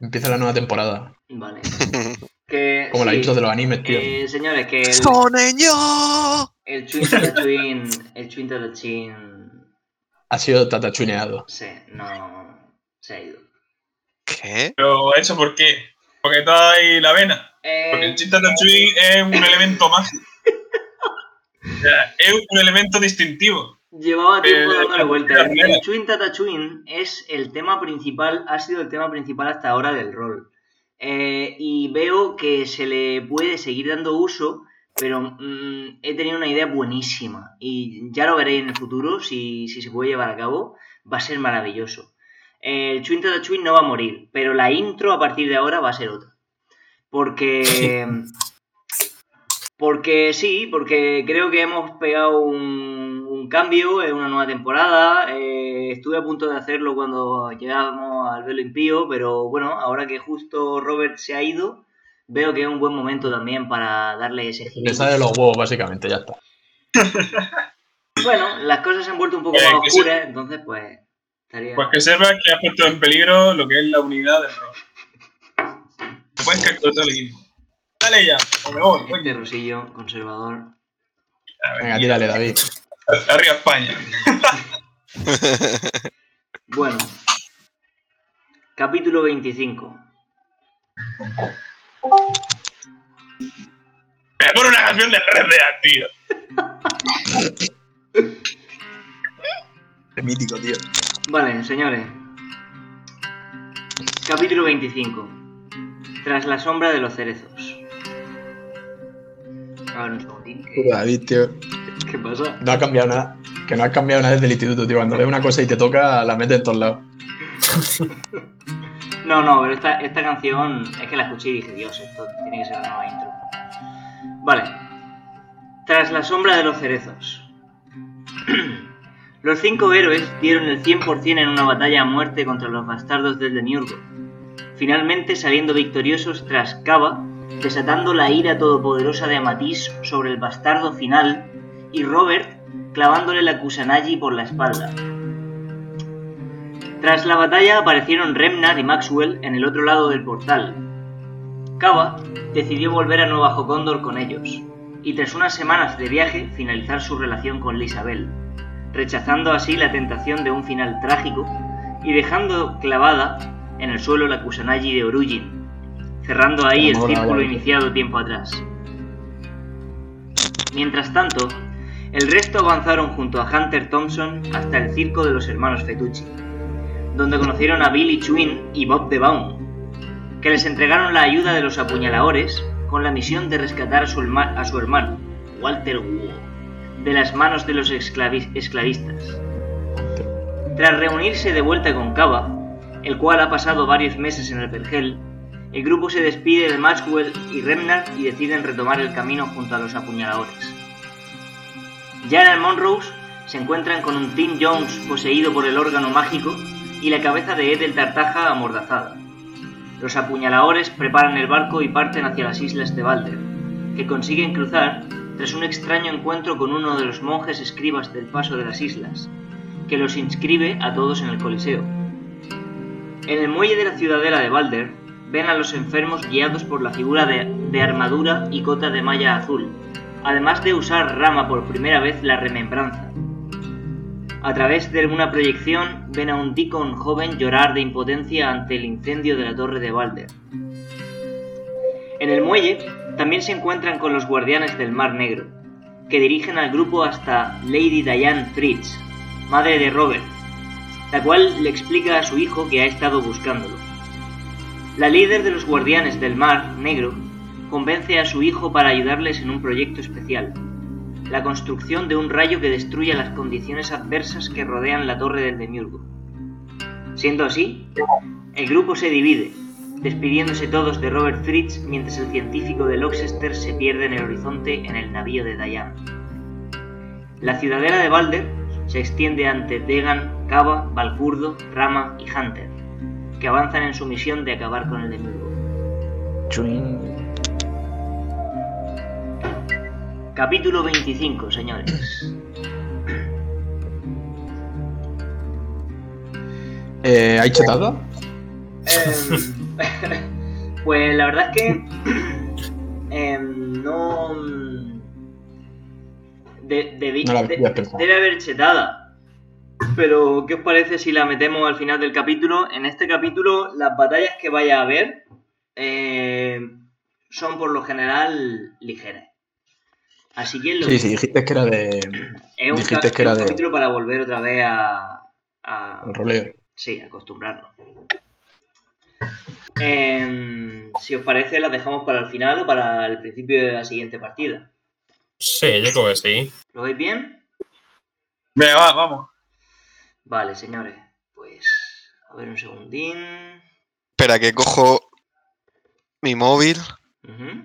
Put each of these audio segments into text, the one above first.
Empieza la nueva temporada. Vale. Que, Como la sí, intro de los animes, tío. eh, señores, que el, ¡Soneño! el Twin el Twin Tatooine, Ha sido tatachuineado. sí, no se ha ido. ¿Qué? Pero ¿eso por qué? Porque está ahí la vena. Porque Eh, el Chin es un elemento mágico. O sea, es un elemento distintivo. Llevaba tiempo eh, vueltas. la El, primera. el Twin Tatooine es el tema principal, ha sido el tema principal hasta ahora del rol. Eh, y veo que se le puede seguir dando uso, pero mm, he tenido una idea buenísima. Y ya lo veréis en el futuro, si, si se puede llevar a cabo, va a ser maravilloso. El Twin Tatooine no va a morir, pero la intro a partir de ahora va a ser otra. Porque... Porque sí, porque creo que hemos pegado un cambio en una nueva temporada. eh, estuve a punto de hacerlo cuando llegábamos al velo impío, pero bueno, ahora que justo Robert se ha ido, veo que es un buen momento también para darle ese giro. Le sale de los huevos, básicamente, ya está. Bueno, las cosas se han vuelto un poco Eh, más oscuras, entonces pues estaría... Pues que sepas que has puesto en peligro lo que es la unidad del. Te puedes caer todo el equipo. Dale ya, o me voy. Este Rosillo, conservador. a ver, Venga, tírale, David. Arriba España. Bueno. Capítulo 25. Me pone una canción de Red Dead, tío. Es mítico, tío. Vale, señores. Capítulo 25. Tras la sombra de los cerezos. A ver, un segundín. ¿Qué, David, tío. Qué pasa? No ha cambiado nada. Que no has cambiado nada desde el instituto, tío. Cuando ves una cosa y te toca, la metes en todos lados. No, no, pero esta, esta canción es que la escuché y dije, Dios, esto tiene que ser la nueva intro. Vale. Tras la sombra de los cerezos. los cinco héroes dieron el 100% en una batalla a muerte contra los bastardos del Demiurgo. Finalmente saliendo victoriosos tras Cava, desatando la ira todopoderosa de Amatís sobre el bastardo final, y Robert clavándole la Kusanagi por la espalda. Tras la batalla aparecieron Remnar y Maxwell en el otro lado del portal. Cava decidió volver a Nueva Jocondor con ellos, y tras unas semanas de viaje finalizar su relación con Lisabel, rechazando así la tentación de un final trágico y dejando clavada en el suelo la Kusanagi de Orugin, cerrando ahí el círculo iniciado tiempo atrás. Mientras tanto, el resto avanzaron junto a Hunter Thompson hasta el circo de los hermanos Fetucci, donde conocieron a Billy Chwin y Bob Baum, que les entregaron la ayuda de los apuñaladores con la misión de rescatar a su, hermano, Walter Wu, de las manos de los esclavi- esclavistas. Tras reunirse de vuelta con Cava, el cual ha pasado varios meses en el Vergel, el grupo se despide de Maxwell y Remnar y deciden retomar el camino junto a los apuñaladores. Ya en el Monrose se encuentran con un Tim Jones poseído por el órgano mágico y la cabeza de Edel Tartaja amordazada. Los apuñaladores preparan el barco y parten hacia las islas de Balder, que consiguen cruzar tras un extraño encuentro con uno de los monjes escribas del paso de las islas, que los inscribe a todos en el Coliseo. En el muelle de la ciudadela de Balder, ven a los enfermos guiados por la figura de armadura y cota de malla azul, además de usar Rama por primera vez la remembranza. A través de una proyección ven a un Deacon joven llorar de impotencia ante el incendio de la torre de Balder. En el muelle también se encuentran con los guardianes del Mar Negro, que dirigen al grupo hasta Lady Diane Fritz, madre de Robert, la cual le explica a su hijo que ha estado buscándolo. La líder de los guardianes del Mar Negro convence a su hijo para ayudarles en un proyecto especial, la construcción de un rayo que destruya las condiciones adversas que rodean la torre del Demiurgo. Siendo así, el grupo se divide, despidiéndose todos de Robert Fritz mientras el científico de Loxester se pierde en el horizonte en el navío de Diane. La ciudadela de Balder se extiende ante Degan, Cava, Valcurdo, Rama y Hunter, que avanzan en su misión de acabar con el Demiurgo. Capítulo 25, señores. Eh, ¿Hay chetado? Em, pues la verdad es que em, no. De, debí- No de- debe haber chetada. Pero, ¿qué os parece si la metemos al final del capítulo? En este capítulo, las batallas que vaya a haber eh, son por lo general ligeras. Así que lo Sí, sí, dijiste que era de es un, dijiste que era es un de- capítulo para volver otra vez a, a- roleo. Sí, acostumbrarnos. Em, si os parece, las dejamos para el final o para el principio de la siguiente partida. Sí, yo creo que sí. ¿Lo veis bien? Venga, va, vamos. Vale, señores. Pues, a ver un segundín. Espera, que cojo mi móvil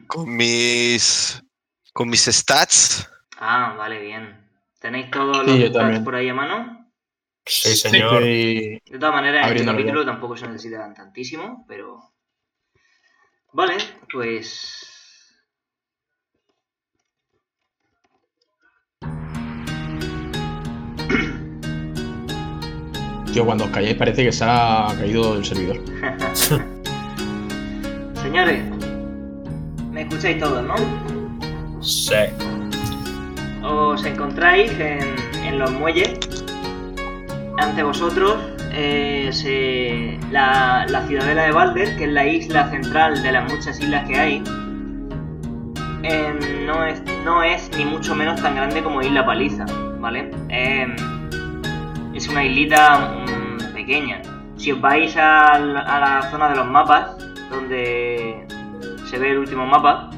con mis con mis stats. Ah, vale, bien. ¿Tenéis todos Sí, los stats por ahí a mano? Sí, señor. De todas maneras, en este capítulo tampoco se necesitan tantísimo, pero... Vale, pues... Tío, cuando os calláis parece que se ha caído el servidor. Señores, me escucháis todos, ¿no? Sí. Os encontráis en, en los muelles. Ante vosotros eh, se- la, la ciudadela de Balder, que es la isla central de las muchas islas que hay, em, no, es, no es ni mucho menos tan grande como Isla Paliza, ¿vale? Em, es una islita mm, pequeña. Si os vais a la zona de los mapas, donde se ve el último mapa,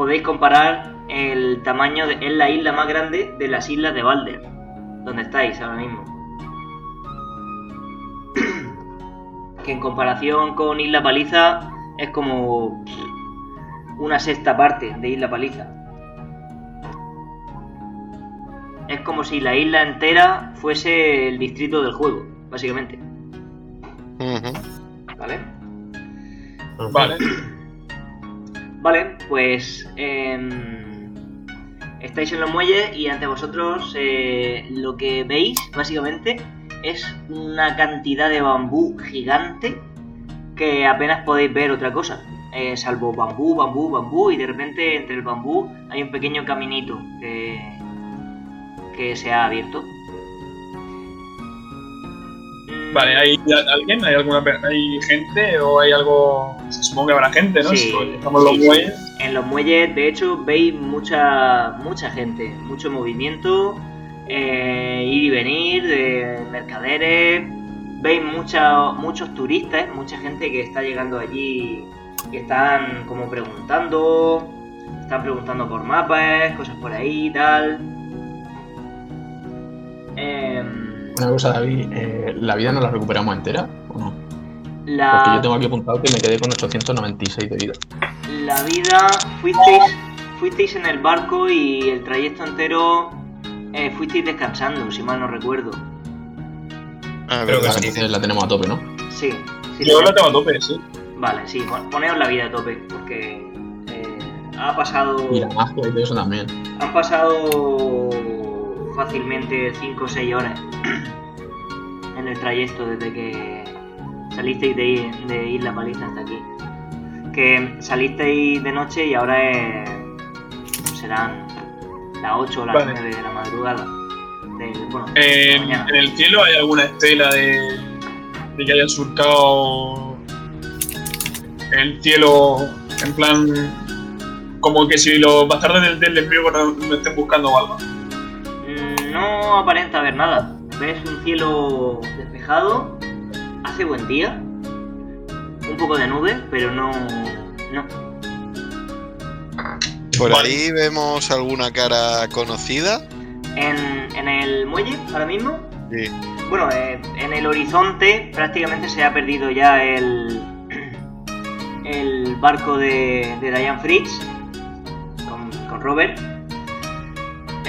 podéis comparar el tamaño de, es la isla más grande de las islas de Balder, donde estáis ahora mismo. que en comparación con Isla Paliza es como una sexta parte de Isla Paliza. Es como si la isla entera fuese el distrito del juego, básicamente. ¿Vale? Vale. Vale, pues em, estáis en los muelles y ante vosotros eh, lo que veis básicamente es una cantidad de bambú gigante que apenas podéis ver otra cosa. eh, salvo bambú, bambú, bambú y de repente entre el bambú hay un pequeño caminito que, que se ha abierto. Vale, ¿hay alguien? ¿Hay alguna hay gente o hay algo? Se supongo que habrá gente, ¿no? Sí, Si estamos en los sí. muelles. En los muelles, de hecho, veis mucha mucha gente, mucho movimiento, eh, ir y venir de mercaderes, veis mucha- muchos turistas, mucha gente que está llegando allí y están como preguntando, están preguntando por mapas, cosas por ahí y tal. Em, Una cosa, David, eh, ¿la vida no la recuperamos entera o no? la... Porque yo tengo aquí apuntado que me quedé con 896 de vida. La vida, fuisteis, fuisteis en el barco y el trayecto entero eh, fuisteis descansando, si mal no recuerdo. Ah, Creo que sí. Entonces la tenemos a tope, ¿no? Sí, sí. Yo lo tengo a tope, sí. Vale, sí, pon- poneos la vida a tope, porque eh, ha pasado. Y la magia y todo eso también. Han pasado fácilmente 5 o 6 horas en el trayecto desde que salisteis de, de Isla Paliza hasta aquí. Que salisteis de noche y ahora es- serán las 8 o las Vale. 9 de la madrugada. Del, bueno, de la En, el cielo hay alguna estela de, de que hayan surcado el cielo en plan como que si los bastardos del, del enemigo no, no estén buscando algo. No aparenta haber nada. Ves un cielo despejado, hace buen día, un poco de nube, pero no. No. Por Vale. ahí vemos alguna cara conocida. En, en el muelle, ahora mismo, Sí. bueno, eh, en el horizonte prácticamente se ha perdido ya el. el barco de, de Diane Fritz con, con Robert.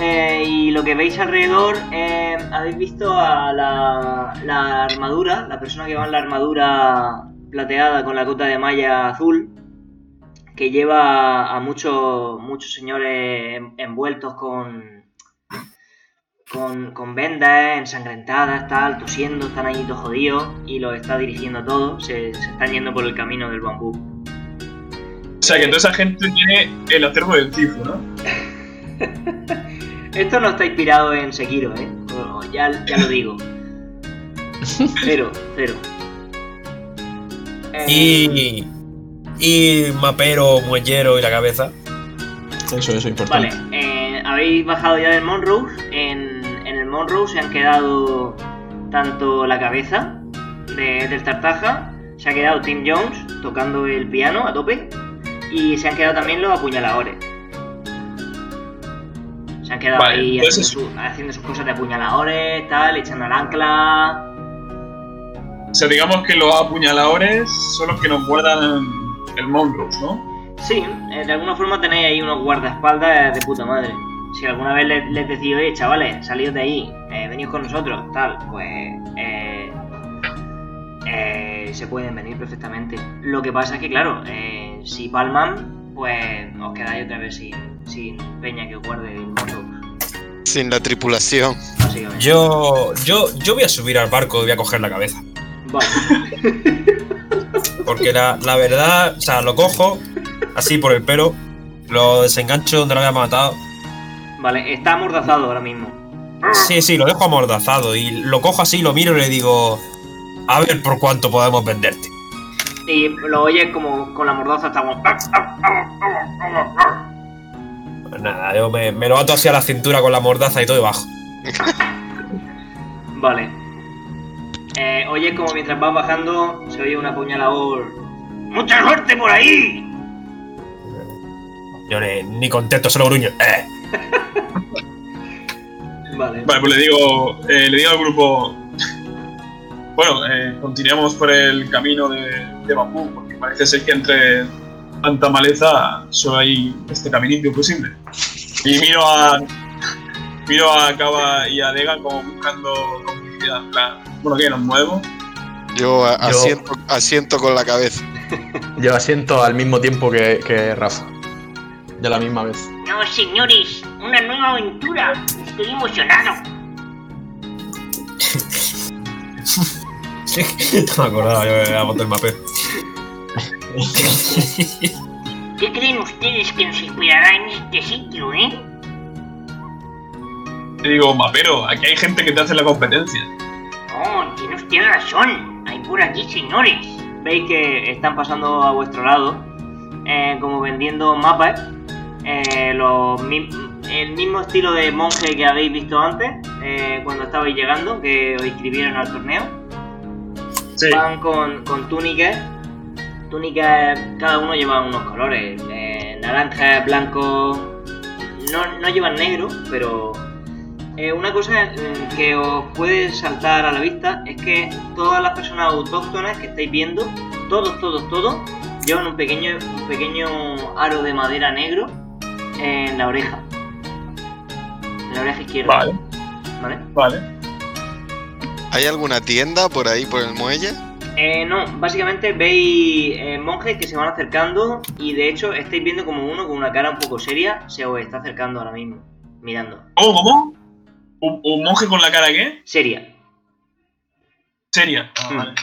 Eh, y lo que veis alrededor, eh, habéis visto a la, la armadura, la persona que va en la armadura plateada con la cota de malla azul, que lleva a muchos muchos señores en- envueltos con con, con vendas ensangrentadas, tal, tosiendo, están ahí todos jodidos y los está dirigiendo todo. Se, se están yendo por el camino del bambú. O sea que toda esa gente tiene el acervo del Tifu, ¿no? Esto no está inspirado en Sekiro, ¿eh? Ya, ya lo digo. Cero, cero. Eh, Y. Y Mapero, Muellero y la cabeza. Eso, eso, importante. Vale, eh, habéis bajado ya del Monrose. En, en el Monrose se han quedado tanto la cabeza de- del Tartaja, se ha quedado Tim Jones tocando el piano a tope, y se han quedado también los apuñaladores. Se han quedado Vale, ahí entonces haciendo, su- haciendo sus cosas de apuñaladores, tal, echando al ancla. O sea, digamos que los apuñaladores son los que nos guardan el Monrose, ¿no? Sí, eh, de alguna forma tenéis ahí unos guardaespaldas de puta madre. Si alguna vez les, les decís, oye, chavales, salid de ahí, eh, venid con nosotros, tal, pues eh, eh, se pueden venir perfectamente. Lo que pasa es que, claro, si palman, pues os quedáis otra vez sin, sin peña que guarde el morro, Sin la tripulación. básicamente. Yo. Yo. Yo voy a subir al barco y voy a coger la cabeza. Vale, Porque la, la verdad, o sea, lo cojo así por el pelo, lo desengancho donde lo había matado. vale, está amordazado ahora mismo. Sí, sí, lo dejo amordazado y lo cojo así, lo miro y le digo, a ver por cuánto podemos venderte. Y lo oyes como con la mordaza, está como... Pues nada, yo me, me lo ato hacia la cintura con la mordaza y todo y bajo. Vale. Eh, oye, como mientras vas bajando, se oye un apuñalador. ¡Mucha suerte por ahí! Yo ni, ni contesto, solo gruño. Eh. Vale. Vale, pues le digo, eh, le digo al grupo. Bueno, eh, continuamos por el camino de, de bambú, porque parece ser que entre tanta maleza solo hay este caminito posible. Y miro a. Miro a Kaba y a Dega como buscando complicidad. Bueno, ¿qué? ¿Nos movemos? Yo, Asiento, con la cabeza. Yo asiento al mismo tiempo que, que Rafa. De la misma vez. No, señores, una nueva aventura. Estoy emocionado. Sí, no me acordaba yo de la foto del mapeo. ¿Qué creen ustedes que nos inspirará en este sitio, eh? Le digo, mapero, aquí hay gente que te hace la competencia. Oh, tiene usted razón. Hay por aquí, señores. Veis que están pasando a vuestro lado, eh, como vendiendo mapas. eh, los mi- el mismo estilo de monje que habéis visto antes, eh, cuando estabais llegando, que os inscribieron al torneo. Sí. Van con, con túnicas. Túnicas, cada uno lleva unos colores. eh, naranja, blanco. No, no llevan negro, pero eh, una cosa mm, que os puede saltar a la vista es que todas las personas autóctonas que estáis viendo, todos, todos, todos, llevan un pequeño, un pequeño aro de madera negro en la oreja. En la oreja izquierda. Vale, ¿Vale? vale. ¿Hay alguna tienda por ahí, por el muelle? Eh, no, básicamente veis eh, monjes que se van acercando y de hecho estáis viendo como uno con una cara un poco seria se os está acercando ahora mismo, mirando. ¿Cómo, cómo? ¿Un, un monje con la cara qué? Seria. Seria. Ah, Mm. vale.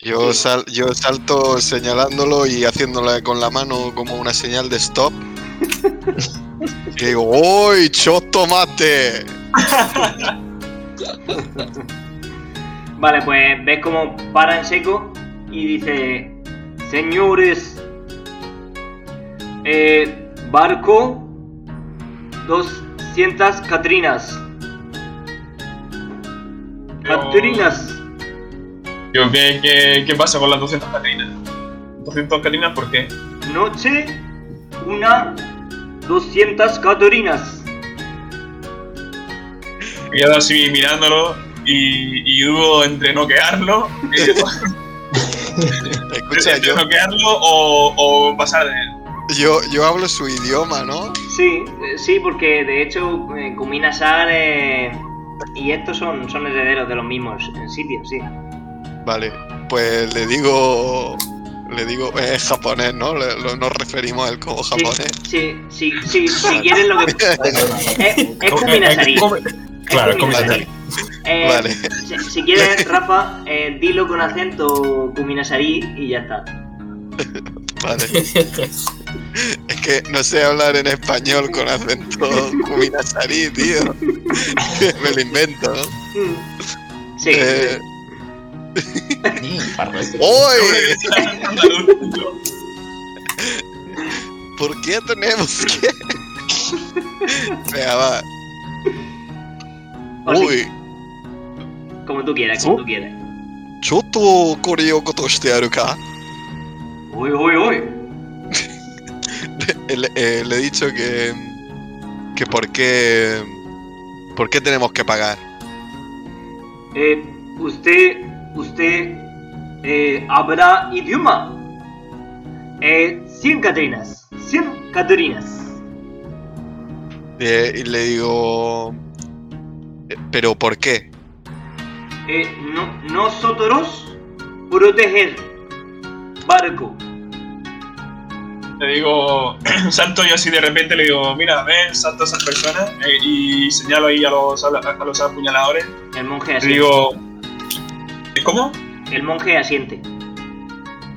Yo, sal- yo salto señalándolo y haciéndole con la mano como una señal de stop. y digo, ¡Uy, chos tomate! Vale, pues ves como para en seco y dice, señores, eh, barco 200 Catrinas. Yo- Catrinas. Digo, ¿qué, qué, qué pasa con las 200 catrinas? 200 catrinas, ¿por qué? Noche, una 200 Catrinas. Quedo así mirándolo y, y dudo entre noquearlo, Escucha, entre yo, noquearlo o, o pasar de él. yo, yo hablo su idioma, ¿no? Sí, eh, sí, porque de hecho eh, Kumina Sar eh, y estos son, son herederos de los mismos eh, sitios, sí. Vale, pues le digo. Le digo, es japonés, ¿no? Le- lo- nos referimos a él como japonés. Sí, sí, sí, sí, si quieres lo que... Es, es Eh, Kumina eh, Sari. come- Claro, es Kuminasari. Eh, Vale. Si, si quieres, Rafa, eh, dilo con acento Kuminasari y ya está. Vale. Es que no sé hablar en español con acento Kuminasari, tío. Me lo invento, ¿no? Sí, Eh. ¡Oy! ¿Por qué tenemos que...? Venga, va. O sí, Uy, como tú quieras, como ¿Oh? tú quieras. ちょっとこれをことしてやるか Uy, uy, uy. le, eh, le he dicho que... Que por qué... ¿Por qué tenemos que pagar? Eh, usted, usted, eh, habla idioma. Eh, 100 Catrinas. 100 Catrinas. Eh, y le digo... ¿Pero por qué? Eh, no, nosotros proteger barco. Le digo, salto yo así de repente, le digo, mira, ven, salto a esas personas eh, y señalo ahí a los, a, a los apuñaladores. El monje Le asiente. digo, ¿cómo? El monje asiente.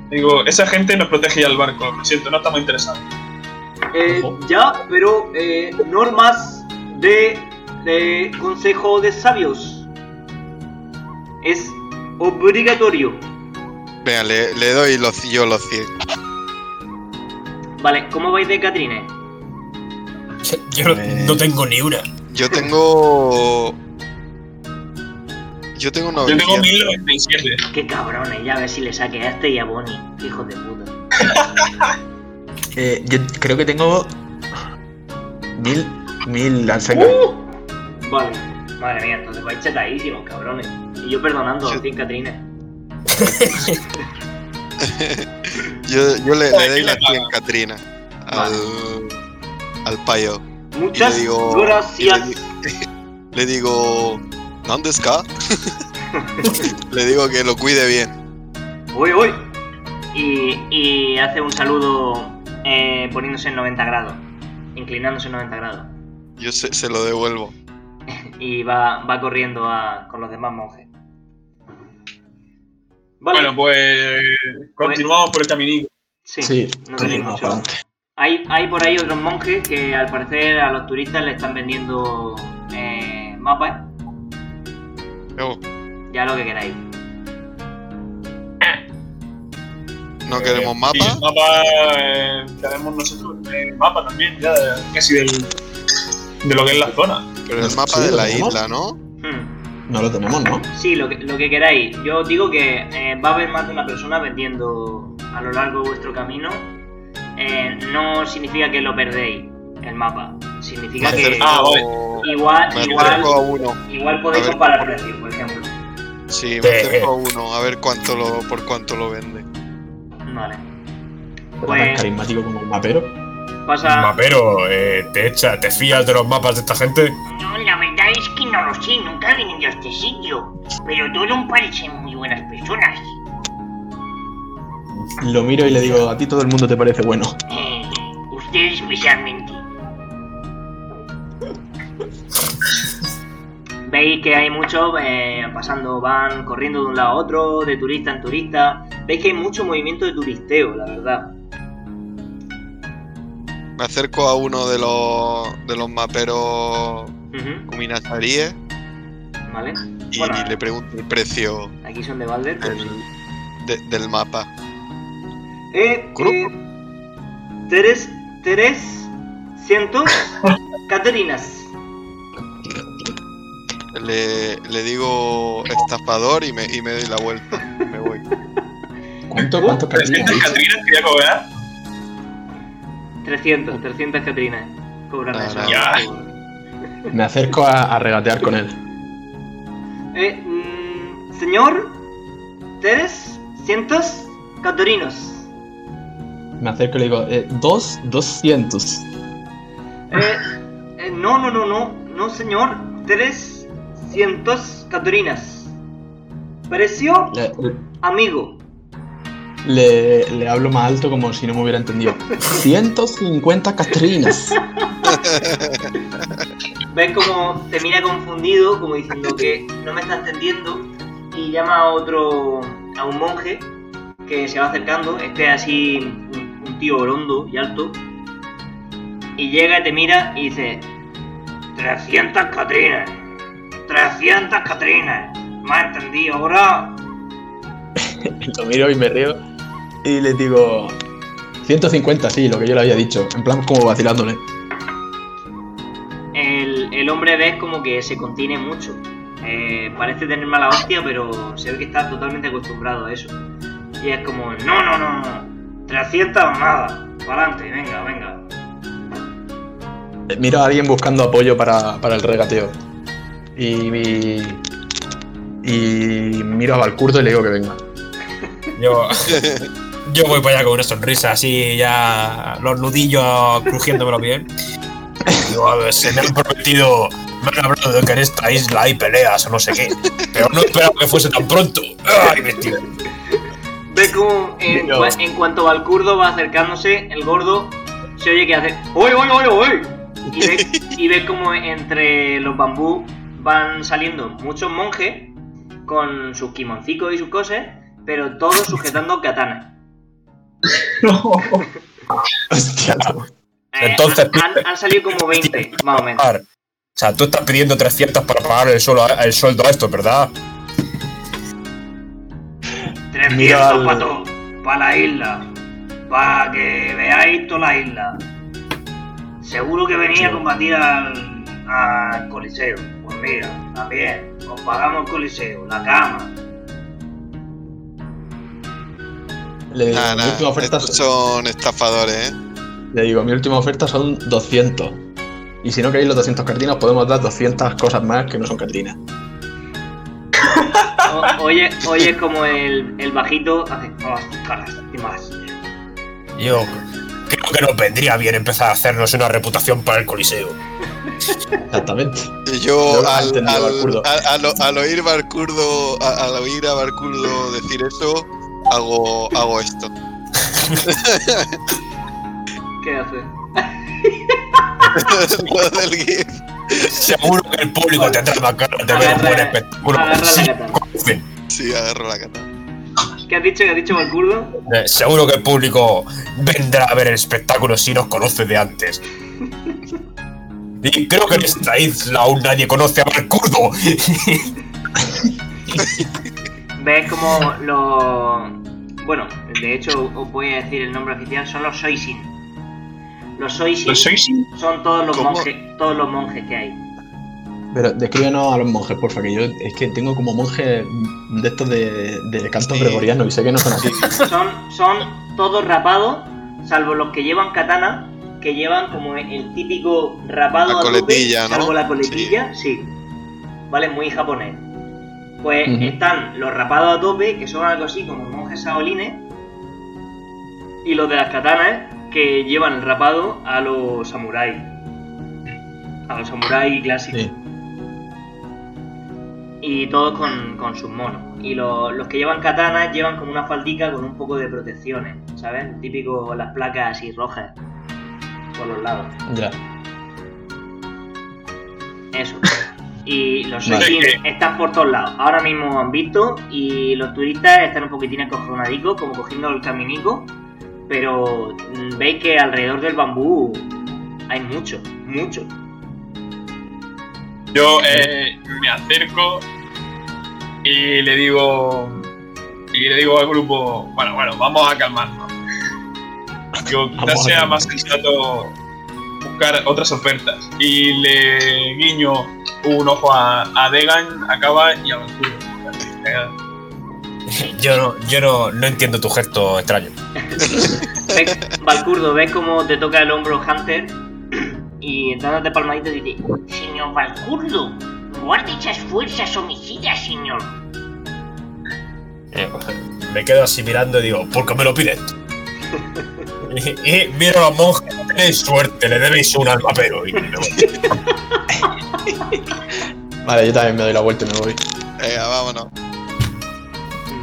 Le digo, esa gente nos protege ya el barco, lo siento, no estamos interesados. Eh, ya, pero eh, normas de, de Consejo de Sabios. Es obligatorio. Venga, le, le doy los, yo los 100. Vale, ¿cómo vais de Catrines? Yo no, no tengo ni una. Yo tengo... Yo tengo Yo tengo 900. 1097. Qué cabrones, ya a ver si le saque a este y a Bonnie. Hijo de puta. Eh, yo creo que tengo. Mil. Mil al seco. ¡Uh! Vale. Madre mía, entonces vais chetadísimos, cabrones. Y yo perdonando, Sí. sin Catrines. Yo, yo le, le doy ¿Quién las le 100 paga? Catrina al, al payo. Muchas le digo- gracias. y le, le digo, ¿dónde está? le digo que lo cuide bien. Uy, uy. Y, y hace un saludo eh, poniéndose en 90 grados. Inclinándose en 90 grados. Yo se, se lo devuelvo. Y va, va corriendo a- con los demás monjes. Vale. Bueno, pues continuamos por el caminito. sí, Sí, no tenéis mucho. Hay, hay por ahí otros monjes que al parecer a los turistas le están vendiendo eh, mapas. Yo, Ya lo que queráis. no queremos Eh, mapa. sí, mapa eh, tenemos nosotros el mapa también, ya casi del, de lo que es la zona. Pero el mapa Sí, de la tenemos. isla, ¿no? Hmm. No lo tenemos, ¿no? Sí, lo que, lo que queráis. Yo os digo que eh, va a haber más de una persona vendiendo a lo largo de vuestro camino. Eh, no significa que lo perdéis, el mapa. Significa Me que acerco, Ah, vale. igual, me igual, acerco a uno. igual podéis comparar precios, por ejemplo. Sí, me Eh, acerco a uno. A ver cuánto lo, por cuánto lo vende. Vale. Pues- tan carismático como un mapero. Pasa. Mapero, eh, ¿te, echa, ¿te fías de los mapas de esta gente? No, la verdad es que no lo sé, nunca he venido a este sitio. Pero todos parecen muy buenas personas. Lo miro y le digo, a ti todo el mundo te parece bueno. Eh, usted especialmente. Veis que hay muchos eh, pasando, van corriendo de un lado a otro, de turista en turista. Veis que hay mucho movimiento de turisteo, la verdad. Me acerco a uno de los, de los maperos Kuminasaríes ¿Vale? y Bueno, le pregunto el precio Aquí son de Balder. pues del, de- del mapa. Eh, eh, tres, tres, cientos, Caterinas. Le, le digo estafador y me, y me doy la vuelta. Me voy. ¿Cuánto, cuánto 300 Catrinas quería cobrar. 300, 300 Caterinas. Cobran Ah, eso. ya. Me acerco a, a regatear con él. Eh, mm, señor, tres, cientos, Caterinos. Me acerco y le digo, eh, dos, doscientos. Eh, eh, no, no, no, no, no, señor. Tres cientos Caterinas. Precio Eh, amigo. Le, le hablo más alto como si no me hubiera entendido. 150 castrinas. Ves como te mira confundido, como diciendo que no me está entendiendo, y llama a otro, a un monje que se va acercando, este así, un, tío grondo y alto, y llega y te mira y dice, 300 catrinas, 300 catrinas, ¿me has entendido ahora? Lo miro y me río. Y le digo. 150, sí, lo que yo le había dicho. En plan, como vacilándole. El, el hombre ves como que se contiene mucho. Eh, parece tener mala hostia, pero se ve que está totalmente acostumbrado a eso. Y es como, no, no, no, no. 300 nada. Para adelante, venga, venga. Eh, Miro a alguien buscando apoyo para, para el regateo. Y, y. y miro a Valcurdo y le digo que venga. Yo, yo voy para allá con una sonrisa así, ya los nudillos crujiéndomelo bien. Digo, a ver, se me han prometido, me han hablado de que en esta isla hay peleas o no sé qué, pero no esperaba que fuese tan pronto. ¡Ay, mentira! En, Yo- en cuanto Valcurdo va acercándose, el gordo se oye que hace ¡Oy, oy, oy, oy! Y ves, y ves como entre los bambú van saliendo muchos monjes con sus kimoncicos y sus cosas, pero todos sujetando katanas. Hostia, no. Eh, Entonces, han, han salido como 20, más o menos. O sea, tú estás pidiendo 300 para pagar el, suelo, el sueldo a esto, ¿verdad? 300 Mira al- para todo, para la isla, para que veáis toda la isla. Seguro que venía a combatir al, al Coliseo. Pues mira, también, os pagamos el Coliseo, la cama. Le digo, Nah, mi última oferta estos son, son estafadores, ¿eh? le digo, mi última oferta son 200. Y si no queréis los 200 cartinas, podemos dar 200 cosas más que no son cartinas. Oye, oye como el, el bajito hace ostras, y más. Yo creo que nos vendría bien empezar a hacernos una reputación para el Coliseo. Exactamente. Y yo, al, al- Barcurdo. al- al- al oír Barcurdo, a- al oír a Barcurdo decir eso, hago, hago esto. ¿Qué hace? Lo del GIF. Seguro que el público más ganas de ver un buen espectáculo. Agarra la Sí. Sí, agarro la katana. ¿Qué has dicho? ¿Qué has dicho, Valcurdo? Eh, seguro que el público vendrá a ver el espectáculo si nos conoce de antes. Y creo que en esta isla aún nadie conoce a Barcurdo. Ves como los. Bueno, de hecho, os voy a decir el nombre oficial: son los Soisin. Los Soisin ¿Lo sois? son todos los ¿Cómo? monjes, todos los monjes que hay. Pero descríbenos a los monjes, porfa, que yo es que tengo como monjes de estos de, de canto Sí. gregoriano y sé que no son así. Son, son todos rapados, salvo los que llevan katana, que llevan como el típico rapado La a tope, coletilla, ¿no? salvo la coletilla, sí. Vale, muy japonés. Pues están los rapados a tope, que son algo así como monjes saolines, y los de las katanas, que llevan el rapado a los samuráis. A los samuráis clásicos. Sí. Y todos con, con sus monos. Y lo- los que llevan katanas llevan como una faldica con un poco de protecciones, ¿sabes? Típico las placas así rojas por los lados. Ya. Eso. Y los Vale. Soisin están por todos lados. Ahora mismo han visto y los turistas están un poquitín acojonadicos, como cogiendo el caminico. Pero mm, veis que alrededor del bambú hay mucho, mucho. Yo eh, me acerco y le digo y le digo al grupo, bueno, bueno, vamos a calmarnos. Digo, quizás sea más sensato buscar otras ofertas. Y le guiño un ojo a, a Degan, a Cava y a Valkyrie. Yo no, yo no, no entiendo tu gesto extraño. Ves- Valcurdo, ves cómo te toca el hombro Hunter y dándote palmaditas dice, Señor Valcurdo, guarde esas fuerzas homicidas, señor. Eh, me quedo así mirando y digo, ¿por qué me lo pides? Y, y miro a los monjes, tenéis suerte, le debéis un alma pero. Y me voy. Vale, yo también me doy la vuelta y me voy. Venga, vámonos.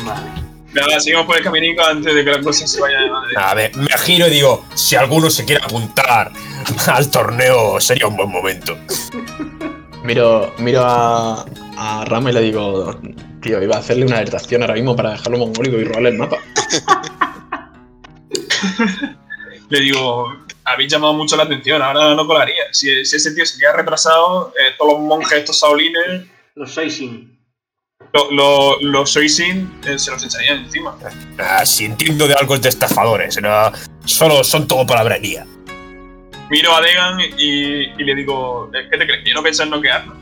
vale. Nada, seguimos por el caminico antes de que la cosa se vaya de madre. A ver, me giro y digo, si alguno se quiere apuntar al torneo, sería un buen momento. Miro, miro a, a Rama y le digo, tío, iba a hacerle una alertación ahora mismo para dejarlo mongólico y robarle el mapa. Le digo, habéis llamado mucho la atención, ahora no colaría. Si, si ese tío se queda retrasado, eh, todos los monjes, estos saolines, Los Soisin. lo- lo- los Soisin eh, se los echarían encima. Ah, si entiendo de algo es de estafadores, no, solo son todo palabrería. Miro a Degan y, y le digo, eh, ¿qué te crees? ¿Que yo no pienso en noquearlo?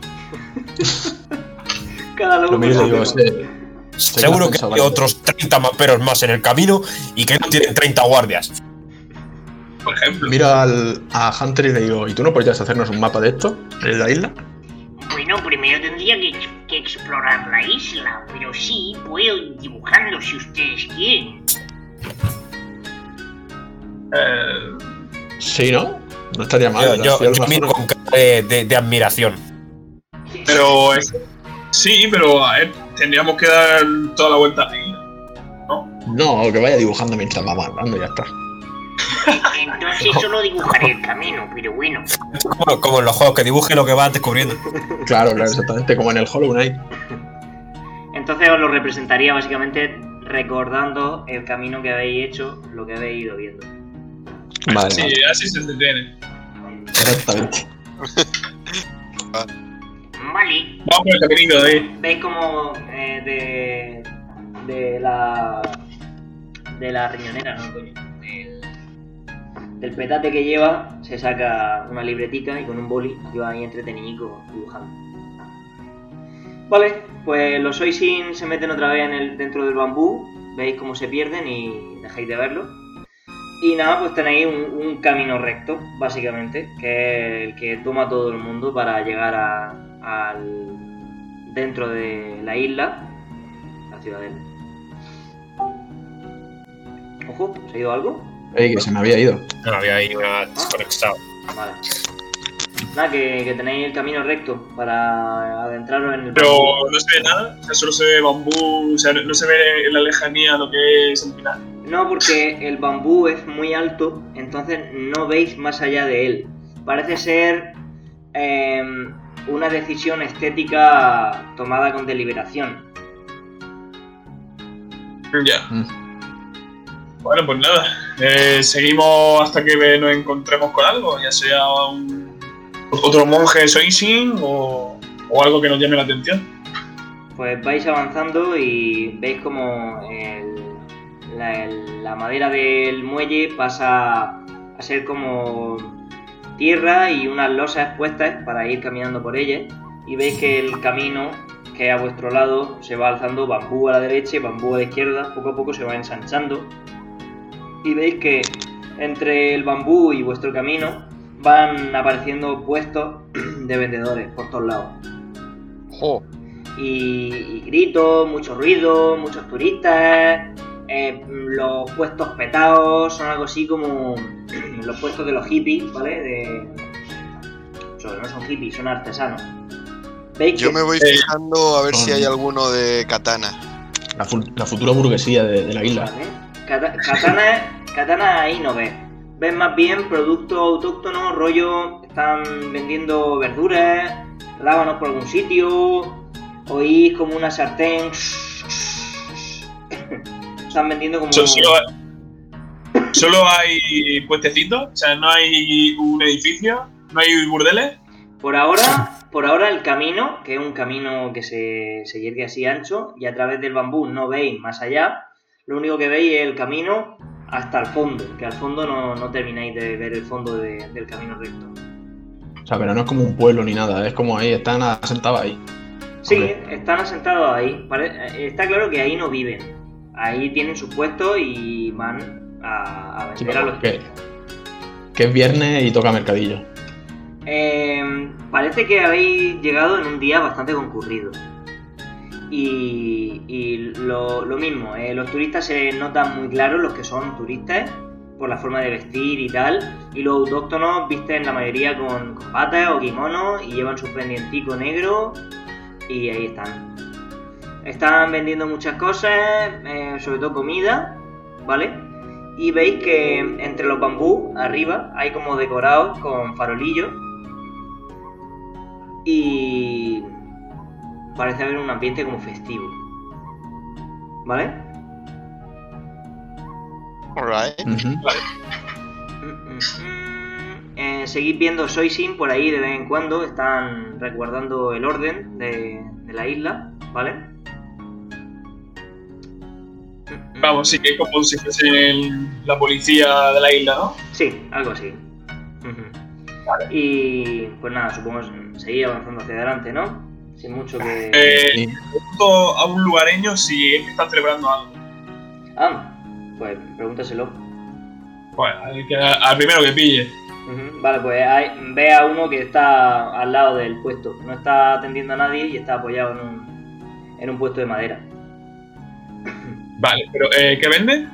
Cada loco Lo miro y con le su digo, tema. "Sí, Seguro que hay yo". otros 30 maperos más en el camino y que no tienen 30 guardias. Por ejemplo. Miro al, a Hunter y le digo, ¿y tú no podrías hacernos un mapa de esto? ¿En la isla? Bueno, primero tendría que, ex- que explorar la isla, pero sí, puedo ir dibujando si ustedes quieren. Eh, Sí, ¿no? No estaría mal. Yo, yo- miro con cara de, de- de admiración. pero es- sí, pero a ver, tendríamos que dar toda la vuelta ahí. ¿no? No, que vaya dibujando mientras vamos hablando y ya está. Entonces solo dibujaré el camino, pero bueno. Como, como en los juegos, que dibuje lo que vas descubriendo. Claro, claro, exactamente como en el Hollow Knight. Entonces os lo representaría básicamente recordando el camino que habéis hecho, lo que habéis ido viendo. Vale, Sí, vale, así se entretiene. exactamente. Vale, Vamos por el caminico de ahí. Veis como eh, de, de la de la riñonera, no coño, del petate que lleva se saca una libretica y con un boli y va ahí entretenido dibujando. Vale, pues los Soisin se meten otra vez en el, dentro del bambú, veis cómo se pierden y dejáis de verlo. Y nada, pues tenéis un, un camino recto, básicamente, que es el que toma todo el mundo para llegar a, al dentro de la isla, la ciudadela. Ojo, ¿se ha ido algo? Ey, que se me había ido. No, había ahí una desconectado. Vale. Nada, que, que tenéis el camino recto para adentraros en el Pero bambú. no se ve nada, o sea, solo se ve bambú, o sea, no se ve en la lejanía lo que es el final. No, porque el bambú es muy alto, entonces no veis más allá de él. Parece ser em, una decisión estética tomada con deliberación. Ya. Mm. Bueno, pues nada, eh, seguimos hasta que nos encontremos con algo, ya sea un, otro monje Soisin o, o algo que nos llame la atención. Pues vais avanzando y veis como el- la madera del muelle pasa a ser como tierra y unas losas puestas para ir caminando por ellas. Y veis que el camino que a vuestro lado se va alzando bambú a la derecha y bambú a la izquierda, poco a poco se va ensanchando. Y veis que entre el bambú y vuestro camino van apareciendo puestos de vendedores por todos lados Jo, y, y gritos, mucho ruido, muchos turistas, eh, los puestos petados, son algo así como los puestos de los hippies, ¿vale? De... Sobre, no son hippies, son artesanos. ¿Veis yo que- me voy fijando a ver si hay alguno de katana. La, fu- la futura burguesía de, de la isla. Vale. Kata- Katana, katana ahí no ves. Ves más bien productos autóctonos, rollo, están vendiendo verduras, rábanos por algún sitio, oís como una sartén. Están vendiendo como... So- Solo, solo hay puestecitos, o sea, no hay un edificio, no hay burdeles. Por ahora, por ahora el camino, que es un camino que se, se yergue así ancho, y a través del bambú no veis más allá, lo único que veis es el camino hasta el fondo, que al fondo no, no termináis de ver el fondo de- del camino recto. O sea, pero no es como un pueblo ni nada, es como ahí, están asentados ahí. Sí, Hombre. están asentados ahí. Eh, Está claro que ahí no viven. Ahí tienen sus puestos y van a, a Sí, vender a los que, que es viernes y toca mercadillo. Eh, parece que habéis llegado en un día bastante concurrido. Y, lo, mismo, eh, los turistas se notan muy claros, los que son turistas, por la forma de vestir y tal. Y los autóctonos visten la mayoría con, con o kimonos y llevan su pendientico negro. Y ahí están. están vendiendo muchas cosas, eh, sobre todo comida, ¿vale? Y veis que entre los bambú, arriba, hay como decorados con farolillos. Y parece haber un ambiente como festivo. ¿Vale? Alright. Mm, mm, mm. Eh, seguid viendo Soisin por ahí de vez en cuando. Están resguardando el orden de, de la isla, ¿vale? Mm. Vamos, sí que es como si fuese el- la policía de la isla, ¿no? Sí, algo así. Ujú. Y pues nada, supongo que seguir avanzando hacia adelante, ¿no? Sin mucho que. Eh, pregunto a un lugareño si es que están celebrando algo. Ah, pues pregúntaselo. Bueno, al, que- al primero que pille. Vale, pues hay- ve a uno que está al lado del puesto. No está atendiendo a nadie y está apoyado en un, en un puesto de madera. Vale, pero eh, ¿qué vende?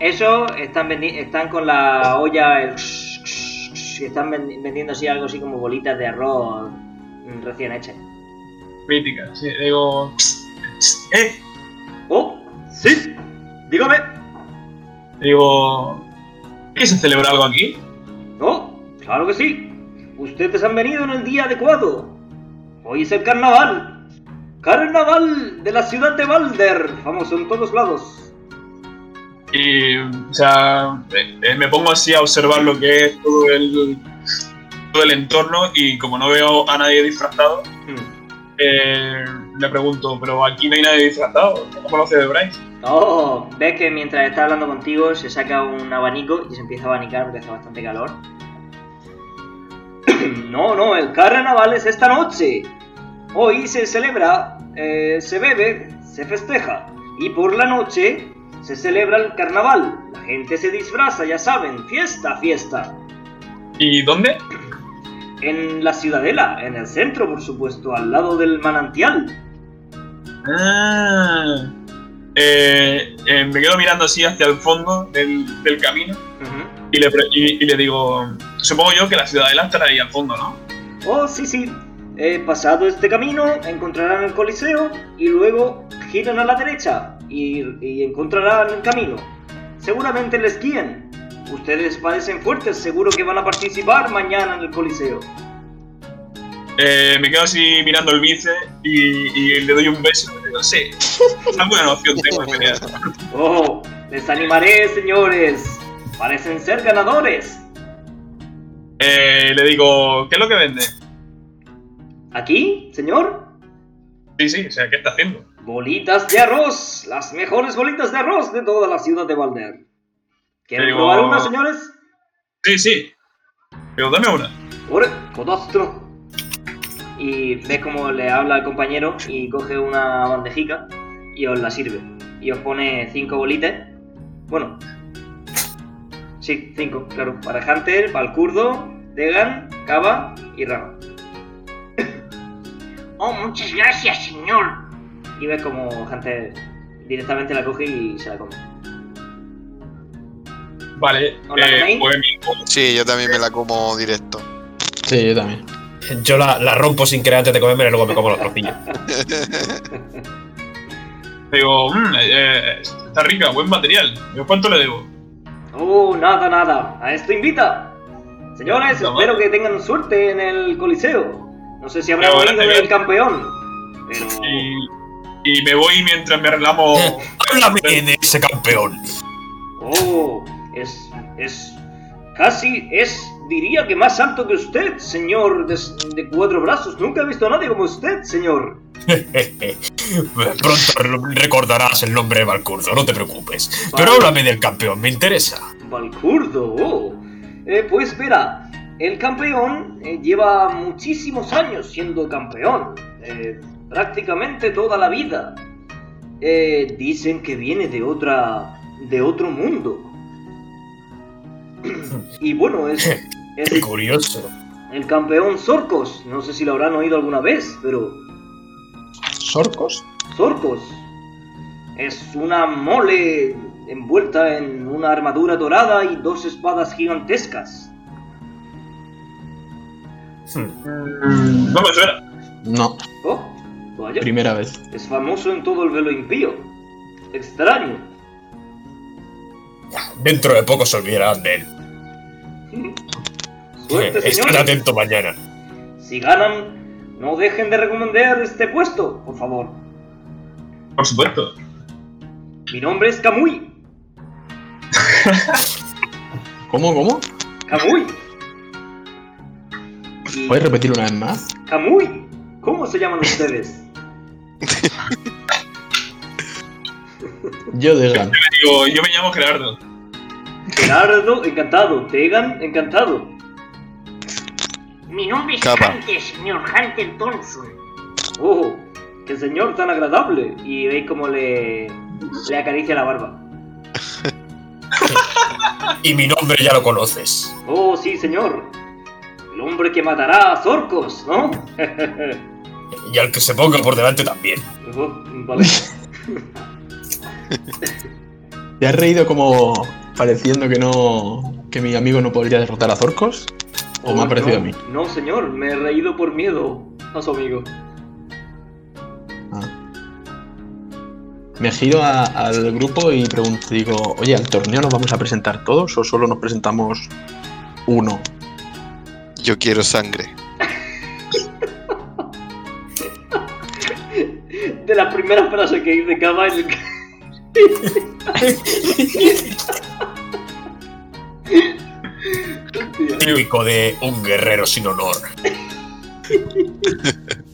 Eso están, vendi- están con la olla, el y están vendi- vendiendo así algo así como bolitas de arroz recién hechas. Mítica, sí, digo. ¡Eh! ¡Oh! ¡Sí! ¡Dígame! Digo. ¿Qué se celebra algo aquí? ¡Oh! ¡Claro que sí! Ustedes han venido en el día adecuado. Hoy es el carnaval. Carnaval de la ciudad de Balder, famoso en todos lados. Y, o sea, eh, eh, me pongo así a observar lo que es todo el, todo el entorno y como no veo a nadie disfrazado, Hmm. Eh, le pregunto, ¿pero aquí no hay nadie disfrazado? ¿Cómo lo celebráis? Oh, ves que mientras está hablando contigo se saca un abanico y se empieza a abanicar porque hace bastante calor. no, no, el carnaval es esta noche. Hoy se celebra, eh, se bebe, se festeja. Y por la noche se celebra el carnaval. La gente se disfraza, ya saben, fiesta, fiesta. ¿Y dónde? En la ciudadela, en el centro, por supuesto, al lado del manantial. Ah, eh, eh, me quedo mirando así hacia el fondo del, del camino y le, pre- y- y le digo, supongo yo que la ciudadela estará ahí al fondo, ¿no? Oh, sí, sí. Eh, pasado este camino, encontrarán el Coliseo y luego giran a la derecha y, y encontrarán el camino. Seguramente les guíen. Ustedes parecen fuertes, seguro que van a participar mañana en el Coliseo. Eh, me quedo así mirando el bice y, y le doy un beso y le digo, sí, una buena opción tengo de pelear. Oh, les animaré, señores. Parecen ser ganadores. Eh, le digo, ¿qué es lo que vende? ¿Aquí, señor? Sí, sí, o sea, ¿qué está haciendo? Bolitas de arroz. Las mejores bolitas de arroz de toda la ciudad de Balder. ¿Quieren Pero- probar una, señores? Sí, sí. Digo, dame una. ¡Ore! ¡Codastro! Y ves como le habla al compañero y coge una bandejica y os la sirve. Y os pone cinco bolitas. Bueno. Sí, cinco, claro. Para Hunter, Valkurdo, Degan, Kava y Rama. Oh, muchas gracias, señor. Y ves como Hunter directamente la coge y se la come. Vale, ¿Os la eh, pues Sí, yo también me la como directo. Sí, yo también. Yo la, la rompo sin querer antes de comerme y luego me como los trocillos. digo, "Mm, eh, está rica, buen material. Digo, ¿cuánto le debo? ¡Oh, nada, nada! ¡A esto invita! Señores, No, espero que tengan suerte en el Coliseo. No sé si habrán Pero, oído del gracias. campeón. Pero... Y, y me voy mientras me reclamo. Háblame de ese campeón. Oh, es. es. casi es. diría que más alto que usted, señor de, de cuatro brazos. Nunca he visto a nadie como usted, señor. Pronto recordarás el nombre de Valkurdo, no te preocupes. Pero háblame del campeón, me interesa. Valkurdo, oh. Eh, pues verá, el campeón eh, lleva muchísimos años siendo campeón. eh, prácticamente toda la vida. Eh, dicen que viene de otra. de otro mundo. Y bueno, es. Qué es curioso. el campeón Zorcos. No sé si lo habrán oído alguna vez, pero. ¿Sorcos? Zorcos. Es una mole envuelta en una armadura dorada y dos espadas gigantescas. Hmm. Mm, no me suena. No. Oh, Vaya, Primera vez. es famoso en todo el velo impío. Extraño. Dentro de poco se olvidarán de él. Suerte, Estén señores. atentos mañana. Si ganan, no dejen de recomendar este puesto, por favor. Por supuesto. Mi nombre es Kamui. ¿Cómo, cómo? Kamui. Y- ¿Puedes repetir una vez más? Kamui. ¿Cómo se llaman ustedes? Yo. Digo, yo me llamo Gerardo. Gerardo, encantado. Tegan, encantado. Mi nombre es Capa. Hunter, señor Hunter Thompson. Oh, qué señor tan agradable. Y veis cómo le, le acaricia la barba. Y mi nombre ya lo conoces. Oh, sí, señor. El hombre que matará a Zorcos, ¿no? Y al que se ponga por delante también. Oh, vale. ¿Te has reído como pareciendo que no. que mi amigo no podría derrotar a Zorcos? ¿O me ha Oh, parecido no, a mí? No, señor, me he reído por miedo a su amigo. Ah. Me giro a- al grupo y pregunto, digo, oye, ¿al torneo nos vamos a presentar todos o solo nos presentamos uno? Yo quiero sangre. De la primera frase que dice Cava en el... Típico de un guerrero sin honor.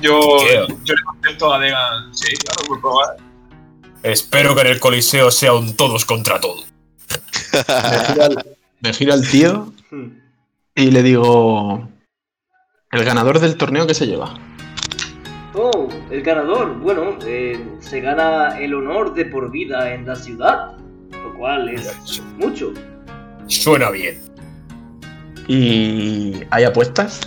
Yo, le contesto a Degan. Sí, claro, por probar. Espero que en el Coliseo sea un todos contra todo. Me giro al, tío y le digo, ¿el ganador del torneo qué se lleva? Oh, el ganador. Bueno, eh, se gana el honor de por vida en la ciudad, lo cual es mucho. Suena bien. ¿Y hay apuestas?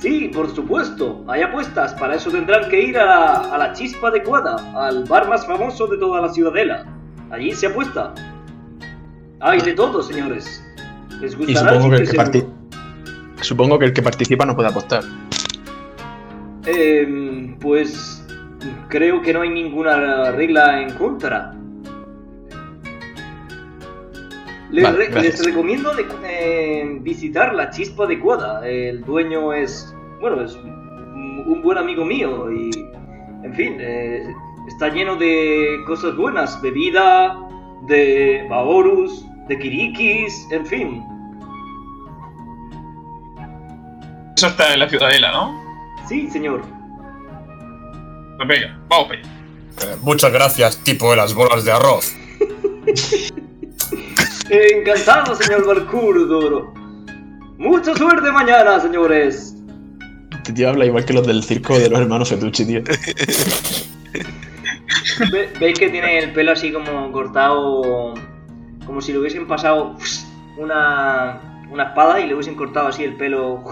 Sí, por supuesto, hay apuestas. Para eso tendrán que ir a la, a la chispa adecuada, al bar más famoso de toda la ciudadela. Allí se apuesta. Hay de todo, señores. ¿Les Y gustará supongo que, el que supongo que el que participa no puede apostar. Em, pues creo que no hay ninguna regla en contra. Les, Vale, re- les recomiendo de- eh, visitar la chispa adecuada. El dueño es, bueno, es un un buen amigo mío y, en fin, eh, está lleno de cosas buenas, bebida, de baorus, de kirikis, en fin. Eso está en la ciudadela, ¿no? Sí, señor. Pues venga, vamos para allá. Eh, muchas gracias, tipo de las bolas de arroz. Encantado, señor Balcurduro. Mucha suerte mañana, señores. Este tío habla igual que los del circo de los hermanos Fetucci, tío. Ve- ¿Veis que tiene el pelo así como cortado? Como si le hubiesen pasado una, una espada y le hubiesen cortado así el pelo.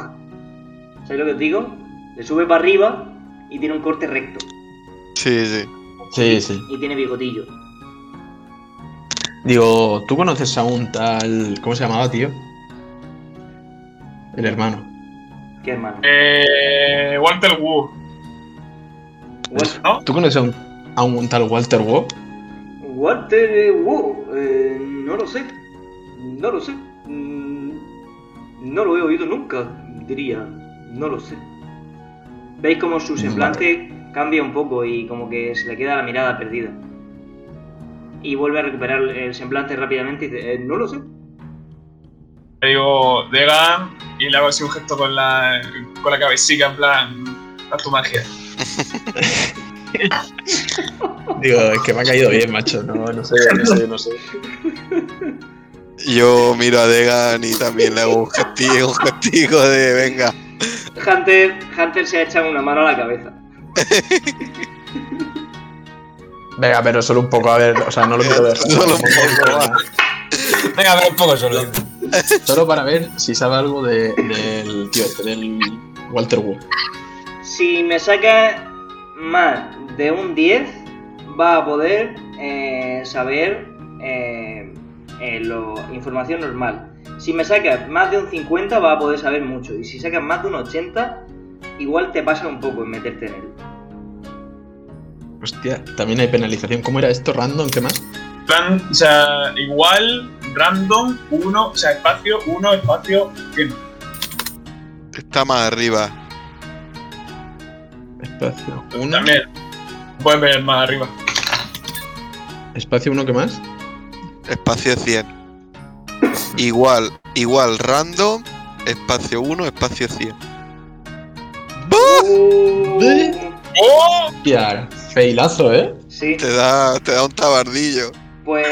¿Sabéis lo que os digo? Le sube para arriba y tiene un corte recto. Sí, sí. Sí, sí. Y tiene bigotillo. Digo, ¿tú conoces a un tal... ¿Cómo se llamaba, tío? El hermano. ¿Qué hermano? Eh, Walter Wu. ¿Tú conoces a un, a un tal Walter Wu? Walter eh, Wu, eh, no lo sé. No lo sé. Mm, No lo he oído nunca, diría. No lo sé. Veis como su semblante cambia un poco y como que se le queda la mirada perdida. Y vuelve a recuperar el semblante rápidamente y dice, "Eh, no lo sé. Le digo Degan y le hago así un gesto con la, con la cabecita en plan, haz tu magia. Digo, es que me ha caído bien, macho. No, no sé, no sé, no sé. Yo miro a Degan y también le hago un gestico, un gestico de venga. Hunter, Hunter se ha echado una mano a la cabeza. Venga, pero solo un poco, a ver, o sea, no lo quiero ver. Solo un poco, va. Venga, a ver un poco solo. Solo para ver si sabe algo de- del tío este, del Walter Wu. Si me saca más de un 10, va a poder eh, saber eh, eh, lo- información normal. Si me sacas más de un 50, va a poder saber mucho. Y si sacas más de un 80, igual te pasa un poco en meterte en él. Hostia, también hay penalización. ¿Cómo era esto? ¿Random? ¿Qué más? Plan, o sea, igual, random, 1, o sea, espacio, 1, espacio, 100. Está más arriba. Espacio 1. También. Pueden ver más arriba. Espacio 1, ¿qué más? Espacio 100. Igual, igual, random, espacio 1, espacio 100. ¿Eh? ¡Oh! Hostia, feilazo, ¿eh? Sí, Te da, te da un tabardillo. pues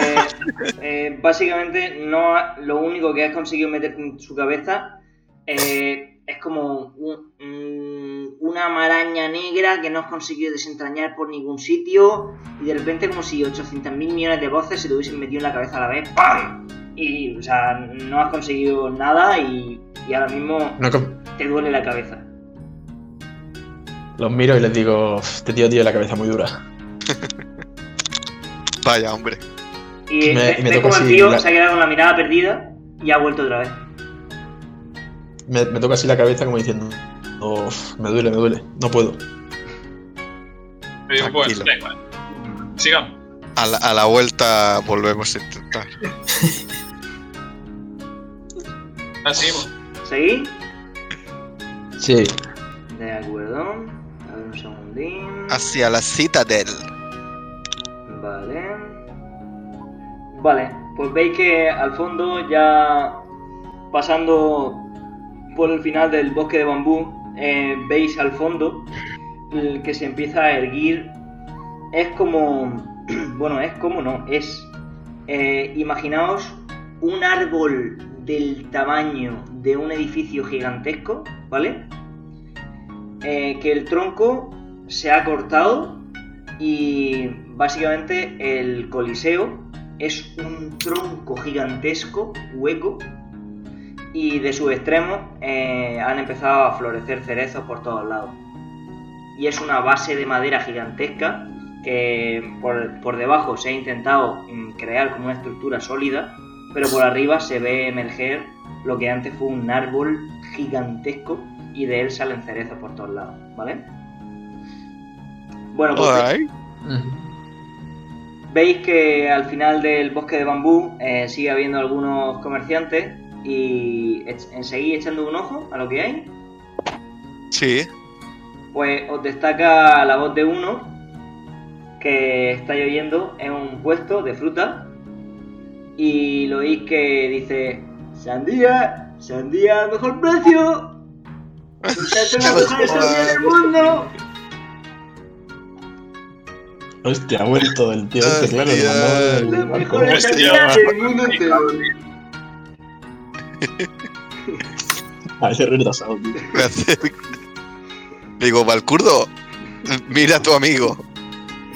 eh, básicamente no ha- lo único que has conseguido meter en su cabeza eh, es como un- mm, una maraña negra que no has conseguido desentrañar por ningún sitio y de repente como si 800.000 millones de voces se te hubiesen metido en la cabeza a la vez ¡pam! Y o sea no has conseguido nada y, y ahora mismo No, te duele la cabeza los miro y les digo, "Uf, este tío tiene la cabeza muy dura. Vaya, hombre. y me- me ves toca como el así tío la- se ha quedado con la mirada perdida y ha vuelto otra vez Me, me toca así la cabeza como diciendo, "Uf, me duele, me duele, no puedo. Digo, pues, Tranquilo. da igual. Sigamos. A la, a la vuelta volvemos a intentar. Así, ¿seguís? Sí. De acuerdo. A ver un segundín. Hacia la Citadel. Vale. Vale, pues veis que al fondo, ya pasando por el final del bosque de bambú, eh, veis al fondo el que se empieza a erguir. Es como. Bueno, es como no, es. eh, imaginaos un árbol del tamaño de un edificio gigantesco, ¿vale? Eh, que el tronco se ha cortado y básicamente el coliseo es un tronco gigantesco, hueco, y de sus extremos eh, han empezado a florecer cerezos por todos lados. Y es una base de madera gigantesca que por, por debajo se ha intentado mm, crear como una estructura sólida, pero por arriba se ve emerger lo que antes fue un árbol gigantesco y de él salen cerezos por todos lados, ¿vale? Bueno, pues. Veis que al final del bosque de bambú eh, sigue habiendo algunos comerciantes y ech- en seguir echando un ojo a lo que hay, Sí. pues os destaca la voz de uno que estáis oyendo en un puesto de fruta y lo oís que dice sandía, sandía al mejor precio, estas son las mejores sandías del mundo. Hostia, ha vuelto el tío este, claro. Hostia. lo mandaba del mundo entero. Ah, ese retrasado, tío. Me acerco. Digo, Valcurdo, mira a tu amigo.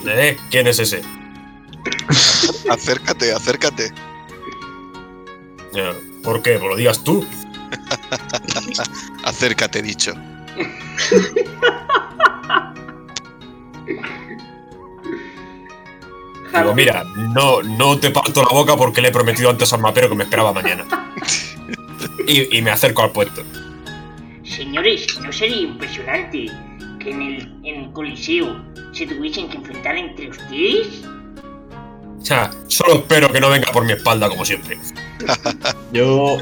¿Eh? ¿Quién es ese? Acércate, acércate. Eh, ¿Por qué? ¿Por lo digas tú? Acércate, dicho. Digo, mira, no, no te parto la boca porque le he prometido antes al mapero que me esperaba mañana. Y, y me acerco al puesto. Señores, ¿no sería impresionante que en el, en el Coliseo se tuviesen que enfrentar entre ustedes? O sea, solo espero que no venga por mi espalda como siempre. Yo,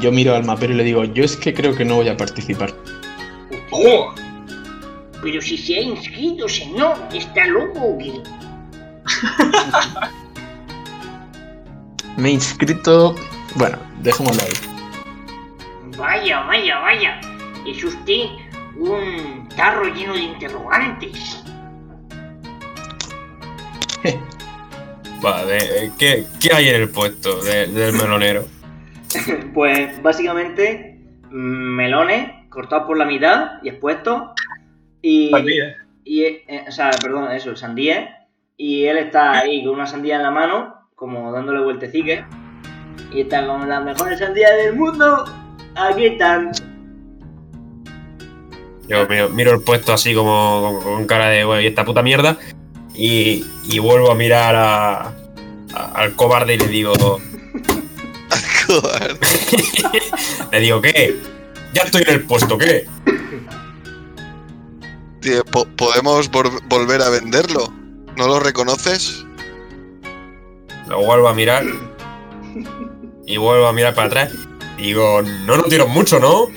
yo miro al mapero y le digo, yo es que creo que no voy a participar. ¡Oh! Pero si se ha inscrito, señor, ¿está loco qué? Me he inscrito... Bueno, dejémoslo ahí. Vaya, vaya, vaya. Es usted un tarro lleno de interrogantes. Eh, ¿qué, qué hay en el puesto de- del melonero? Pues básicamente melones cortados por la mitad y expuestos y, Sandía. y eh, o sea, perdón, eso, sandía y él está ahí con una sandía en la mano como dándole vueltecique y está con las mejores sandías del mundo. Aquí están. Yo miro, miro el puesto así como con, con cara de, "Bueno, ¿y esta puta mierda? Y, y vuelvo a mirar a, a- al cobarde y le digo, Joder. le digo, ¿qué? Ya estoy en el puesto, ¿qué? Tío, po- ¿Podemos volver a venderlo? ¿No lo reconoces? Lo vuelvo a mirar. Y vuelvo a mirar para atrás. Digo, no nos dieron mucho, ¿no?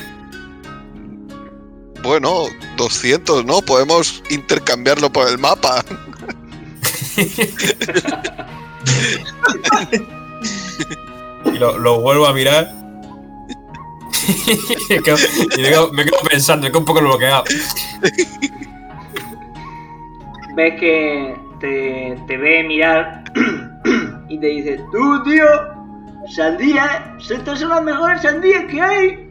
Bueno, 200, ¿no? Podemos intercambiarlo por el mapa. Y lo, lo vuelvo a mirar. y quedo- y me quedo- me quedo pensando, me quedo un poco bloqueado. Ves que te, te ve mirar y te dice, tú tío, sandía, estas son las mejores sandías que hay.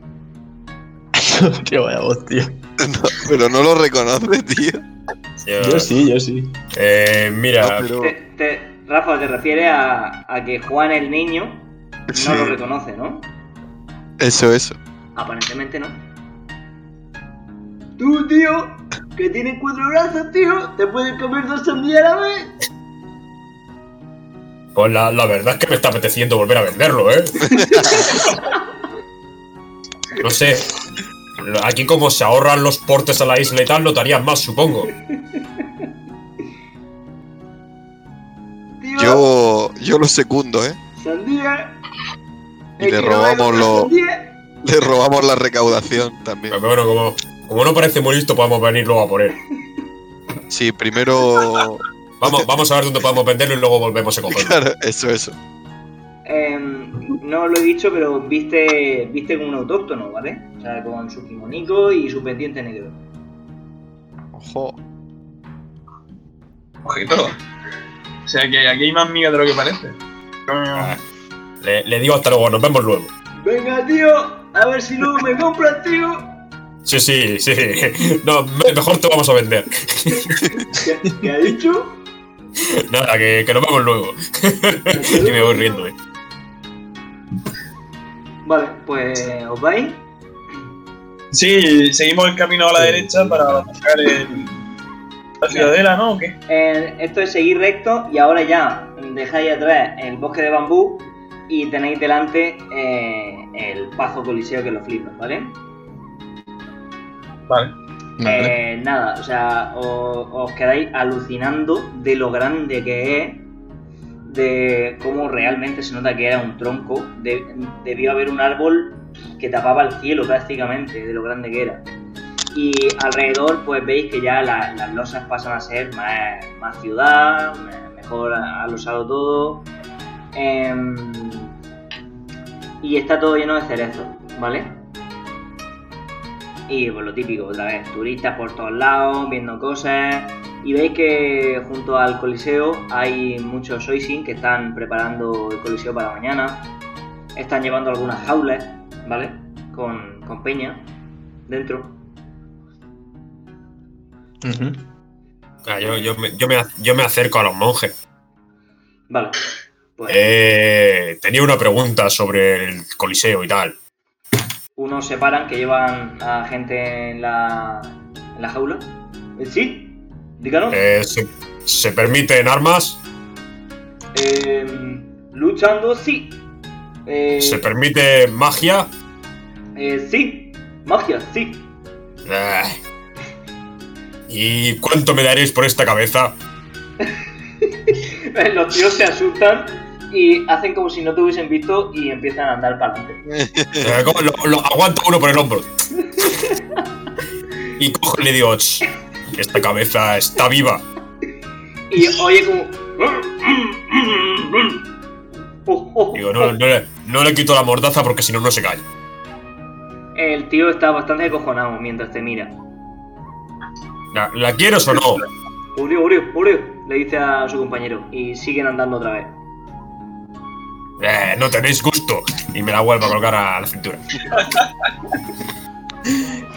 Tío, vaya voz, tío. No, pero no lo reconoce, tío. Yo sí, yo sí. Eh, mira, No, pero- Te- te- Rafa, te refiere a, a que Juan el niño no Sí. lo reconoce, ¿no? Eso, eso. Aparentemente no. Tú, tío, que tienes cuatro brazos, tío, te puedes comer dos sandías a la vez. pues la, la verdad es que me está apeteciendo volver a venderlo, ¿eh? No sé. Aquí como se ahorran los portes a la isla y tal, notarían más, supongo. Yo, yo lo secundo, ¿eh? sandía. Y le robamos lo- Le robamos la recaudación también. Pero bueno, como, como no parece muy listo, podemos venir luego a por él. Sí, primero. Vamos, vamos a ver dónde podemos venderlo y luego volvemos a cogerlo. Claro, eso, eso. Em, no lo he dicho, pero viste, viste como un autóctono, ¿vale? O sea, con su kimonico y su pendiente negro. Ojo. Ojito. O sea que aquí hay más miga de lo que parece. Le, le digo hasta luego, nos vemos luego. Venga, tío, a ver si luego me compras, tío. Sí, sí, sí. No, me- mejor te vamos a vender. ¿Qué, qué ha dicho? Nada, que, que nos vemos luego. y me voy riendo, eh. Vale, pues os vais. Sí, seguimos el camino a la derecha para buscar el, la ciudadela, ¿no? ¿O qué? Eh, esto es seguir recto y ahora ya dejáis atrás el bosque de bambú y tenéis delante eh, el Pazo Coliseo que lo flipas, ¿vale? Vale. Vale. Eh, nada, o sea, os, os quedáis alucinando de lo grande que es, de cómo realmente se nota que era un tronco. De- debió haber un árbol que tapaba el cielo prácticamente, de lo grande que era. Y alrededor, pues veis que ya la- las losas pasan a ser más, más ciudad, me- mejor alosado todo. Em, y está todo lleno de cerezos, ¿vale? Y pues lo típico, otra vez, turistas por todos lados, viendo cosas. Y veis que junto al Coliseo hay muchos Soisin que están preparando el Coliseo para mañana. Están llevando algunas jaulas, ¿vale? Con, con peña dentro. Ah, yo, yo, me, yo, me, yo me acerco a los monjes. Vale. Pues Eh, tenía una pregunta sobre el coliseo y tal. unos se paran que llevan a gente en la, en la jaula. ¿Sí? Díganos. Eh, ¿se, se permiten armas? Eh, luchando, sí. Eh, ¿Se permite magia? eh, sí. Magia, sí. Eh. ¿Y cuánto me daréis por esta cabeza? Los tíos se asustan y hacen como si no te hubiesen visto y empiezan a andar para adelante. Lo, lo- aguanto uno por el hombro. Y cojo y le digo, "Ch, esta cabeza está viva. Y oye como... Digo, no, no le, no le quito la mordaza porque si no, no se cae. El tío está bastante acojonado mientras te mira. ¿La, la quieres o no? Oreo, Oreo, Oreo, le dice a su compañero. Y siguen andando otra vez. Eh, no tenéis gusto. Y me la vuelvo a colgar a la cintura.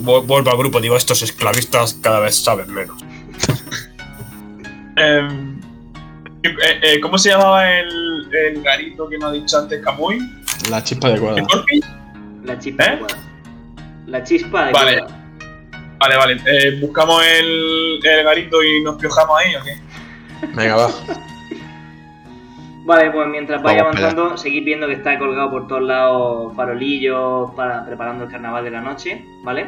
Vu- Vuelvo al grupo, digo, estos esclavistas cada vez saben menos. Em, eh, eh, ¿Cómo se llamaba el, el garito que me ha dicho antes Camuy? La chispa. ¿El Corpi? La chispa ¿Eh? adecuada. La chispa de Vale. Vale, vale. Eh, ¿Buscamos el, el garito y nos piojamos ahí o qué? Venga, va. Vale, pues mientras vaya Vamos avanzando, seguid viendo que está colgado por todos lados farolillos para preparando el carnaval de la noche, ¿vale?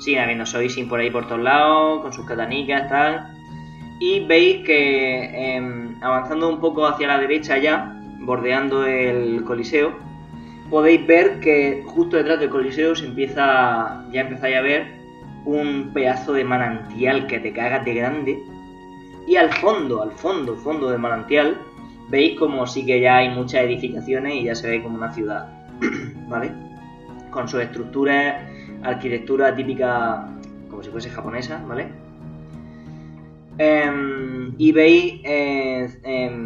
Siguen habiendo Soisin por ahí por todos lados, con sus katanicas, tal. Y veis que em, avanzando un poco hacia la derecha ya, bordeando el Coliseo, podéis ver que justo detrás del Coliseo se empieza, ya empezáis a ver un pedazo de manantial que te cagas de grande. Y al fondo, al fondo, fondo del manantial, veis como sí que ya hay muchas edificaciones y ya se ve como una ciudad, ¿vale? Con sus estructuras, arquitectura típica, como si fuese japonesa, ¿vale? Em, y veis eh, em,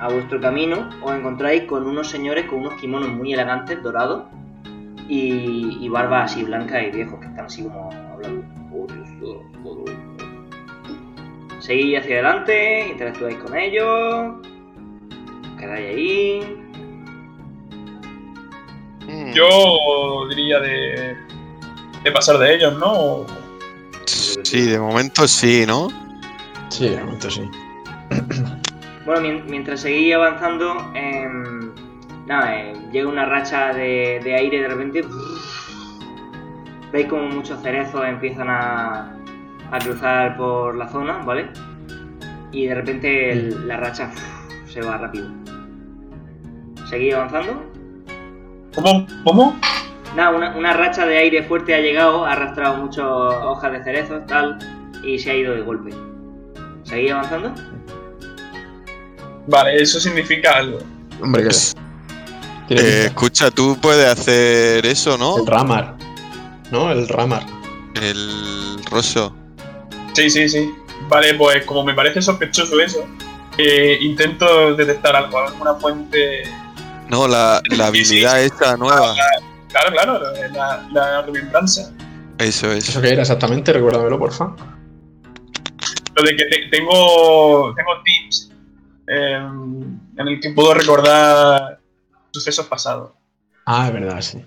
a vuestro camino, os encontráis con unos señores con unos kimonos muy elegantes, dorados, y, y barbas así blancas y viejos, que están así como hablando. "Oh, Dios, oh, oh, oh". Seguís hacia adelante, interactuáis con ellos, quedáis ahí. Mm, Yo diría de, de pasar de ellos, ¿no? O- Sí, de momento sí, ¿no? Sí, de momento sí. Bueno, mien- mientras seguís avanzando, em, nada, eh, llega una racha de, de aire de repente. Veis como muchos cerezos empiezan a, a cruzar por la zona, ¿vale? Y de repente el- la racha se va rápido. ¿Seguís avanzando? ¿Cómo? ¿Cómo? Nada, una, una racha de aire fuerte ha llegado, ha arrastrado muchas hojas de cerezos, tal, y se ha ido de golpe. ¿Seguís avanzando? Vale, eso significa algo. Hombre, que Eh, escucha, tú puedes hacer eso, ¿no? El Ramar. ¿No? El Ramar. El roso. Sí, sí, sí. Vale, pues como me parece sospechoso eso, eh, intento detectar algo, alguna fuente. No, la, la Sí, sí. habilidad esta nueva. Claro, claro, la, la remembranza. Eso es. ¿Eso qué era exactamente? Recuérdamelo, porfa. Lo de que te- tengo, tengo Teams eh, en el que puedo recordar sucesos pasados. Ah, es verdad, sí.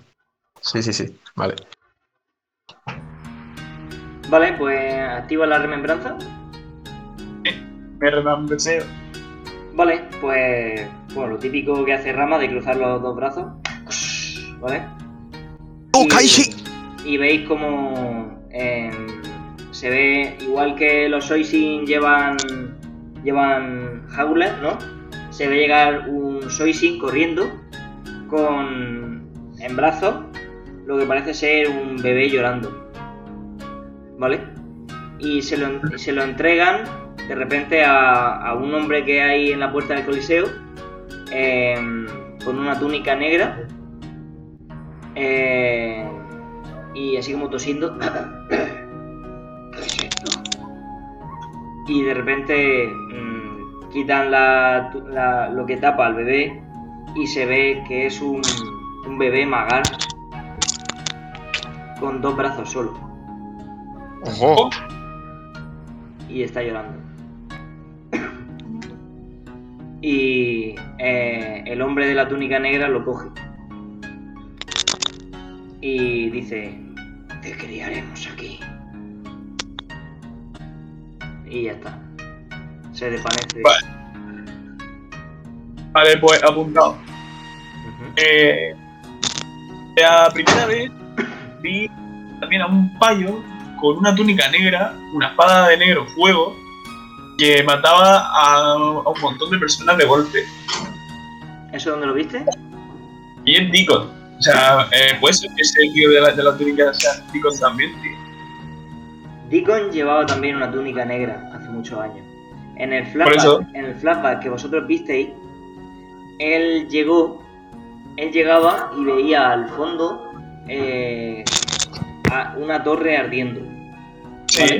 Sí, sí, sí. Vale. Vale, pues activa la remembranza. Me remembré. Vale, pues bueno, lo típico que hace Rama de cruzar los dos brazos. ¿Vale? ¡Oh, Y- Kaishi! Y veis como em, se ve, igual que los Soisin llevan llevan jaulas, ¿no? Se ve llegar un Soisin corriendo con en brazos lo que parece ser un bebé llorando. ¿Vale? Y se lo, se lo entregan de repente a, a un hombre que hay en la puerta del Coliseo em, con una túnica negra eh, y así como tosiendo. Y de repente mm, quitan la- lo que tapa al bebé y se ve que es un, un bebé magar con dos brazos solo ¡Ojo! y está llorando. Y eh, el hombre de la túnica negra lo coge. Y dice, te criaremos aquí. Y ya está. Se desvanece. Vale. Vale, pues apuntado. Eh, la primera vez vi también a un payo con una túnica negra, una espada de negro fuego, que mataba a, a un montón de personas de golpe. ¿Eso dónde lo viste? Y Deacon. O sea, eh, pues ese tío de la, de la túnica sea Deacon también, tío. Deacon llevaba también una túnica negra hace muchos años. En el flashback, en el flashback que vosotros visteis, él llegó, él llegaba y veía al fondo eh, a una torre ardiendo. Sí, ¿vale?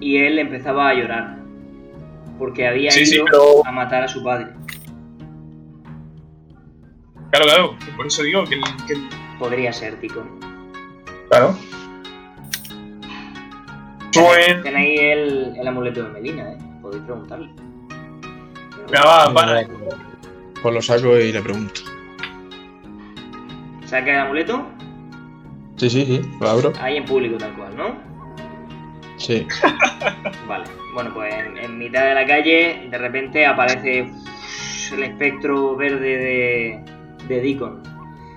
Y él empezaba a llorar porque había Sí, sí, ido pero- a matar a su padre. Claro, claro. Por eso digo que, el- que Podría ser Deacon. claro. Suen, Tenéis el, el amuleto de Melina, ¿eh? Podéis preguntarle. me va para. Pues lo saco y le pregunto. ¿Saca el amuleto? Sí, sí, sí. Lo abro. Ahí en público tal cual, ¿no? Sí. Vale, bueno, pues en, en mitad de la calle de repente aparece el espectro verde de, de Deacon.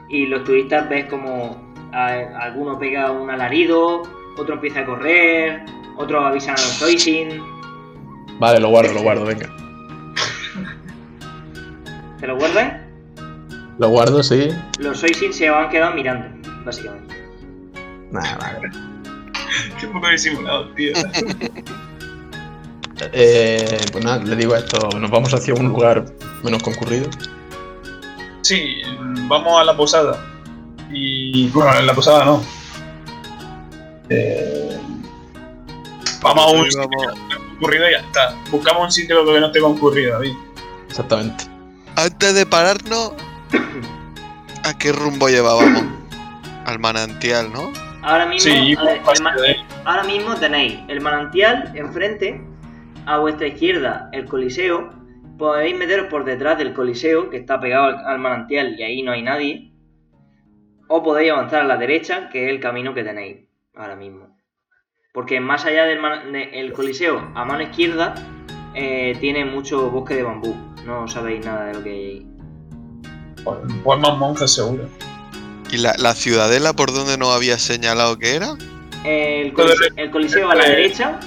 Y los turistas ves como a- alguno pega un alarido, otro empieza a correr, otro avisan a los Soisin. Vale, lo guardo, lo guardo, venga. ¿Te lo guardan? Lo guardo, sí. Los Soisin se han quedado mirando, básicamente. Nada, vale. Qué poco disimulado, tío. Eh, pues nada, le digo esto, nos vamos hacia un lugar menos concurrido. Sí, vamos a la posada. Y. Bueno, en la posada no. Eh, vamos a un Sí, sitio vamos- que no esté concurrido y ya está. Buscamos un sitio que no esté concurrido, David. Exactamente. Antes de pararnos, ¿a qué rumbo llevábamos? Al manantial, ¿no? Ahora mismo, Sí, ver, el ahora mismo tenéis el manantial enfrente, a vuestra izquierda el coliseo. Podéis meteros por detrás del coliseo que está pegado al, al manantial y ahí no hay nadie. O podéis avanzar a la derecha, que es el camino que tenéis ahora mismo. Porque más allá del man- de- el coliseo, a mano izquierda, eh, tiene mucho bosque de bambú. No sabéis nada de lo que hay ahí. pues, pues más monjes seguro. ¿Y la, la ciudadela por donde nos había señalado que era? El coliseo, el coliseo a la derecha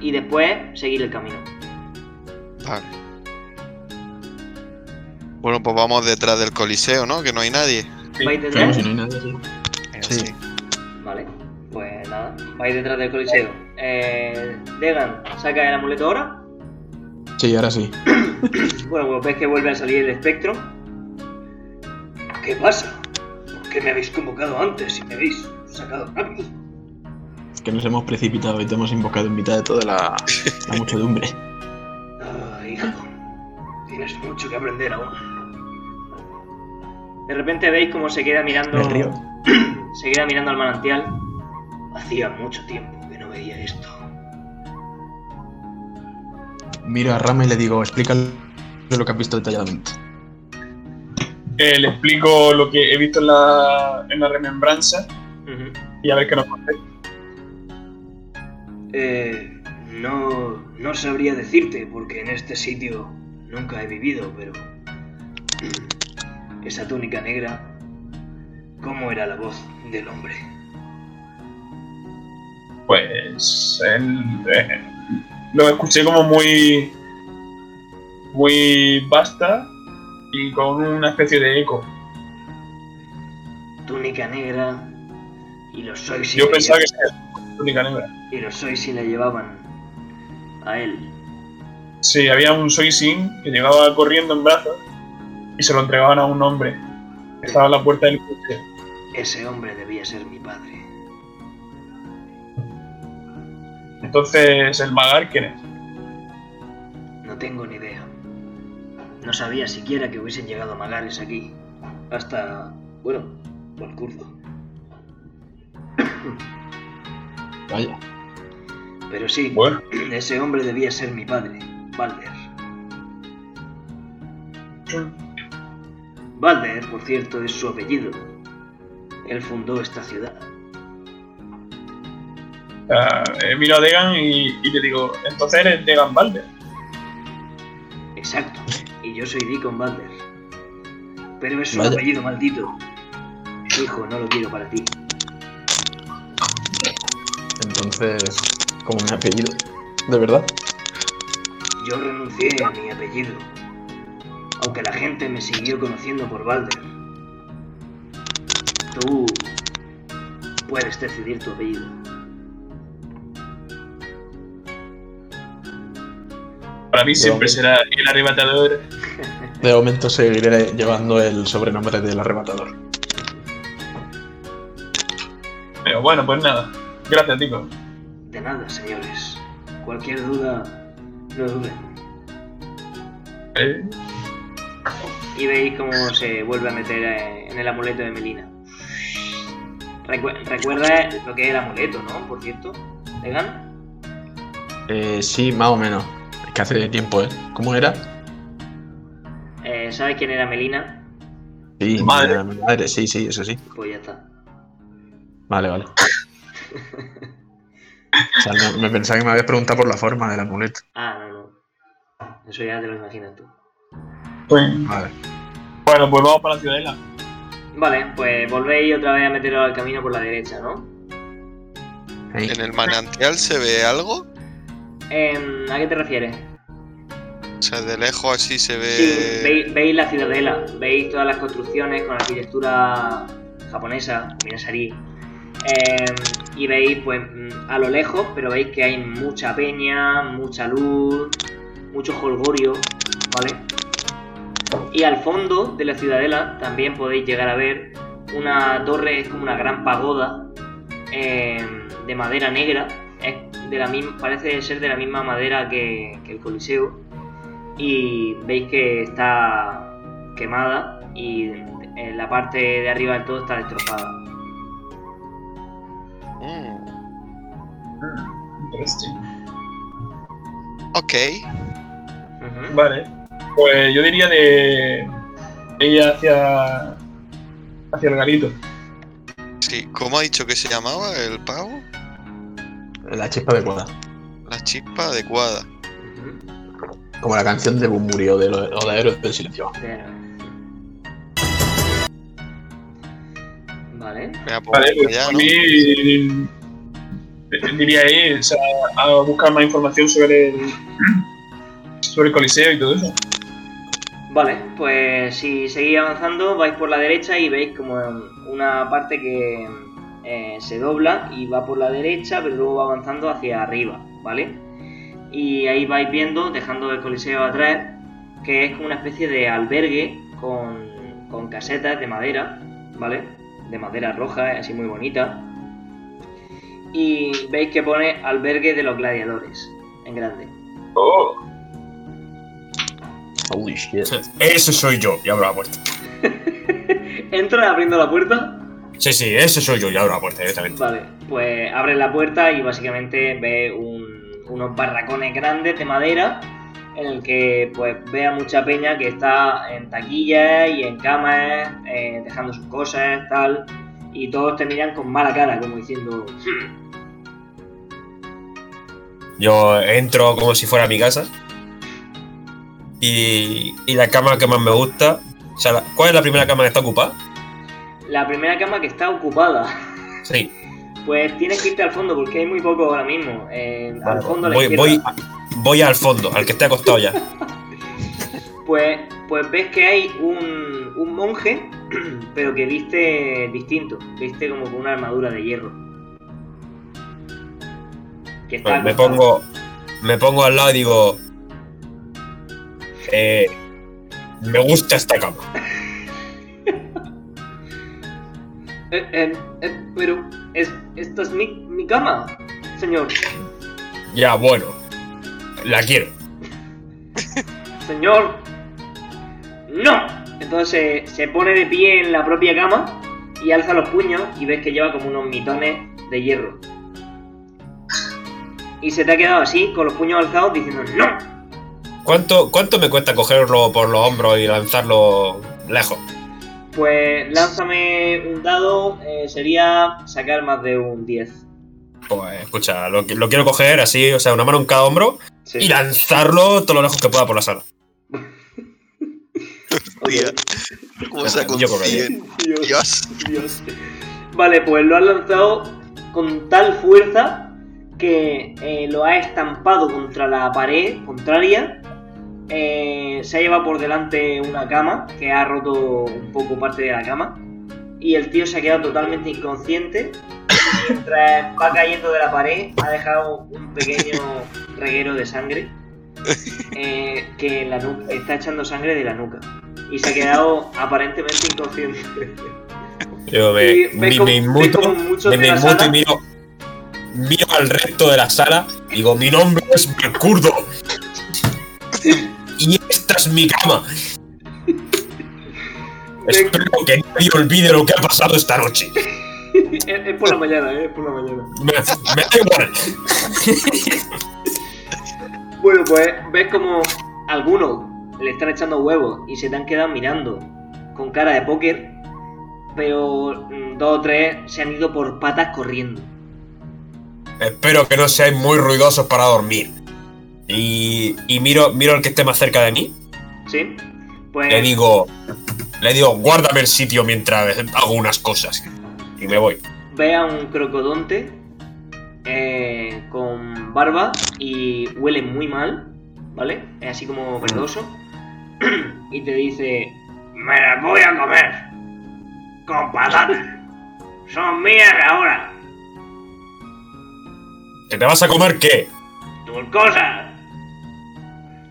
y después seguir el camino. Vale. Bueno, pues vamos detrás del coliseo, ¿no? Que no hay nadie. Sí. ¿Vais detrás? si no hay nadie, sí. Vale, pues nada, vais detrás del coliseo. Eh, Degan, ¿saca el amuleto ahora? Sí, ahora sí. Bueno, pues ves que vuelve a salir el espectro. ¿Qué pasa? ¿Por qué me habéis convocado antes y me habéis sacado rápido? Es que nos hemos precipitado y te hemos invocado en mitad de toda la, la muchedumbre. Ah, hijo, tienes mucho que aprender aún. De repente veis cómo se queda mirando. Me río. Se queda mirando al manantial. Hacía mucho tiempo que no veía esto. Miro a Rama y le digo, explícale lo que has visto detalladamente. Eh, le explico lo que he visto en la, en la remembranza y a ver qué nos contesta. Eh, no, no sabría decirte porque en este sitio nunca he vivido, pero esa túnica negra, ¿cómo era la voz del hombre? Pues él, eh, lo escuché como muy muy vasta y con una especie de eco. Túnica negra y los sois Yo pensaba que era túnica negra. y los sois y le llevaban a él. Sí, había un Soisin que llegaba corriendo en brazos y se lo entregaban a un hombre que estaba en la puerta del coche. Ese hombre debía ser mi padre. Entonces, ¿el Magar quién es? No tengo ni idea. No sabía siquiera que hubiesen llegado Magares aquí. Hasta, bueno, Valkurdo. Vaya. Pero sí, Bueno, ese hombre debía ser mi padre, Balder. Balder, por cierto, es su apellido. Él fundó esta ciudad. eh, miro a Degan y, y le digo, entonces eres Degan Balder. Exacto. Y yo soy Deacon Balder. Pero es un apellido maldito. Hijo, no lo quiero para ti. Entonces, como mi apellido. ¿De verdad? Yo renuncié a mi apellido. Aunque la gente me siguió conociendo por Balder. Tú puedes decidir tu apellido. Para mí siempre será el arrebatador. De momento seguiré llevando el sobrenombre del arrebatador. Pero bueno, pues nada. Gracias, Tico. De nada, señores. Cualquier duda, no duden. Eh, Y veis cómo se vuelve a meter en el amuleto de Melina. Recu- recuerda lo que es el amuleto, ¿no? Por cierto. ¿Legan? Eh, sí, más o menos. Es que hace tiempo, ¿eh? ¿Cómo era? Eh, ¿Sabes quién era Melina? Sí, madre. era mi madre, sí, sí, eso sí. Pues ya está. Vale, vale. O sea, no- me pensaba que me habías preguntado por la forma del amuleto. Ah, no, no. Eso ya te lo imaginas tú. Pues, Vale. bueno, pues vamos para la ciudadela. Vale, pues volvéis otra vez a meteros al camino por la derecha, ¿no? Ahí. ¿En el manantial se ve algo? Em, ¿A qué te refieres? O sea, de lejos así se ve. Sí, veis, veis la ciudadela, veis todas las construcciones con arquitectura japonesa, minasarí. Em, y veis, pues, a lo lejos, pero veis que hay mucha peña, mucha luz, mucho jolgorio, ¿vale? Y al fondo de la ciudadela también podéis llegar a ver una torre, es como una gran pagoda em, de madera negra. Es de la misma, parece ser de la misma madera que, que el Coliseo. Y veis que está quemada y en la parte de arriba del todo está destrozada. Mm, Interesting. ok. Vale. Pues yo diría de de ir hacia hacia el garito. Sí, ¿cómo ha dicho que se llamaba el pavo? La chispa adecuada. La chispa adecuada. Como la canción de Boom murió de los de Héroes del Silencio. Vale. Venga, pues Vale, pues allá, a ¿no? mí eh, diría ir o sea, a buscar más información sobre el sobre el coliseo y todo eso. Vale, pues si seguís avanzando, vais por la derecha y veis como una parte que eh, se dobla y va por la derecha, pero luego va avanzando hacia arriba, ¿vale? Y ahí vais viendo, dejando el coliseo atrás, que es como una especie de albergue con, con casetas de madera, ¿vale? De madera roja, así muy bonita. Y veis que pone albergue de los gladiadores, en grande. Oh, Holy shit. Ese soy yo, y abro la puerta. Entra abriendo la puerta. Sí, sí, ese soy yo, y abro la puerta directamente. Vale, pues abres la puerta y básicamente ves un- unos barracones grandes de madera en el que pues ve a mucha peña que está en taquillas y en camas, eh, dejando sus cosas, tal, y todos te miran con mala cara, como diciendo, "Hmm, Yo entro como si fuera mi casa. Y, y la cama que más me gusta. O sea, la- ¿cuál es la primera cama que está ocupada? la primera cama que está ocupada, Sí. pues tienes que irte al fondo porque hay muy poco ahora mismo, eh, al fondo a la voy, voy, voy al fondo, al que esté acostado ya. Pues, pues ves que hay un, un monje, pero que viste distinto. Viste como con una armadura de hierro. Que está Pues me pongo. Me pongo al lado y digo. Eh, me gusta esta cama. Eh, eh, eh, pero, es, esta es mi, mi cama, señor. Ya, bueno. La quiero. Señor. ¡No! Entonces se, se pone de pie en la propia cama y alza los puños y ves que lleva como unos mitones de hierro. Y se te ha quedado así, con los puños alzados, diciendo ¡No! ¿Cuánto, ¿Cuánto me cuesta cogerlo por los hombros y lanzarlo lejos? Pues lánzame un dado, eh, sería sacar más de un 10. Pues escucha, lo, lo quiero coger así, o sea, una mano en cada hombro Sí. y lanzarlo todo lo lejos que pueda por la sala. Ok. Tía, ¿Cómo se Yo? Dios, Dios. Dios. Vale, pues lo has lanzado con tal fuerza que eh, lo ha estampado contra la pared contraria. Eh, se ha llevado por delante una cama que ha roto un poco parte de la cama. Y el tío se ha quedado totalmente inconsciente. Y mientras va cayendo de la pared, ha dejado un pequeño reguero de sangre. eh, que la nu- está echando sangre de la nuca. Y se ha quedado aparentemente inconsciente. Yo me, Y me, como- me inmuto, me, me inmuto y miro, miro al resto de la sala y digo, mi nombre es Mercurdo. Es mi cama. Espero que nadie olvide lo que ha pasado esta noche. es, es por la mañana, ¿eh? es por la mañana. Me, me da igual. Bueno, pues ves como algunos le están echando huevos y se te han quedado mirando con cara de póker, pero mm, dos o tres se han ido por patas corriendo. Espero que no seáis muy ruidosos para dormir. Y, y miro, miro al que esté más cerca de mí. ¿Sí? Pues Le digo, le digo, guárdame el sitio mientras hago unas cosas. Y me voy. Ve a un crocodonte eh, con barba y huele muy mal, ¿vale? Es así como verdoso. y te dice, Me las voy a comer. Con patatas. Son mías ahora. ¿Que te vas a comer qué? Tus cosas.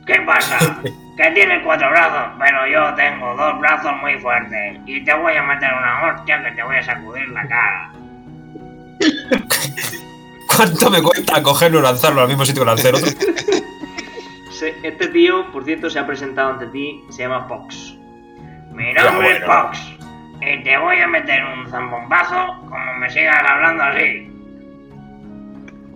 ¿Qué pasa? Que tienes cuatro brazos, pero yo tengo dos brazos muy fuertes. Y te voy a meter una hostia que te voy a sacudir la cara. ¿Cuánto me cuesta cogerlo y lanzarlo al mismo sitio que el otro? Este tío, por cierto, se ha presentado ante ti, se llama Fox. Mi nombre es bueno. Fox. Y te voy a meter un zambombazo como me sigas hablando así.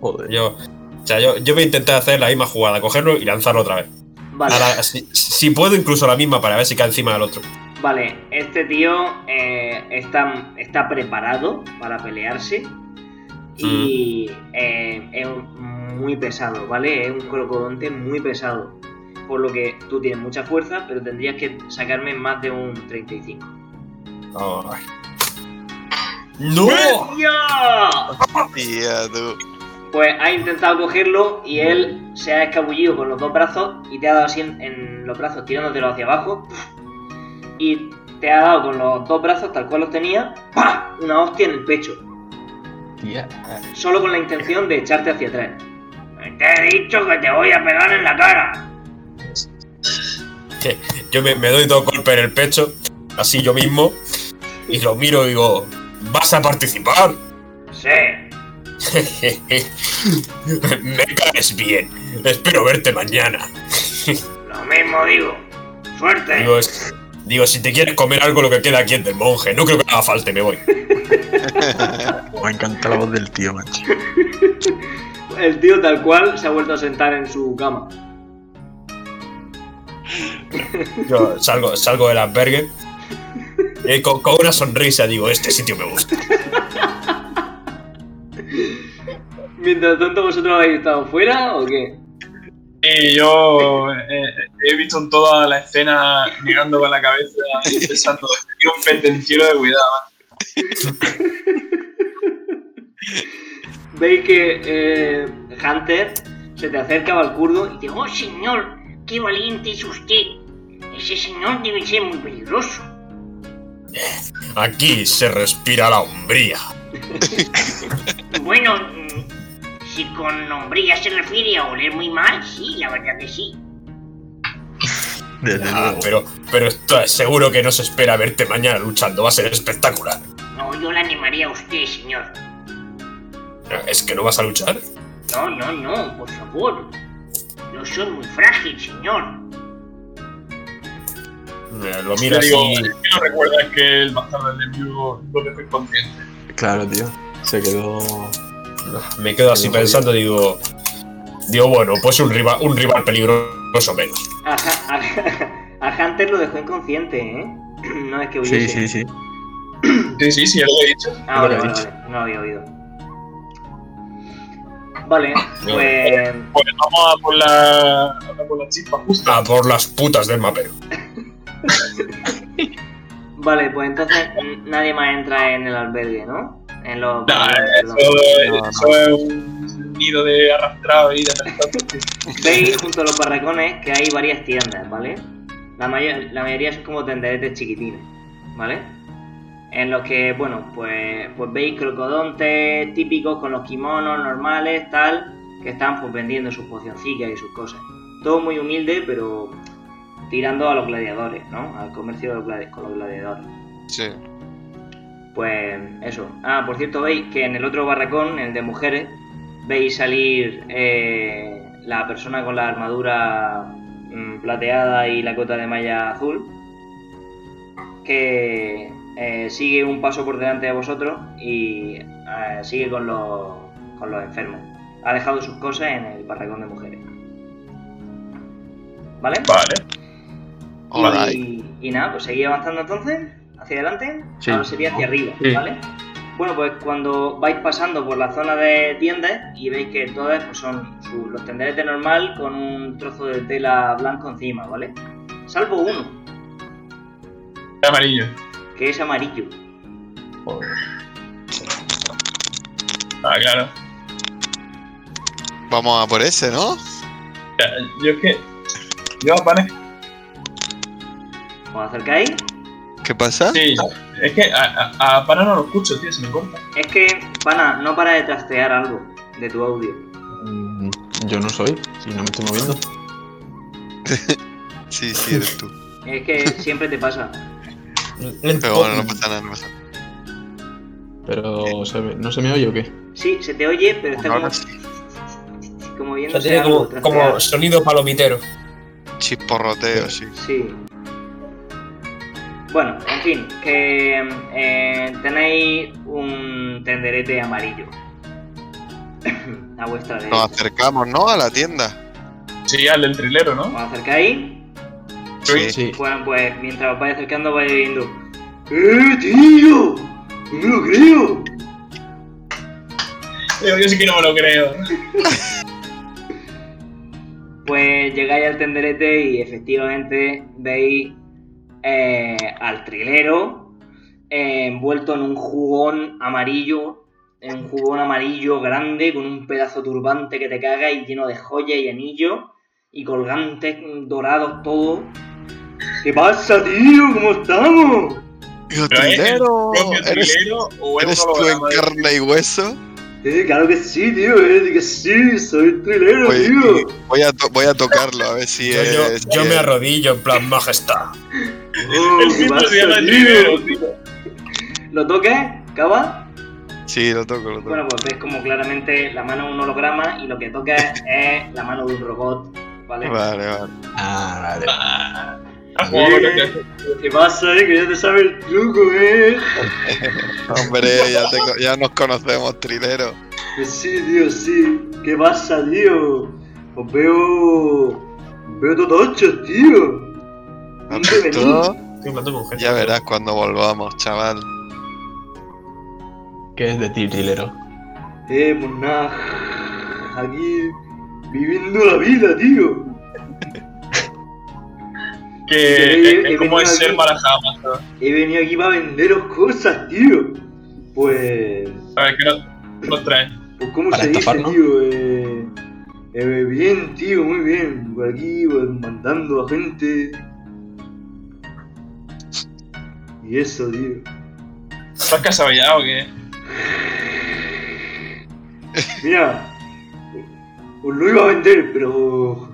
Joder. Yo, o sea, yo, yo voy a intentar hacer la misma jugada, cogerlo y lanzarlo otra vez. Vale, si, si puedo, incluso la misma para ver si cae encima del otro. vale, este tío eh, está, está preparado para pelearse y eh, es muy pesado, ¿vale? Es un crocodonte muy pesado. Por lo que tú tienes mucha fuerza, pero tendrías que sacarme más de un 35. Ay. ¡No! ¡Ya! Tía, tú. Pues ha intentado cogerlo y él se ha escabullido con los dos brazos y te ha dado así en, en los brazos tirándotelo hacia abajo. Y te ha dado con los dos brazos tal cual los tenía, ¡pah! una hostia en el pecho. Tía. Solo con la intención de echarte hacia atrás. Te he dicho que te voy a pegar en la cara. Yo me, me doy dos golpes en el pecho, así yo mismo, y lo miro y digo, ¿vas a participar? Sí. Me caes bien. Espero verte mañana. Lo mismo digo. Suerte. Digo, es- digo, si te quieres comer algo, lo que queda aquí es del monje. No creo que haga falta, me voy. Me encanta la voz del tío, macho. El tío tal cual se ha vuelto a sentar en su cama. Yo salgo, salgo del albergue y con, con una sonrisa digo, este sitio me gusta. Mientras tanto, ¿vosotros habéis estado fuera o qué? Y yo eh, he visto en toda la escena negando con la cabeza y pensando, tío, un pendenciero de cuidado. Veis que eh, Hunter se te acerca al kurdo y te Oh, señor, qué valiente es usted. Ese señor debe ser muy peligroso. Aquí se respira la hombría. Bueno, si con hombría se refiere a oler muy mal, sí, la verdad que sí. Desde Ah, luego. pero, pero estoy seguro que no se espera verte mañana luchando. Va a ser espectacular. No, yo le animaría a usted, señor. ¿Es que no vas a luchar? No, no, no, por favor. Yo soy muy frágil, señor. Eh, Lo miro digo, así. ¿es que no recuerdas que el bastardo del enemigo lo dejó inconsciente? Claro, tío. Se quedó. Me quedo así pensando digo. Digo, bueno, pues un rival, un rival peligroso menos. A, a- a Hunter lo dejó inconsciente, ¿eh? No es que Sí, huyese. sí, sí. Sí, sí, sí, ya lo he dicho. Ah, vale, vale, he vale. No lo había oído. Vale, pues. Pues vamos a por la, a por la chispa justa. A por las putas del mapero. Vale, pues entonces nadie más entra en el albergue, ¿no? En los. No, eso, no, eso es un nido de arrastrado y de. Veis junto a los barracones que hay varias tiendas, ¿vale? La, mayor- la mayoría son como tenderetes chiquitines, ¿vale? En los que, bueno, pues, pues veis crocodontes típicos con los kimonos normales, tal, que están pues vendiendo sus pocioncillas y sus cosas. Todo muy humilde, pero tirando a los gladiadores, ¿no? Al comercio de los con los gladiadores. Sí. Pues eso. Ah, por cierto, veis que en el otro barracón, el de mujeres, veis salir eh, la persona con la armadura mm, plateada y la cota de malla azul, que eh, sigue un paso por delante de vosotros y eh, sigue con los, con los enfermos. Ha dejado sus cosas en el barracón de mujeres. ¿Vale? Vale. Alright. Y, y nada, pues seguí avanzando entonces, hacia adelante. Sí. Ahora sería hacia arriba, Sí. ¿vale? Bueno, pues cuando vais pasando por la zona de tiendas y veis que todas pues, son su- los tenderetes normal con un trozo de tela blanco encima, ¿vale? Salvo uno. Amarillo. que es amarillo. Joder. Ah, claro. Vamos a por ese, ¿no? Yo es que. Yo, vale. ¿Os acercáis? ¿Qué pasa? Sí. Es que a, a, a Pana no lo escucho, tío, se me corta. Es que, pana, no para de trastear algo de tu audio. Mm, Yo no soy, si no me estoy moviendo. Sí, sí, eres tú. Es que siempre te pasa. Pero bueno, no pasa nada, no pasa nada. Pero ¿se ve- ¿no se me oye o qué? Sí, se te oye, pero está como, sí. como O sea, tiene como, como sonido palomitero. Chisporroteo, sí. Sí. Bueno, en fin, que eh, tenéis un tenderete amarillo. a vuestra Nos derecha. acercamos, ¿no? A la tienda. Sí, al del trilero, ¿Os ¿no? acercáis? Sí. Sí. Bueno, pues mientras os vais acercando vais viendo. ¡Eh, tío! ¡No me lo creo! Yo, yo sí que no me lo creo. Pues llegáis al tenderete y efectivamente veis eh, al trilero eh, envuelto en un jugón amarillo, en un jugón amarillo grande con un pedazo turbante que te caga y lleno de joyas y anillos y colgantes dorados todo. ¿Qué pasa, tío? ¿Cómo estamos? Hijo ¿Pero es el trilero, propio ¿eres, trilero o eres tú en carne y hueso? Eh, claro que sí, tío, eh, que sí, soy trilero, Voy, tío. voy a, to- voy a tocarlo, a ver si Yo, yo- es. yo si me es- arrodillo en plan majestad. Oh, El. ¿Lo toques, Cava? Sí, lo toco, lo toco. Bueno, pues ves como claramente la mano es un holograma y lo que toca es la mano de un robot, ¿vale? Vale, vale. Ah, vale. ¿Qué pasa, eh? Que ya te sabe el truco, eh. Hombre, ya, te- ya nos conocemos, trilero. Pues sí, tío, sí. ¿Qué pasa, tío? Os veo... os Veo totochos, tío. ¿Has ¿Dónde venís? hablando con gente. Ya verás cuando volvamos, chaval. ¿Qué es de ti, trilero? Eh, pues nada. Aquí... Viviendo la vida, tío. Que He- es, he es como es ser. ¿sabes? He venido aquí para venderos cosas, tío. Pues... A ver, ¿qué nos, nos trae? Pues cómo Para se dice, estafarnos. tío, eh, eh, bien, tío, muy bien. Por aquí, pues, mandando a gente. Y eso, tío. ¿Estás casado ya o qué? Mira, os lo iba a vender, pero.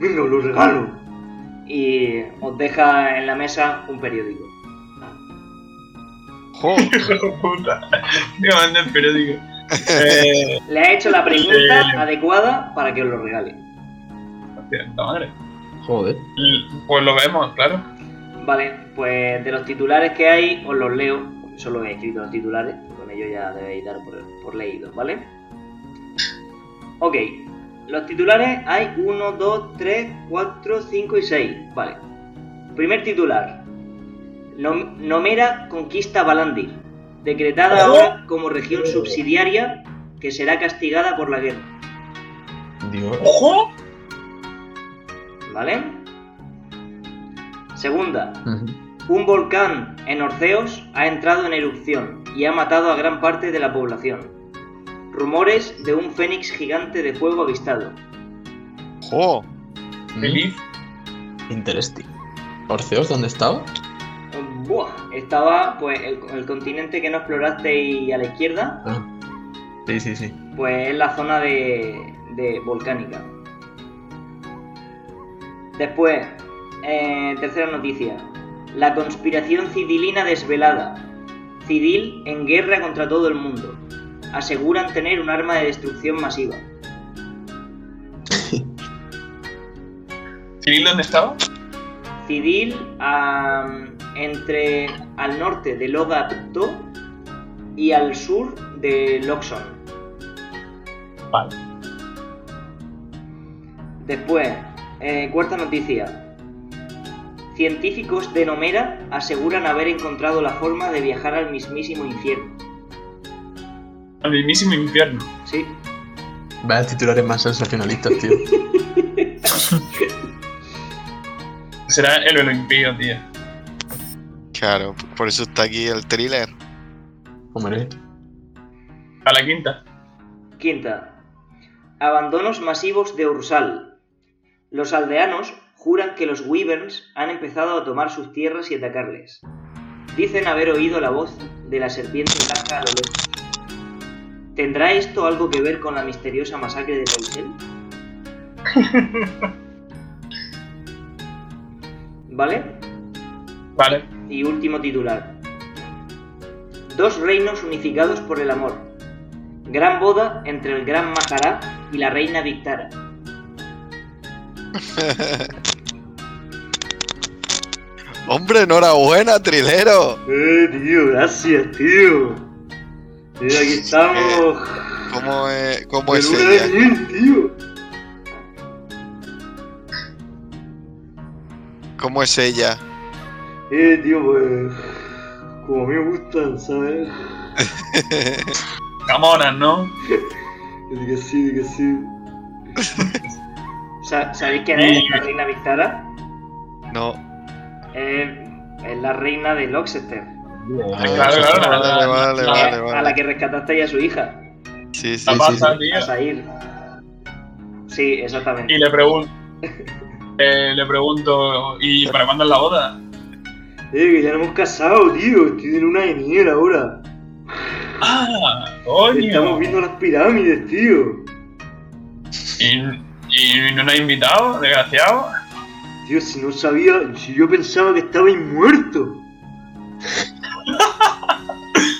Venga, os lo regalo. Y os deja en la mesa un periódico. Jo, Hijo de puta. Me mandé el periódico. Eh, Le ha hecho la pregunta Eh. adecuada para que os lo regale. madre. Joder. Pues lo vemos, claro. Vale, pues de los titulares que hay, os los leo, solo he escrito los titulares, y con ello ya debéis dar por, por leídos, ¿vale? Ok, los titulares hay 1, 2, 3, 4, 5 y 6, vale. Primer titular. Nom- Nomera conquista Balandir, decretada ahora como región subsidiaria que será castigada por la guerra, Dios. ¡Ojo! ¿vale? Segunda. Un volcán en Orceos ha entrado en erupción y ha matado a gran parte de la población. Rumores de un fénix gigante de fuego avistado. jo. Feliz. Interesting. ¿Orceos dónde estaba? Buah, estaba pues el, el continente que no exploraste a la izquierda, Ah. Sí, sí, sí. pues es la zona de, de volcánica. Después, eh, tercera noticia. La conspiración cidilina desvelada. Cidil en guerra contra todo el mundo. Aseguran tener un arma de destrucción masiva. ¿Civil dónde estaba? Cidil entre al norte de Logatto y al sur de Loxon. Vale. Después, eh, cuarta noticia. Científicos de Nomera aseguran haber encontrado la forma de viajar al mismísimo infierno. Al mismísimo infierno. Sí, Vaya titulares más sensacionalistas, tío. Será el velo impío, tío. Claro, por eso está aquí el thriller. Hombre. A la quinta. Quinta. Abandonos masivos de Ursal. Los aldeanos juran que los Wyverns han empezado a tomar sus tierras y atacarles. Dicen haber oído la voz de la serpiente blanca a lo lejos. ¿Tendrá esto algo que ver con la misteriosa masacre de Pausel? ¿Vale? Vale. Y último titular. Dos reinos unificados por el amor. Gran boda entre el gran Mahará y la reina Victara. Hombre, enhorabuena, trilero. Eh, tío, gracias, tío. Eh, aquí estamos. ¿Cómo es, cómo es de ella? tío. ¿Cómo es ella? Eh, tío, pues. Como a mí me gustan, ¿sabes? Camonas, ¿no? Di que sí, di que sí. Sa- ¿Sabéis quién es la reina Victara? No. Eh, es la reina de Loxester. Vale, vale, vale, A la que rescataste a su hija, Sí, sí, La sí. pasa, sí. Sair. Sí, exactamente. Y le pregunto. eh, le pregunto, ¿y para cuándo es la boda? Eh, que ya nos hemos casado, tío. Estoy en luna de miel ahora. ¡Ah! ¡Coño! Estamos viendo las pirámides, tío. ¿Y, y no nos ha invitado, desgraciado? Tío, si no sabía, si yo pensaba que estabais muertos.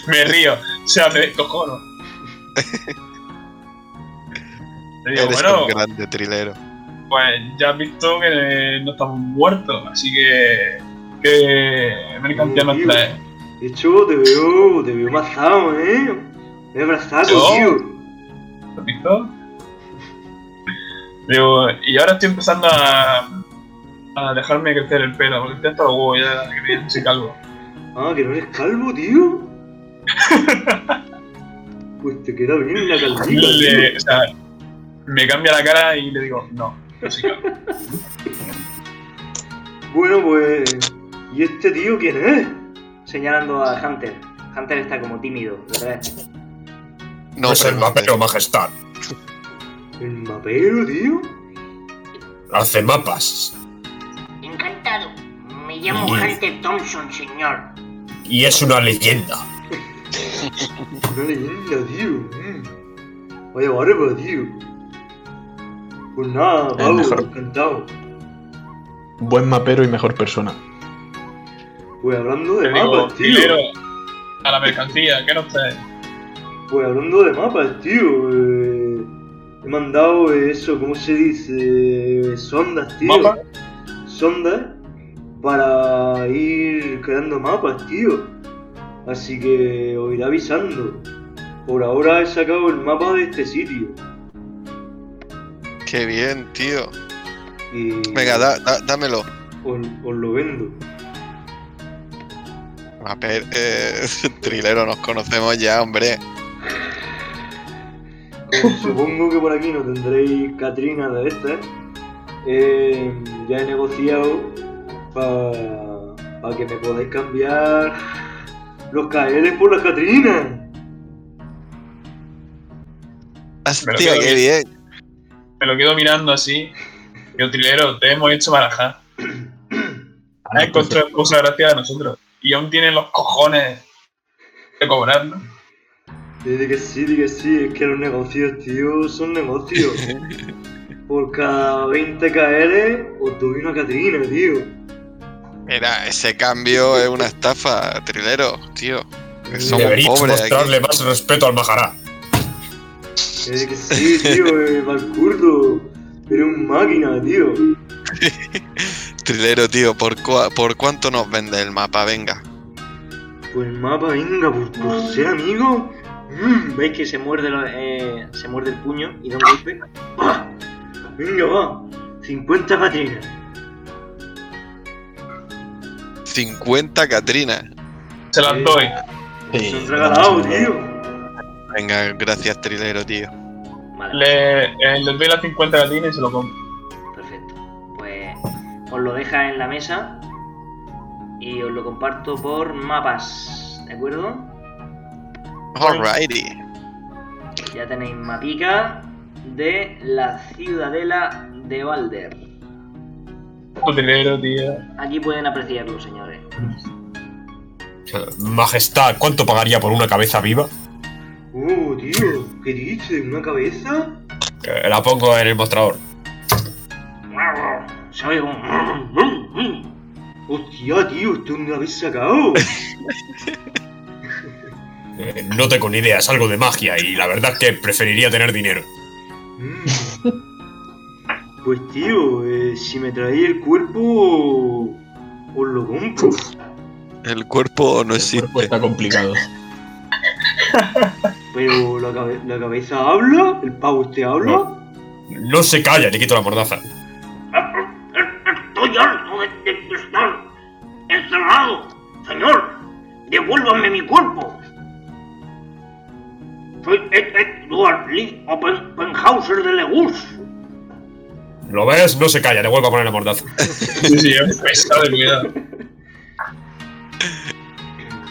Me río. O sea, me descojono. Le digo, Eres bueno, un grande trilero. pues ya has visto que no estamos muertos, así que. ¿Qué mercancía nos traes? De hecho, te veo, te veo mazado, ¿eh? Me abrazaco, ¿Yo? tío. ¿Has visto? Digo, y ahora estoy empezando a, a dejarme crecer el pelo, porque estoy hasta los huevos ya que me calvo. Ah, que no eres calvo, tío. pues te queda bien la calvita, Le- tío. o sea, me cambia la cara y le digo, no, no soy calvo. Bueno, pues. ¿Y este tío quién es? Señalando a Hunter. Hunter está como tímido, ¿verdad? No, es el pero- mapero, majestad. El mapero, tío. Hace mapas. Encantado. Me llamo. Hunter Thompson, señor. Y es una leyenda. Una leyenda, tío. Mm. Vaya barba, tío. Pues nada, Pablo, mejor. encantado. Buen mapero y mejor persona. Pues hablando de digo, mapas, tío. a la mercancía, ¿qué nos traes? Pues hablando de mapas, tío. eh, he mandado eso, ¿cómo se dice? Sondas, tío. ¿Mapa? Sondas para ir creando mapas, tío. Así que os iré avisando. Por ahora he sacado el mapa de este sitio. Qué bien, tío. Y Venga, da- da- dámelo. os, os lo vendo. A ver, eh, trilero, nos conocemos ya, hombre. Supongo que por aquí no tendréis Catrina de estas. Eh, ya he negociado para que me podáis cambiar los KL por las Catrinas. Hostia, quedo qué bien. bien. Me lo quedo mirando así. Digo, trilero, te hemos hecho barajar. Has encontrado cosas gracias a nosotros. Y aún tienen los cojones de cobrarnos. Sí, di que sí, di que sí, es que los negocios, tío, son negocios. Por cada 20 KL os doy una Catrina, tío. Mira, ese cambio es una estafa, trilero, tío. Que somos Deberías pobres aquí. mostrarle más respeto al Majará. Es que sí, tío, eh, Valcurdo. Eres un máquina, tío. Trilero, tío, ¿por, cua- ¿por cuánto nos vende el mapa? Venga. Pues el mapa, venga, por, por ser amigo. Mm, ¿Veis que se muerde, lo- eh, se muerde el puño y da un golpe? Venga, va. 50 Catrinas. 50 Catrina. Se las doy. Sí, Se os regalado, vamos a- tío. Venga, gracias, trilero, tío. Vale, Le, eh, les doy las 50 gatines y se lo compro. perfecto. Pues os lo deja en la mesa. y os lo comparto por mapas, ¿de acuerdo? Alrighty. Ya tenéis mapica de la ciudadela de Valder. Hotelero, tío. Aquí pueden apreciarlo, señores. Majestad, ¿cuánto pagaría por una cabeza viva? Oh, tío, ¿qué dices? ¿Una cabeza? La pongo en el mostrador. Hostia, tío, esto no lo habéis sacado. Eh, no tengo ni idea, es algo de magia y la verdad es que preferiría tener dinero. Mm. Pues tío, eh, si me traéis el cuerpo, lo compro. El cuerpo no El existe. cuerpo está complicado. Pero la, cabe- la cabeza habla, el pavo este habla. No se calla, le quito la mordaza. Estoy harto de, de- de estar encerrado. Señor, devuélvame mi cuerpo. Soy Ed- Edward Lee Oppenhauser de Legus. ¿Lo ves? No se calla, le vuelvo a poner la mordaza. Sí, sí, es pesado de cuidado.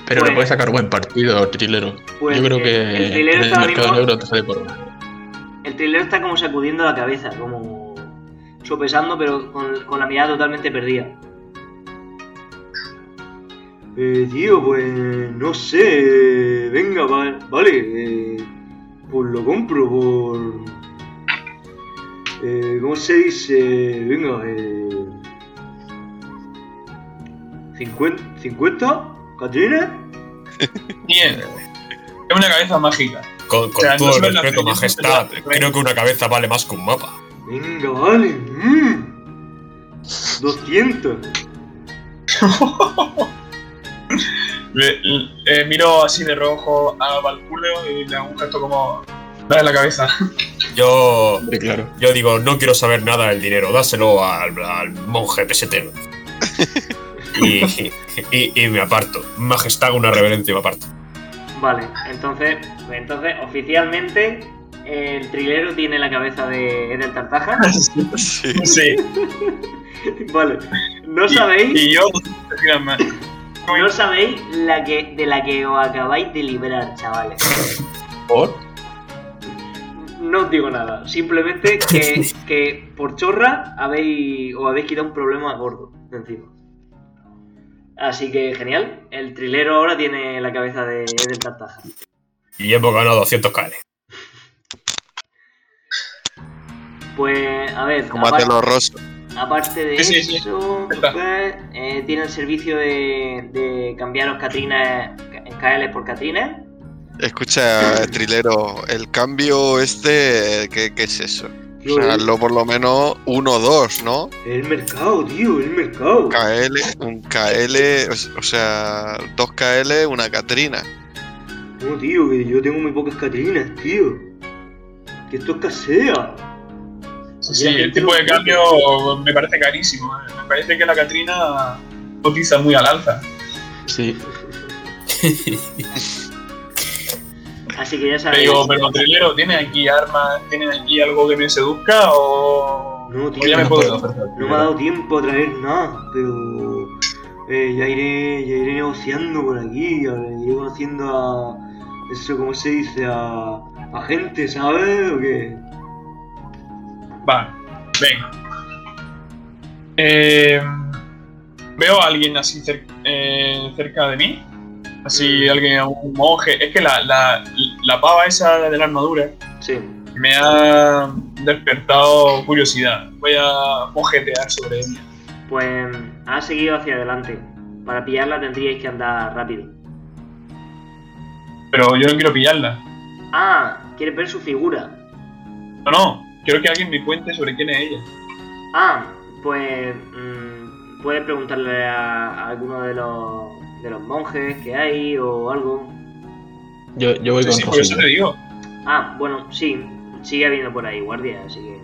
Pero Pues- le puedes sacar buen partido, trilero. Pues Yo creo el- que el trilero en el mercado mismo- negro te sale por una. El trilero está como sacudiendo la cabeza, como sopesando, pero con, con la mirada totalmente perdida. Eh, tío, pues no sé. Venga, va- vale. eh, pues lo compro por. Eh, ¿Cómo se dice? Venga, eh. ¿50? ¿50? ¿Catrina? Bien. Es una cabeza mágica. Con, con O sea, no todo el respeto, majestad, creo que una cabeza vale más que un mapa. Venga, vale. mm. 200. Le- le- eh, miro así de rojo a Valcurio y le hago un gesto como. Dale la cabeza. Yo, Sí, claro. yo digo, no quiero saber nada del dinero, dáselo al, al monje pesetero. Y, y- y me aparto. Majestad, una reverencia y me aparto. Vale, entonces, entonces oficialmente el trilero tiene la cabeza de Edel Tartaja. Sí. Sí. vale, no Y- sabéis, Y, yo, no sabéis la que, de la que os acabáis de librar, chavales. ¿Por? No os digo nada, simplemente que, que por chorra habéis, os habéis quitado un problema gordo de encima. Así que genial, el trilero ahora tiene la cabeza de Edel Tartaja. Y hemos ganado 200 KL. Pues, a ver, Combate aparte- los rosos. Aparte de Sí, sí, sí. eso, pues, eh, tiene el servicio de, de cambiaros Catrinas en KL por Catrinas. Escucha, trilero, el cambio este, ¿qué, qué es eso? O sea, el, lo por lo menos 1-2, ¿no? el mercado, tío, el mercado. KL, un KL, o- o sea, dos KL, una Catrina. No, tío, que yo tengo muy pocas Catrinas, tío. Que esto escasea. Sí, el tipo de cambio me parece carísimo. eh. Me parece que la Catrina cotiza muy al alza. Sí. Así que ya sabéis. digo, pero trilero, ¿tiene aquí armas? ¿Tiene aquí algo que me seduzca? ¿O.? No, o tío, ya me No puedo.? No me ha dado tiempo a traer nada, pero eh, ya iré, ya iré negociando por aquí, ya iré conociendo a eso, ¿cómo se dice? A, a gente, ¿sabes? ¿O qué? Va, venga. Eh, veo a alguien así cer- eh, cerca de mí. Así, alguien, un monje. Es que la, la, la pava esa de la armadura Sí. me ha despertado curiosidad. Voy a mojetear sobre ella. Pues ha seguido hacia adelante. Para pillarla tendríais que andar rápido. Pero yo no quiero pillarla. Ah, ¿quieres ver su figura? No, no. Quiero que alguien me cuente sobre quién es ella. Ah, pues mm, puedes preguntarle a, a alguno de los, de los monjes que hay o algo. Yo, yo voy Sí, con sí, por eso te digo. Ah, bueno, sí, sigue habiendo por ahí guardia, así que...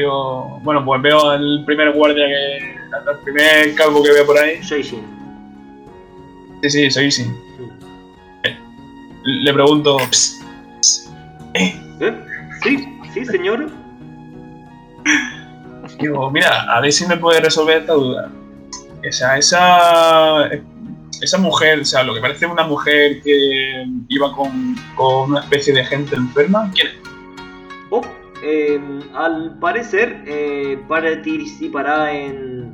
Digo, bueno, pues veo al primer guardia que. al primer calvo que veo por ahí. Soy sin. Sí, sí, soy sí. Le pregunto. "Ps, ps, eh". ¿Eh? Sí, sí, señor. Digo, mira, a ver si me puede resolver esta duda. O sea, esa, esa mujer, o sea, lo que parece una mujer que iba con, con una especie de gente enferma, ¿quién es? Oh, eh, al parecer eh, participará en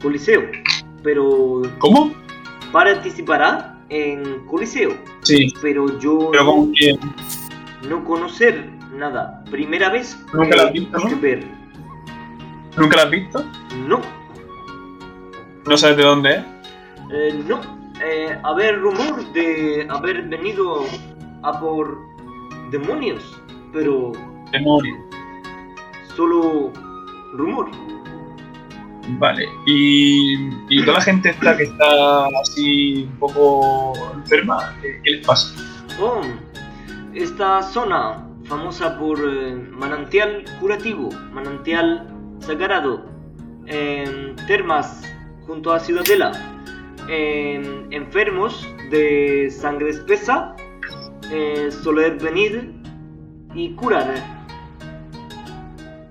Coliseo, pero ¿Cómo? participará en Coliseo, Sí, pero yo pero no, como que no conocer nada. Primera vez Nunca la has visto, ¿no? ver. nunca la has visto, No, no sabes de dónde es. eh, no. Eh, haber rumor de haber venido a por demonios, pero Demonio. solo rumor. Vale, y, y toda la gente esta que está así un poco enferma, ¿qué, qué les pasa? Oh, esta zona famosa por eh, manantial curativo, manantial sagrado, em, termas junto a Ciudadela, enfermos de sangre espesa, eh, soler venir y curar.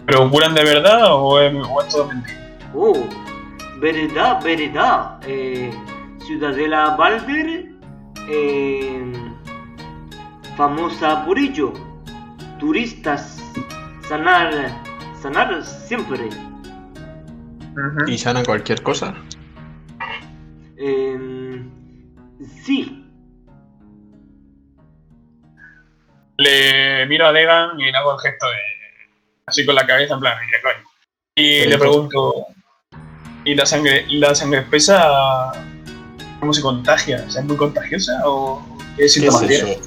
¿Pero curan de verdad o es, o es todo mentira? Oh, verdad, verdad. Eh, Ciudadela Balder, eh, famosa por ello. Turistas, sanar, sanar siempre. Y sana cualquier cosa. Eh, sí, Le miro a Degan y le hago el gesto de. así con la cabeza, en plan, "Mira, coño. Y le pregunto. ¿Y la sangre, la sangre espesa cómo se contagia? O sea, ¿Es muy contagiosa o qué ¿Qué es síntomas tiene? eso?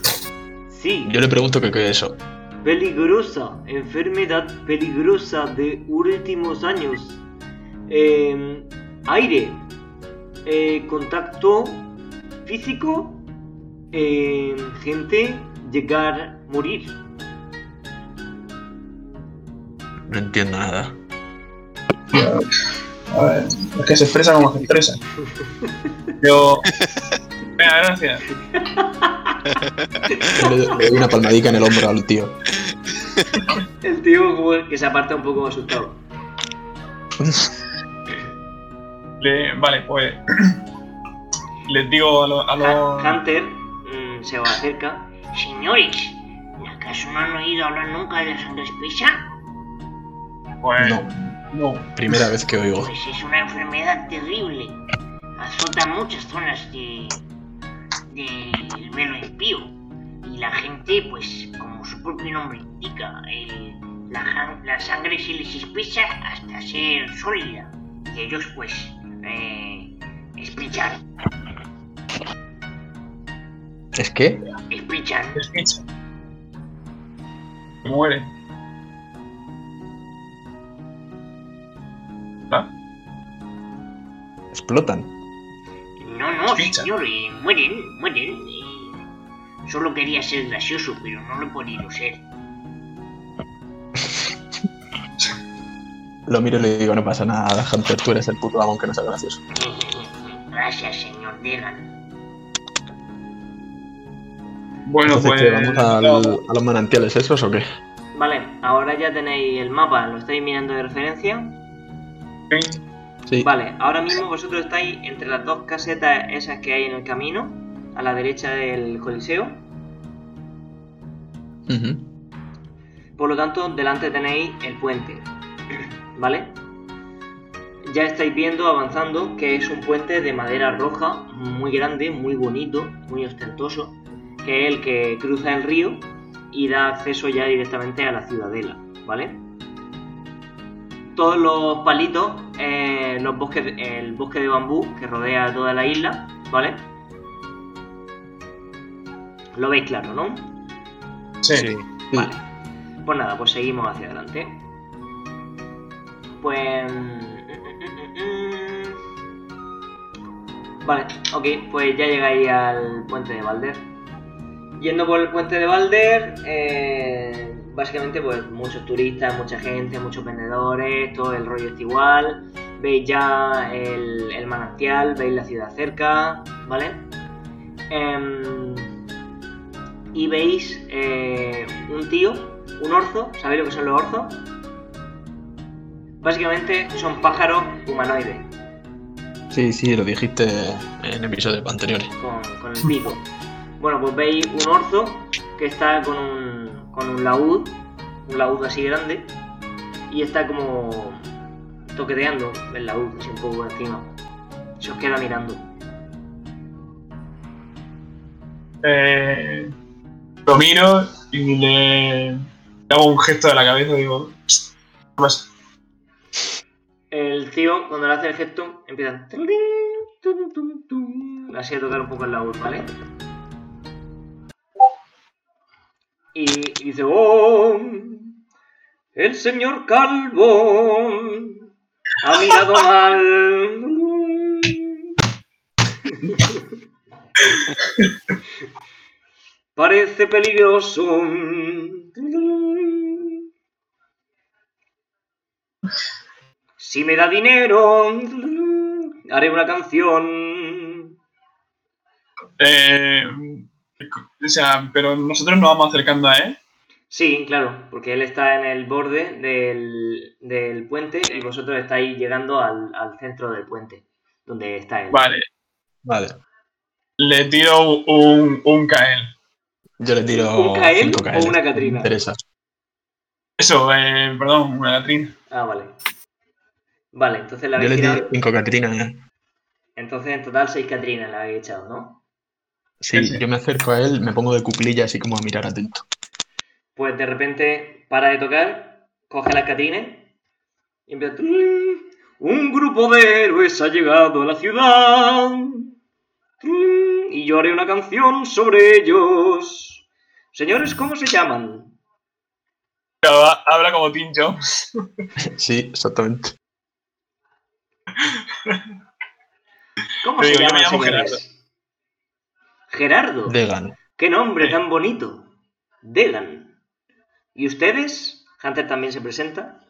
sí. Yo le pregunto que qué es eso. peligrosa, enfermedad peligrosa de últimos años. Eh, aire, eh, contacto físico, eh, gente llegar morir. No entiendo nada. A ver, es que se expresa como se expresa. Yo. Venga, gracias. Le, le doy una palmadica en el hombro al tío. El tío como que se aparta un poco asustado. Le- vale, pues. Les digo a los. A los Hunter mm, se va acerca. Señores, ¿acaso no han oído hablar nunca de la sangre espesa? pues, No, no. primera vez que oigo. Pues es una enfermedad terrible. Azota muchas zonas de del velo impío. Y la gente, pues, como su propio nombre indica, el- la, la sangre se les espesa hasta ser sólida. Y ellos, pues, eh, espichan, ¿Es que? espichan. Es pizza. Muere. ¿Ah? Explotan. No, no, señor, eh, mueren, mueren. eh. Solo quería ser gracioso, pero no lo he podido ser. Lo miro y le digo, no pasa nada, Hunter, tú eres el puto amo que no sea gracioso. Gracias, señor Degan. Bueno, Entonces, pues. ¿qué, ¿vamos al- a los manantiales esos o qué? Vale, ahora ya tenéis el mapa, lo estáis mirando de referencia. Sí. Vale, ahora mismo vosotros estáis entre las dos casetas esas que hay en el camino, a la derecha del Coliseo. Ujú. Por lo tanto, delante tenéis el puente. ¿Vale? Ya estáis viendo, avanzando, que es un puente de madera roja, muy grande, muy bonito, muy ostentoso, que es el que cruza el río y da acceso ya directamente a la ciudadela, ¿vale? Todos los palitos, eh, los bosques, el bosque de bambú que rodea toda la isla, ¿vale? Lo veis claro, ¿no? Sí. Sí. Vale. Pues nada, pues seguimos hacia adelante. Pues... mm, Vale, ok, pues ya llegáis al puente de Balder. Yendo por el puente de Balder, eh, básicamente pues muchos turistas, mucha gente, muchos vendedores, todo el rollo está igual. Veis ya el, el manantial, veis la ciudad cerca, ¿vale? Em, y veis eh, un tío, un orzo, ¿sabéis lo que son los orzos? Básicamente son pájaros humanoides. Sí, sí, lo dijiste en episodios anteriores. con, con el pico. Bueno, pues veis un orzo que está con un, con un laúd, un laúd así grande, y está como toqueteando el laúd, así un poco por encima. Se os queda mirando. Eh, lo miro y le, le hago un gesto de la cabeza y digo, "Psst, ¿qué pasa? El tío, cuando le hace el gesto, empieza así a tocar un poco el laúd, ¿vale? Y, y dice, ¡Oh! El señor Calvo ha mirado mal. Parece peligroso. Si me da dinero, haré una canción. Eh, o sea, pero nosotros nos vamos acercando a él. Sí, claro, porque él está en el borde del, del puente y vosotros estáis llegando al, al centro del puente, donde está él. Vale, Vale. le tiro un, un Kael. Yo le tiro. ¿Un Kael cinco o una Catrina? Me interesa. Eso, eh, perdón, una Catrín. Ah, vale. Vale, entonces la Yo habéis le tiro tirado. 5 Catrinas. ¿eh? Entonces en total seis Catrinas la habéis echado, ¿no? Sí, Sí. yo me acerco a él, me pongo de cuclilla así como a mirar atento. Pues de repente para de tocar, coge las Catrines y empieza. "Trin, Un grupo de héroes ha llegado a la ciudad. Trin, Y yo haré una canción sobre ellos. Señores, ¿cómo se llaman? Habla como Tim Jones. Sí, exactamente. ¿Cómo se yo llaman, me llamo señores? Gerardo. Degan. ¡Qué nombre Sí. tan bonito! Degan. ¿Y ustedes? Hunter también se presenta.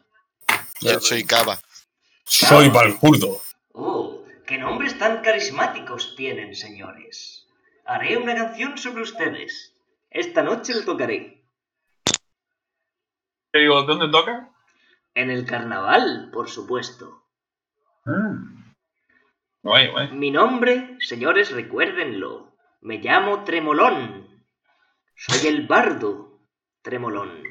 Yo soy Cava. Soy Valkurdo. Oh, qué nombres tan carismáticos tienen, señores. Haré una canción sobre ustedes. Esta noche lo tocaré. Te digo, ¿dónde toca? En el carnaval, por supuesto. Guay, guay. Mi nombre, señores, recuérdenlo. Me llamo Tremolón. Soy el bardo Tremolón.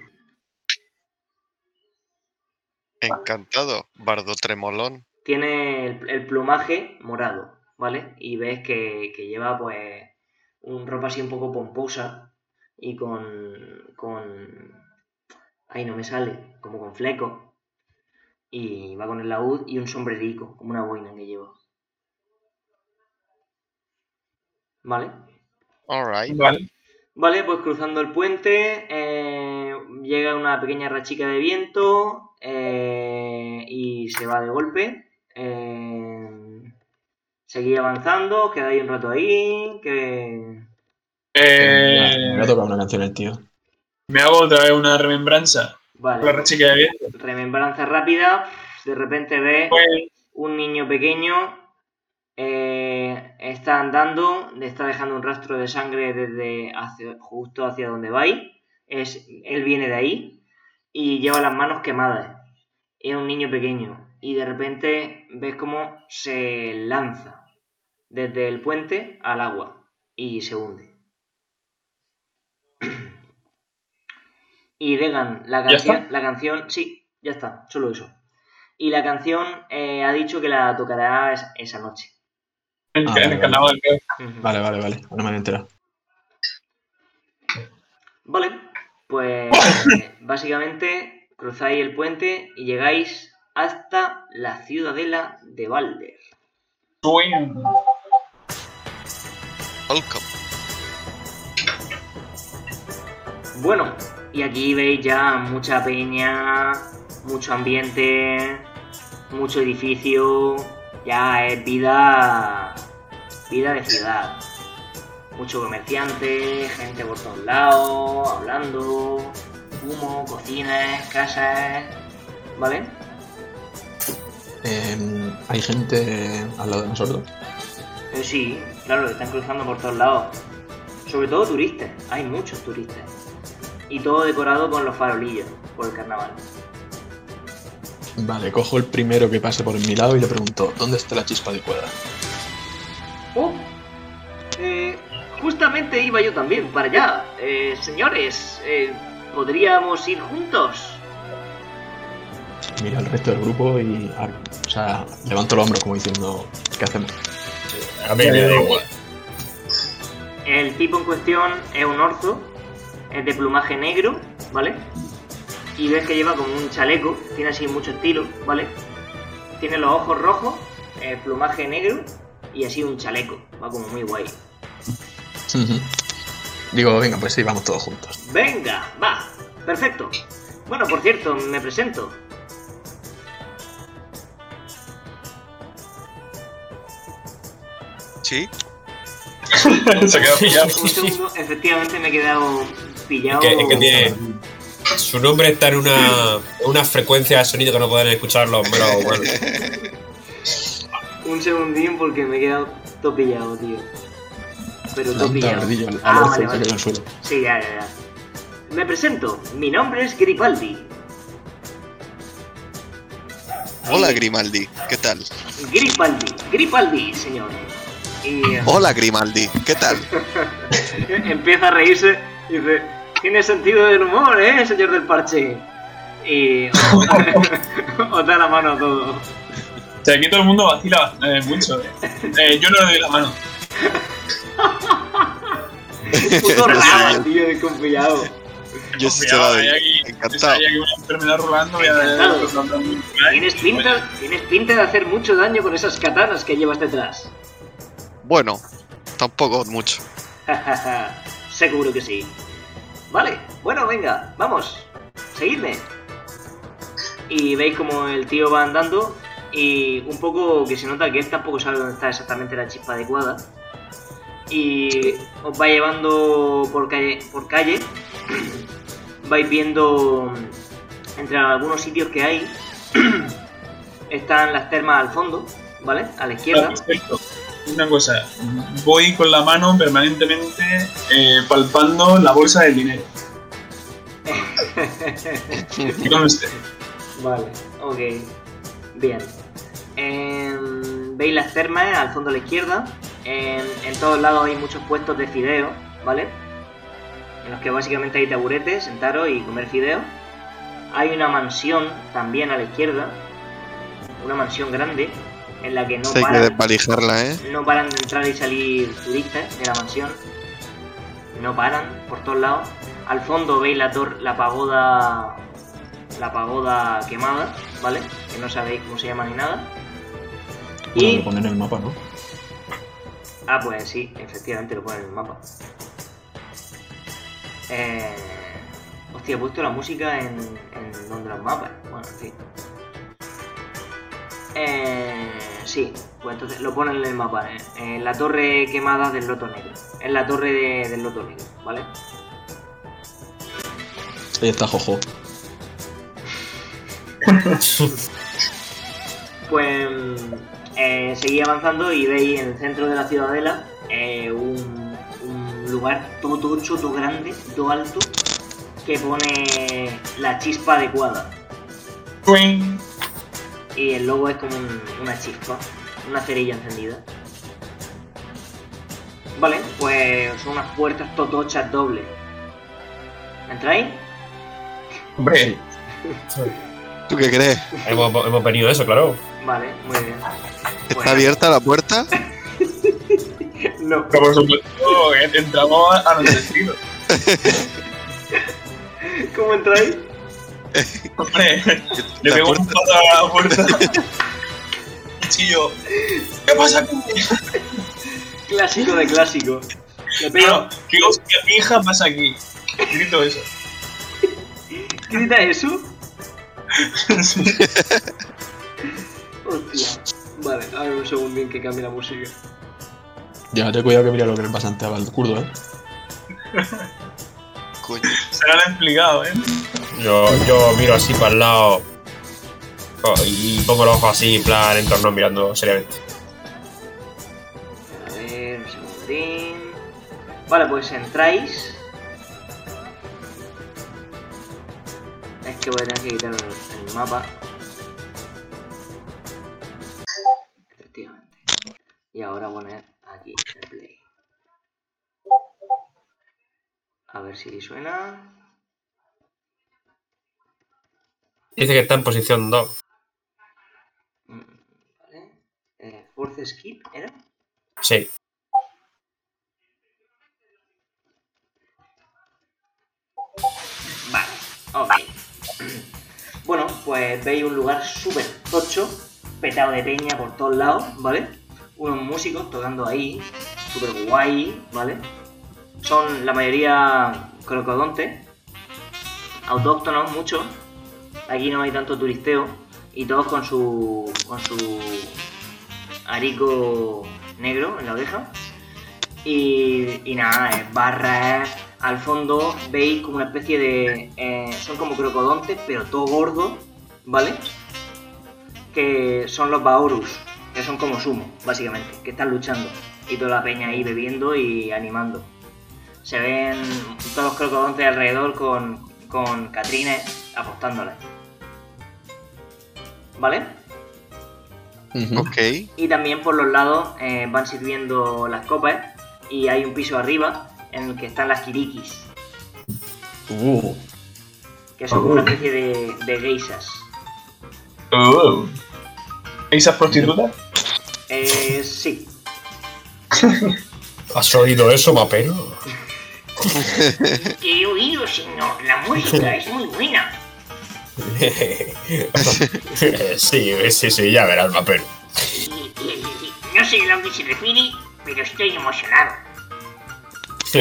Encantado, Bardo Tremolón. Tiene el, el plumaje morado, ¿vale? Y ves que, que lleva, pues, un ropa así un poco pomposa y con. con. Ay, no me sale, como con fleco. Y va con el laúd y un sombrerico, como una boina que lleva. ¿Vale? Alright. Vale. Vale, pues cruzando el puente eh, llega una pequeña rachica de viento eh, y se va de golpe. Eh, seguí avanzando, quedáis un rato ahí, que... Eh, Me voy a tocar una canción el tío. me hago otra vez una remembranza. La Vale, viento. remembranza rápida, de repente ves Pues, un niño pequeño eh, está andando, le está dejando un rastro de sangre desde hacia- justo hacia donde vais. Es, él viene de ahí y lleva las manos quemadas. Es un niño pequeño y de repente ves cómo se lanza desde el puente al agua y se hunde. Y Degan, la ¿Ya canción, la canción, sí, ya está, solo eso. Y la canción eh, ha dicho que la tocará es- esa noche. en, Ah, vale, el carnaval. creo. Ujú. Vale, vale, vale. No me había enterado. Vale, pues básicamente cruzáis el puente y llegáis hasta la ciudadela de Balder. Welcome. Bueno, y aquí veis ya mucha peña, mucho ambiente, mucho edificio, ya es vida, vida de ciudad. Mucho comerciante, gente por todos lados, hablando, humo, cocinas, casas, ¿vale? Eh, Hay gente al lado de nosotros. Eh, sí, claro, están cruzando por todos lados. Sobre todo turistas, hay muchos turistas. Y todo decorado con los farolillos por el carnaval. Vale, cojo el primero que pase por mi lado y le pregunto, ¿dónde está la chispa adecuada? Oh, eh, justamente iba yo también para allá. Eh, señores, eh, ¿podríamos ir juntos? Miro al resto del grupo y, o sea, levanto el hombro como diciendo, ¿qué hacemos? A mí me da igual. El tipo en cuestión es un orzo, es de plumaje negro, ¿vale? Y ves que lleva como un chaleco, tiene así mucho estilo, ¿vale? Tiene los ojos rojos, el plumaje negro y así un chaleco, va como muy guay. Digo, venga, pues sí, vamos todos juntos. Venga, va, perfecto. Bueno, por cierto, me presento. Sí, Se ha quedado pillado. Un segundo, efectivamente me he quedado pillado. Es que, es que tiene. Su nombre está en una, una frecuencia de sonido que no pueden escuchar los meros humanos. Un segundín porque me he quedado todo pillado, tío. Pero todo Planta pillado. ardillo al Ah, vale, vale. Sí, ya, ya, ya. Me presento. Mi nombre es Gripaldi. hola Grimaldi, ¿qué tal? Gripaldi. Gripaldi, señor. Y Hola Grimaldi, ¿qué tal? empieza a reírse y dice, tiene sentido del humor, ¿eh, señor del parche? Y os da la mano a todo. O sea, aquí todo el mundo vacila eh, mucho. Eh, yo no le doy la mano. Puto raro, tío, desconfiado. Yo sí Cuidado, la hay doy. aquí, Encantado. hay aquí una enfermedad rolando. voy a- Encantado. Tienes pinta, tienes pinta de hacer mucho daño con esas katanas que llevas detrás. Bueno, tampoco mucho. Seguro que sí. Vale, bueno, venga, vamos, seguidme. Y veis como el tío va andando y un poco que se nota que él tampoco sabe dónde está exactamente la chispa adecuada. Y os va llevando por calle, por calle. vais viendo entre algunos sitios que hay. Están las termas al fondo, ¿vale? A la izquierda. Perfecto. Una cosa, voy con la mano permanentemente eh, palpando la bolsa del dinero. Con usted. Vale, ok. Bien. Em, Veis las termas al fondo a la izquierda. En, en todos lados hay muchos puestos de fideo, ¿vale? En los que básicamente hay taburetes, sentaros y comer fideo. Hay una mansión también a la izquierda. Una mansión grande en la que no hay paran, ¿eh? no paran de entrar y salir turistas de la mansión. No paran por todos lados. Al fondo veis la tor la pagoda. La pagoda quemada, ¿vale? Que no sabéis cómo se llama ni nada. Bueno, Y. lo ponen en el mapa, ¿no? Ah, pues sí, efectivamente lo pone en el mapa. Eh... Hostia, he puesto la música en, en donde los mapas. Bueno, en fin. Eh... Sí, pues entonces lo ponen en el mapa. eh, En la torre quemada del Loto Negro. En la torre de- del Loto Negro, ¿vale? Ahí está Jojo. Pues eh, seguí avanzando y veis en el centro de la ciudadela eh, un, un lugar todo tocho, todo grande, todo alto, que pone la chispa adecuada. Twing. Y el logo es como un- una chispa, una cerilla encendida. Vale, pues son unas puertas totochas dobles. ¿Entráis? Hombre, ¿Tú qué crees? hemos, hemos venido eso, claro. Vale, muy bien. ¿Está Pues- abierta la puerta? No. pero por supuesto, entramos a, nuestro estilo. ¿Cómo entráis? Hombre, le La pego un pato a la puerta. Cuchillo. ¿Qué pasa aquí? Clásico de clásico. Le pego. Tío, ¿qué hostia fija pasa aquí? Grito eso. ¿Grita eso? Sí. Hostia. Vale, a ver un segundín que cambie la música. Llévate cuidado que mira lo que le pasa ante al kurdo, ¿eh? Coño. Será el empleado, ¿eh? Yo, yo miro así para el lado oh, y pongo los ojos así, en plan, en torno, mirando seriamente. A ver, segundín. Vale, pues entráis. Es que voy a tener que quitar el, el mapa. Efectivamente. Y ahora poner aquí el play. A ver si suena. Dice que está en posición 2. Mm, Vale. Eh, Force Skip, ¿era? Sí. Vale, ok. Bueno, pues veis un lugar súper tocho, petado de peña por todos lados, ¿vale? Unos músicos tocando ahí, súper guay, ¿vale? Son la mayoría crocodontes, autóctonos, muchos. Aquí no hay tanto turisteo y todos con su con su arico negro en la oreja. Y, y nada, es barras. Al fondo veis como una especie de. eh, son como crocodontes, pero todo gordos, ¿vale? Que son los Baorus, que son como sumo, básicamente, que están luchando. Y toda la peña ahí bebiendo y animando. Se ven todos los crocodontes alrededor con, con Catrines apostándoles. ¿Vale? Ok. Y también por los lados eh, van sirviendo las copas y hay un piso arriba en el que están las kirikis, Uh, que son una especie de, de geisas. Oh. ¿Esas prostitutas? Eh, sí, ¿Has oído eso, mapero? He oído, señor. La música es muy buena. sí, sí, sí, ya verás, mapero. Y- y- y- No sé a lo que se refiere, pero estoy emocionado.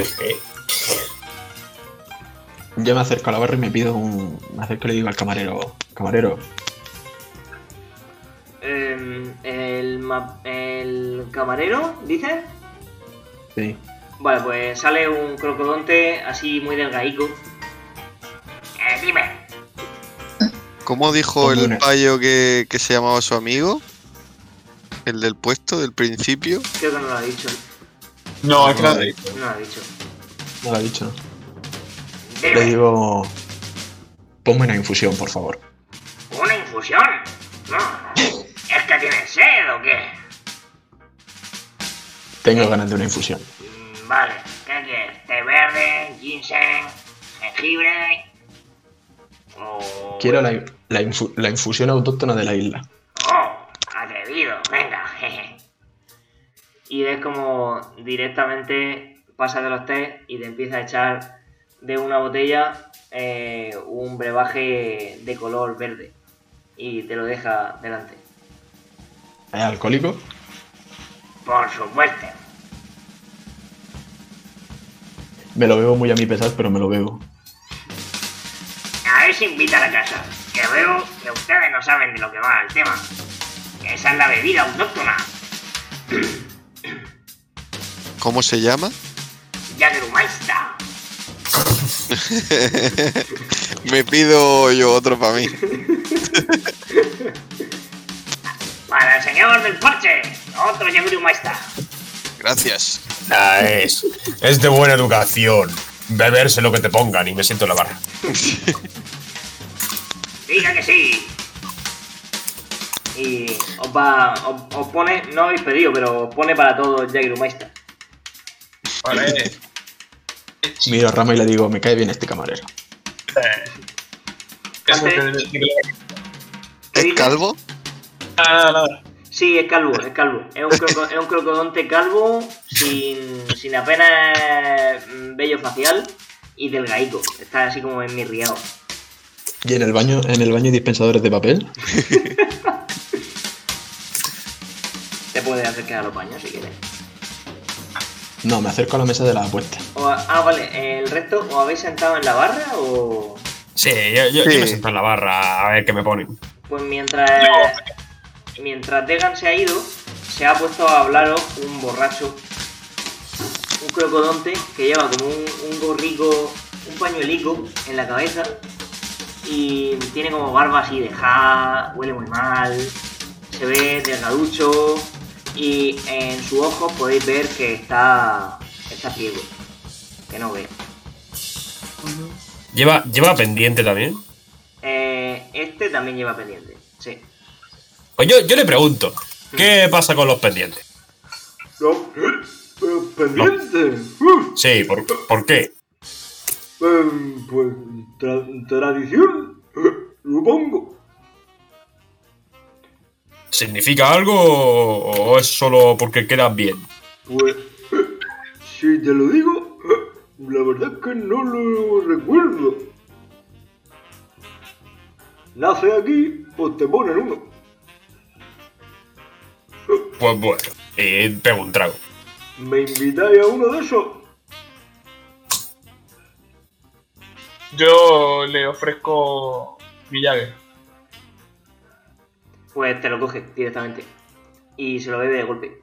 yo me acerco a la barra y me pido un. Me acerco y le digo al camarero: Camarero, Em, el, ma- el camarero, dice. sí. Vale, pues sale un crocodonte así muy delgaico. Eh, dime. ¿Cómo dijo el una- payo que, que se llamaba su amigo? El del puesto, del principio. Creo que no lo ha dicho. No, es que No, la- No lo ha dicho. No lo ha dicho, ¿no? Le Dime. digo: Ponme una infusión, por favor. ¿Una infusión? No. ¿Es que tienes sed o qué? Tengo ganas de una infusión. Vale. ¿Qué quieres? ¿Té verde? ¿Ginseng? ¿Jengibre? O... Quiero la, la infu- la infusión autóctona de la isla. Oh, atrevido. Venga, jeje. Y ves como directamente pasa de los té y te empieza a echar de una botella eh, un brebaje de color verde. Y te lo deja delante. ¿Es alcohólico? Por supuesto. Me lo bebo muy a mi pesar, pero me lo bebo. A ver si invita a la casa. Que veo que ustedes no saben de lo que va el tema. Esa es la bebida autóctona. ¿Cómo se llama? Jagermeister. Me pido yo otro para mí. Para el señor del porche. Otro Jagermeister. Gracias. Ah, es, es de buena educación. Beberse lo que te pongan y me siento en la barra. Diga que sí. Y os va. Os, os pone. No habéis pedido, pero os pone para todo Jagermeister. Vale. Miro a Rama y le digo: Me cae bien este camarero. Eso Hace- que- que- ¿Qué ¿Es Sí, es calvo, es calvo. Es un, croco- es un crocodonte calvo, sin, sin apenas mm, vello facial y delgaico. Está así como enmirriado. ¿Y en el baño, en el baño hay dispensadores de papel? Te puede acercar a los baños si quieres. No, me acerco a la mesa de las apuestas. O- ah, vale. ¿El resto os habéis sentado en la barra o...? Sí, yo, yo- yo Sí. me siento en la barra a ver qué me ponen. Pues mientras... Mientras Degan se ha ido, se ha puesto a hablaros un borracho. Un crocodonte que lleva como un, un gorrico, un pañuelico en la cabeza. Y tiene como barba así de ja, huele muy mal. Se ve delgaducho. Y en su ojo podéis ver que está, está ciego. Que no ve. ¿Lleva, ¿Lleva pendiente también? Eh, este también lleva pendiente. Pues yo, yo le pregunto, ¿qué pasa con los pendientes? No, pero pendiente. Uh, Sí, ¿por, ¿por qué? eh, pues tra- tradición, supongo. ¿Significa algo o es solo porque quedan bien? Pues, si te lo digo, la verdad es que no lo recuerdo. Nace aquí, pues te ponen uno. Pues bueno, y pego un trago. ¿Me invitáis a uno de esos? Yo le ofrezco mi llave. Pues te lo coge directamente. Y se lo bebe de golpe.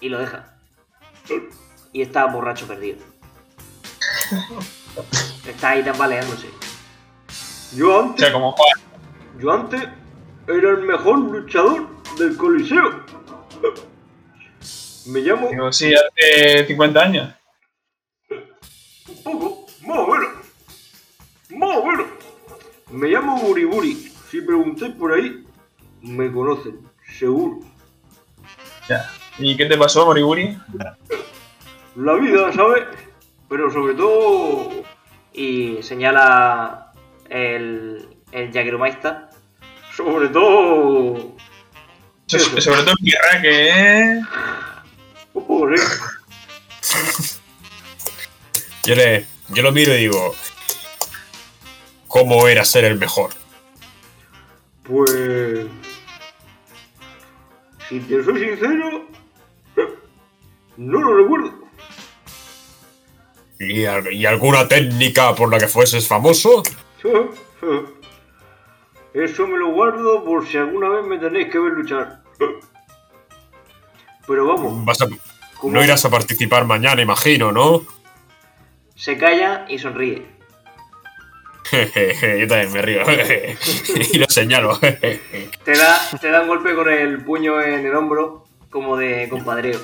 Y lo deja. Y está borracho perdido. Está ahí tambaleándose. Yo O antes, sea, como Juan. yo antes era el mejor luchador del Coliseo. Me llamo Digo, sí, hace 50 años. un poco, más o menos. Más o menos. Me llamo Buriburi. Si preguntáis por ahí, me conocen, seguro. Ya. ¿Y qué te pasó, Moriburi? La vida, ¿sabes? Pero sobre todo, Y señala el, el. Sobre todo, So- sobre todo en tierra que un poco sí. Yo, le, yo lo miro y digo, ¿cómo era ser el mejor? Pues. Si te soy sincero, no lo recuerdo. ¿Y, y alguna técnica por la que fueses famoso? Eso me lo guardo por si alguna vez me tenéis que ver luchar. Pero vamos, Vas a- como no irás a participar mañana, imagino, ¿no? Se calla y sonríe. Jejeje, Yo también me río. y lo señalo. Te da, te da un golpe con el puño en el hombro, como de compadreo.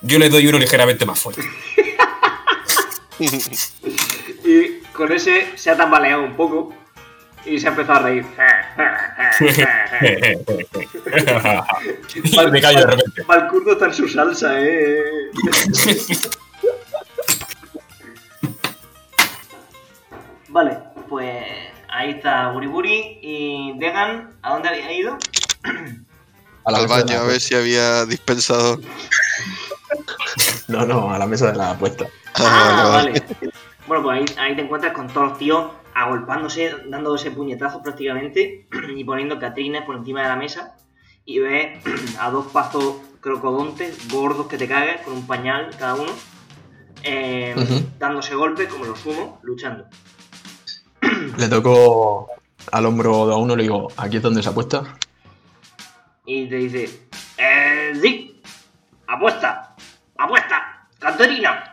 Yo le doy uno ligeramente más fuerte. Y con ese se ha tambaleado un poco y se ha empezado a reír. me callo de repente. Valcurdo está en su salsa, eh. Vale, pues ahí está Buriburi y Degan. ¿A dónde había ido? Al baño a ver si había dispensador. apuesta. No, no, a la mesa de la apuesta. Ah, vale. vale. Bueno, pues ahí, ahí te encuentras con todos los tíos agolpándose, dando ese puñetazo prácticamente y poniendo catrines por encima de la mesa. Y ves a dos pasos crocodontes gordos que te cagas con un pañal cada uno, eh, dándose golpes como los sumo, luchando. Le toco al hombro de a uno y le digo, ¿aquí es donde se apuesta? Y te dice: eh, sí, apuesta, apuesta, Caterina.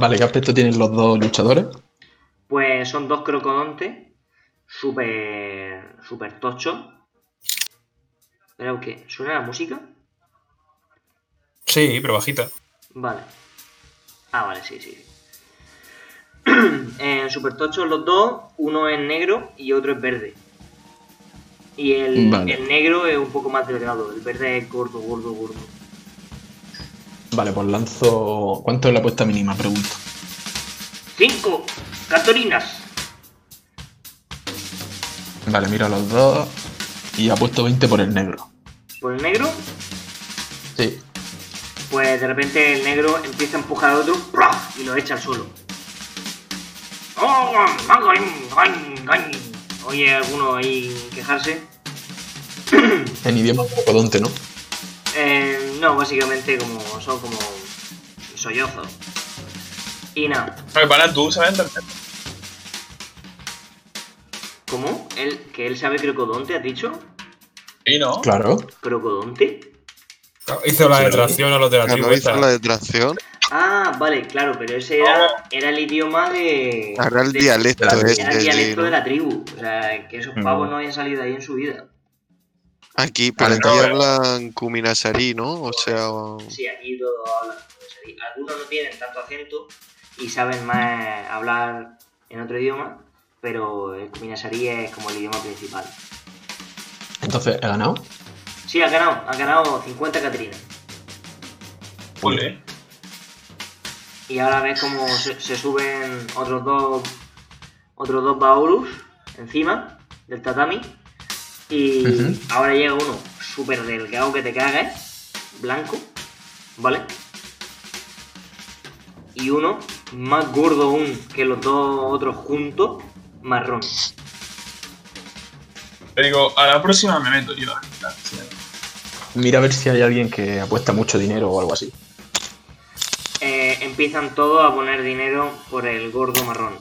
Vale, ¿qué aspecto tienen los dos luchadores? Pues son dos crocodontes súper. súper tochos. ¿Pero qué? ¿Suena la música? Sí, pero bajita. Vale. Ah, vale, sí, sí. eh, súper tochos los dos, uno es negro y otro es verde. Y el, Vale. el negro es un poco más delgado, el verde es gordo, gordo, gordo. Vale, pues lanzo. ¿Cuánto es la apuesta mínima? Pregunto. ¡Cinco! ¡Catorinas! Vale, miro a los dos y apuesto 20 por el negro. Por el negro, Sí. pues de repente el negro empieza a empujar al otro y lo echa al suelo. ¡Oh, Oye, alguno ahí quejarse. En idioma ¿no? Eh, no, básicamente como son como sollozos. Y nada, No, para tú, ¿sabes entender? ¿cómo? ¿Él, ¿Que él sabe crocodonte, has dicho? Y no. Claro. ¿Crocodonte? Hizo la Sí. detracción a los de la tribu hizo la detracción. Ah, vale, claro, pero ese era, era el idioma de... Ahora el de- dialecto de este. Era el sí, dialecto ¿no? de la tribu. O sea, que esos Mm. pavos no habían salido ahí en su vida. Aquí, pero Vale, aquí no, hablan Kuminasari, ¿no? O sea, Sí, aquí todo hablan. Algunos no tienen tanto acento y saben más hablar en otro idioma, pero el Kuminasarí es como el idioma principal. Entonces, ¿he ganado? Sí, has ganado. Has ganado 50 Catrinas. Ole. Y ahora ves como se, se suben otros dos otros dos Baurus encima del tatami. Y ahora llega uno súper delgado que te cagas, blanco, ¿vale? Y uno más gordo aún que los dos otros juntos, marrón. Te digo, a la próxima me meto yo. Mira a ver si hay alguien que apuesta mucho dinero o algo así. Eh, empiezan todos a poner dinero por el gordo marrón.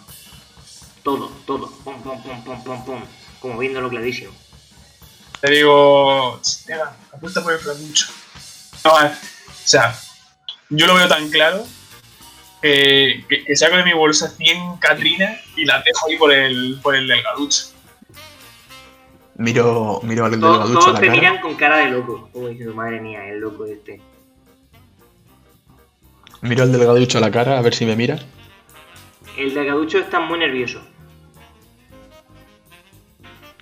Todo, todo. Pum, pum, pum, pum, pum, pum. Como viéndolo clarísimo. Te digo, Esteban, apuesta por el flacucho. No, eh, o sea, yo lo veo tan claro que, que- que saco de mi bolsa 100 Catrinas y las dejo ahí por el, por el delgaducho. Miro, miro al Todos, delgaducho todos la te cara. miran con cara de loco. Como diciendo, madre mía, el loco este. Miro al delgaducho a la cara a ver si me mira. El delgaducho está muy nervioso.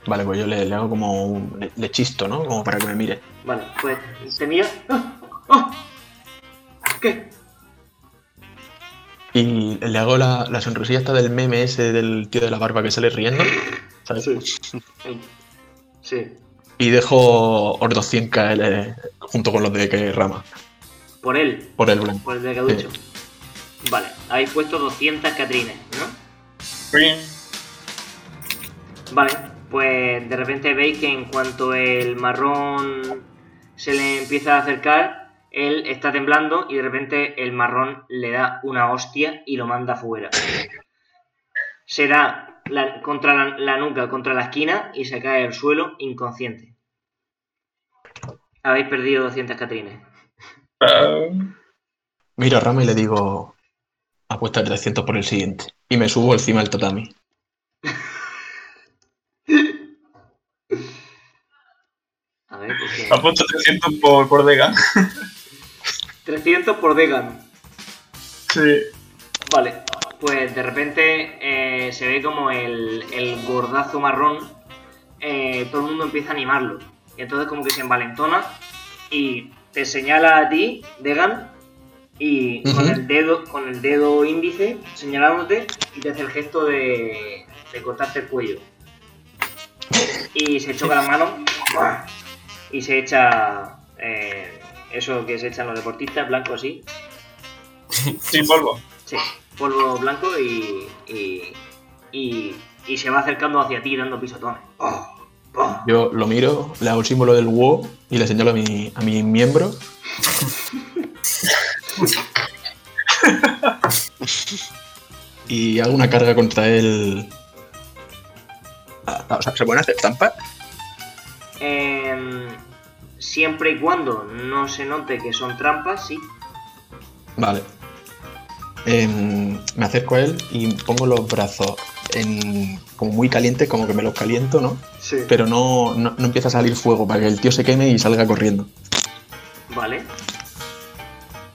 Vale, pues yo le, le hago como un. Le, le chisto, ¿no? Como para que me mire. Vale, pues te mira. ¡Ah! ¡Ah! ¿Qué? Y le hago la, la sonrisilla esta del meme ese del tío de la barba que sale riendo. ¿Sabes? Ay. Sí. Y dejo otros 100 KL junto con los de que rama. Por él, Por el blanco. por el delgaducho. Vale, habéis puesto 200 catrines, ¿no? Ring. Vale, pues de repente veis que en cuanto el marrón se le empieza a acercar, él está temblando y de repente el marrón le da una hostia y lo manda fuera. Se da la- contra la, la nuca, contra la esquina y se cae al suelo inconsciente. Habéis perdido 200 catrines. Ah, Miro a Rama y le digo. Apuesta 300 por el siguiente. Y me subo encima del tatami. A ver, porque... apunto 300 por, por Degan. 300 por Degan. Sí. Vale, pues de repente eh, se ve como el, el gordazo marrón, eh, todo el mundo empieza a animarlo. Y entonces como que se envalentona y te señala a ti, Degan, y con el dedo, con el dedo índice señalándote y te hace el gesto de, de cortarte el cuello. Y se choca las manos y se echa eh, eso que se echan los deportistas, blanco así, Sin polvo. Sí, polvo blanco y, y, y, y se va acercando hacia ti dando pisotones. Oh, oh. Yo lo miro, le hago el símbolo del WoW y le señalo a mi, a mi miembro. y hago una carga contra él. Ah, O sea, ¿se pueden hacer trampas? Em, siempre y cuando no se note que son trampas, sí. Vale. Em, me acerco a él y pongo los brazos en, como muy calientes, como que me los caliento, ¿no? Sí. Pero no, no, no empieza a salir fuego para que el tío se queme y salga corriendo. Vale.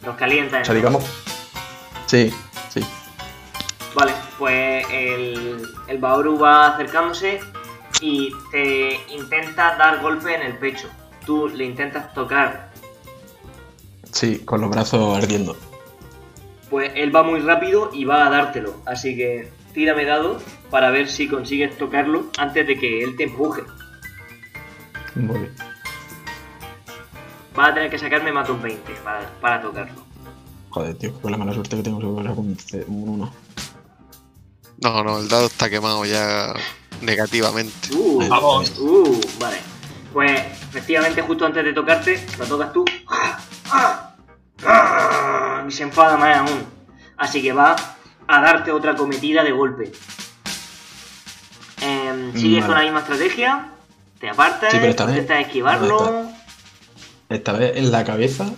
Los calienta. O sea, digamos. Sí, sí. Vale, pues el, el Baoru va acercándose y te intenta dar golpe en el pecho. Tú le intentas tocar Sí, con los brazos ardiendo. Pues él va muy rápido y va a dártelo. Así que tírame dado para ver si consigues tocarlo antes de que él te empuje. Muy bien. Vas a tener que sacarme más de un 20 para, para tocarlo. Joder, tío, con la mala suerte que tengo seguro que saco un C- un 1. No, no, el dado está quemado ya negativamente. Uh, Vamos. uh, vale. Pues efectivamente justo antes de tocarte, lo tocas tú. Y se enfada más aún. Así que va a darte otra cometida de golpe. Em, sigues Vale. con la misma estrategia. Te apartas, Sí, intentas esquivarlo. Esta vez en la cabeza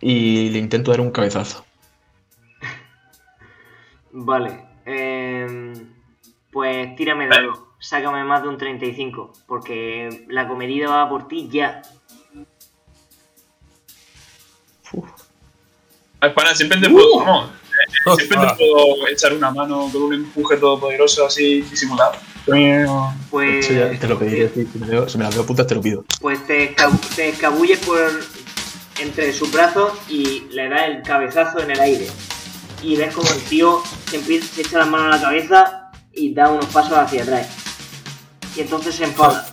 y le intento dar un cabezazo. Vale. Em, pues tírame dado. Sácame más de un 35. Porque la cometida va por ti ya. Uf, Al pana, siempre te puedo. vamos, eh, siempre te puedo echar una mano con un empuje todopoderoso así disimulado. Pues, Eso ya te lo pediré. Si me, veo- si me las veo putas, te lo pido. pues te, escabu- te escabulles por entre sus brazos y le das el cabezazo en el aire. Y ves como el tío se, empieza, se echa las manos a la cabeza y da unos pasos hacia atrás. Y entonces se enfada.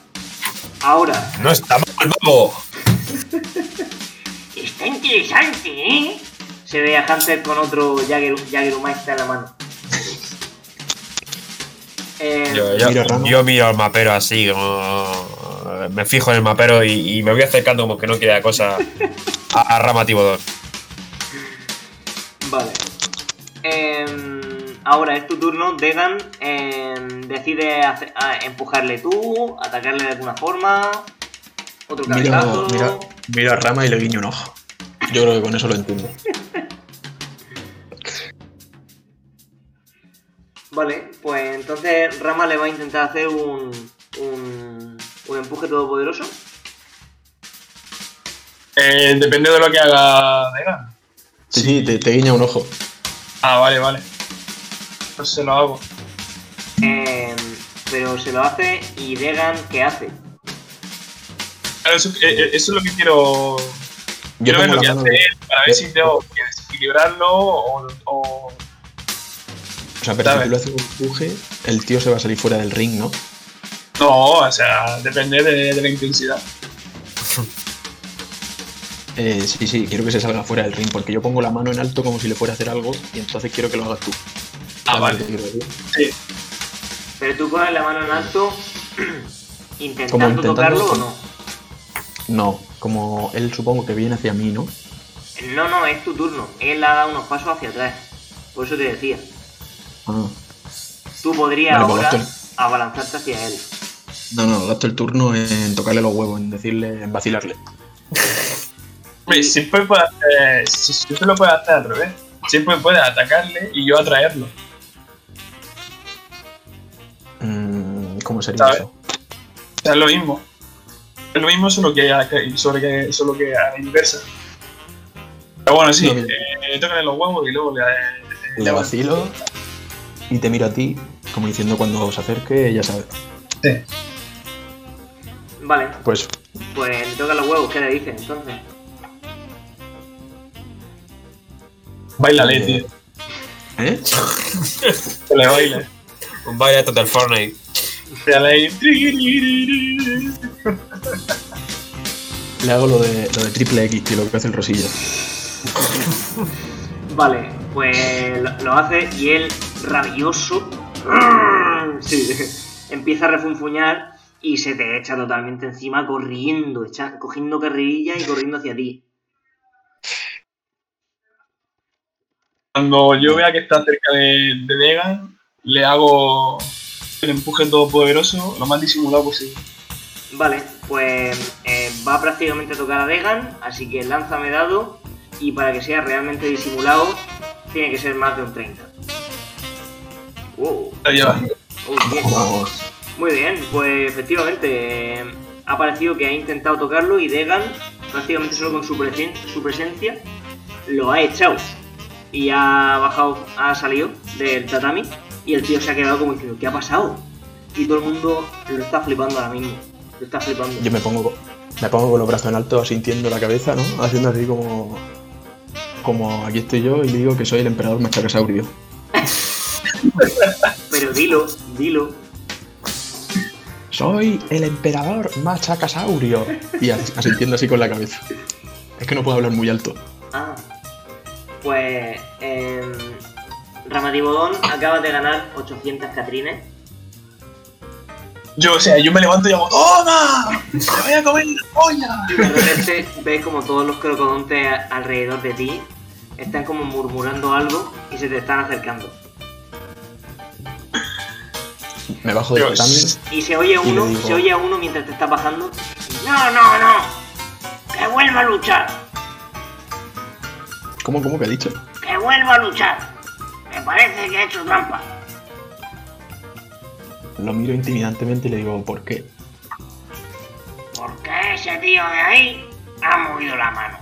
Ahora, No está mal, vamos. Está interesante, ¿eh? se ve a Hunter con otro Jagger, Jaggermeister en la mano. Eh, Yo, yo- Miro yo miro al mapero así, como. Me fijo en el mapero y, y me voy acercando como que no quiera cosa a, a Rama Tibodón. Vale. Em, ahora es tu turno, Degan. em, decide empujarle tú, atacarle de alguna forma. Otro Miro, miro, miro a Rama y le guiño un ojo. Yo creo que con eso lo entiendo. Vale, pues entonces Rama le va a intentar hacer un, un, un empuje todopoderoso. Eh, depende de lo que haga Degan. Sí, sí, te, te guiña un ojo. Ah, vale, vale. Pues se lo hago. Em, pero se lo hace y Degan, ¿qué hace? Claro, Eso, eh, eh, eso es lo que quiero. Yo quiero ver lo que hace él para ver si tengo que desequilibrarlo o, o- O sea, pero si tú le haces un empuje, el tío se va a salir fuera del ring, ¿no? No, o sea, depende de, de la intensidad. Eh, sí, sí, quiero que se salga fuera del ring, porque yo pongo la mano en alto como si le fuera a hacer algo y entonces quiero que lo hagas tú. Ah, ¿Sabes vale. Sí. Pero tú pones la mano en alto intentando, Como intentando- tocarlo o no. No, como él supongo que viene hacia mí, ¿no? No, no, es tu turno. Él ha dado unos pasos hacia atrás. Por eso te decía. Ah. Tú podrías Vale, pues ahora abalanzarte hacia él. No, no, gasto el turno en tocarle los huevos, en decirle, en vacilarle. Hombre, siempre puede hacer. si- Siempre lo puede hacer al revés. Siempre puede atacarle y yo atraerlo. Mm, ¿Cómo sería ¿Sabes? eso? O sea, es lo mismo. Es lo mismo, solo que, solo que, solo que a la inversa. Pero bueno, sí, No, eh, tócale los huevos y luego le. Le vacilo y te miro a ti, como diciendo cuando se acerque, ya sabes. Vale, Pues pues le toca los huevos. ¿Qué le dices entonces? Bailale, Eh, tío. ¿Eh? Que le baile. Un baile total Fortnite. Le hago lo de, lo de triple X, tío, lo que hace el Rosilla. Vale, pues lo, lo hace y él, rabioso, sí, empieza a refunfuñar y se te echa totalmente encima corriendo, echa- cogiendo carrerilla y corriendo hacia ti. Cuando yo vea que está cerca de, de Degan, le hago el empuje todopoderoso lo más disimulado posible. Vale, pues eh, va prácticamente a tocar a Degan, así que lánzame dado y para que sea realmente disimulado tiene que ser más de un 30. Wow, lleva. oh. Muy bien, pues efectivamente eh, ha parecido que ha intentado tocarlo y Degan, prácticamente solo con su, presen- su presencia, lo ha echado. Y ha bajado, ha salido del tatami y el tío se ha quedado como diciendo, ¿qué ha pasado? Y todo el mundo lo está flipando ahora mismo. Lo está flipando. Yo me pongo, me pongo con los brazos en alto, asintiendo la cabeza, ¿no? Haciendo así como. Como aquí estoy yo y le digo que soy el emperador machacasaurio. Pero dilo, dilo. Soy el emperador machacasaurio. Y as- asintiendo así con la cabeza. Es que no puedo hablar muy alto. Ah, pues eh, Ramadibodón acaba de ganar 800 catrines. Yo, o sea, yo me levanto y hago ¡Toma! ¡Me voy a comer la polla! Y de repente ves como todos los crocodontes alrededor de ti están como murmurando algo y se te están acercando. Me bajo del tatami. Y se oye uno, digo- se oye a uno mientras te está bajando. No, no, no. Que vuelva a luchar. ¿Cómo, cómo que ha dicho? Que vuelva a luchar. Me parece que ha hecho trampa. Lo miro intimidantemente y le digo, ¿por qué? Porque ese tío de ahí ha movido la mano.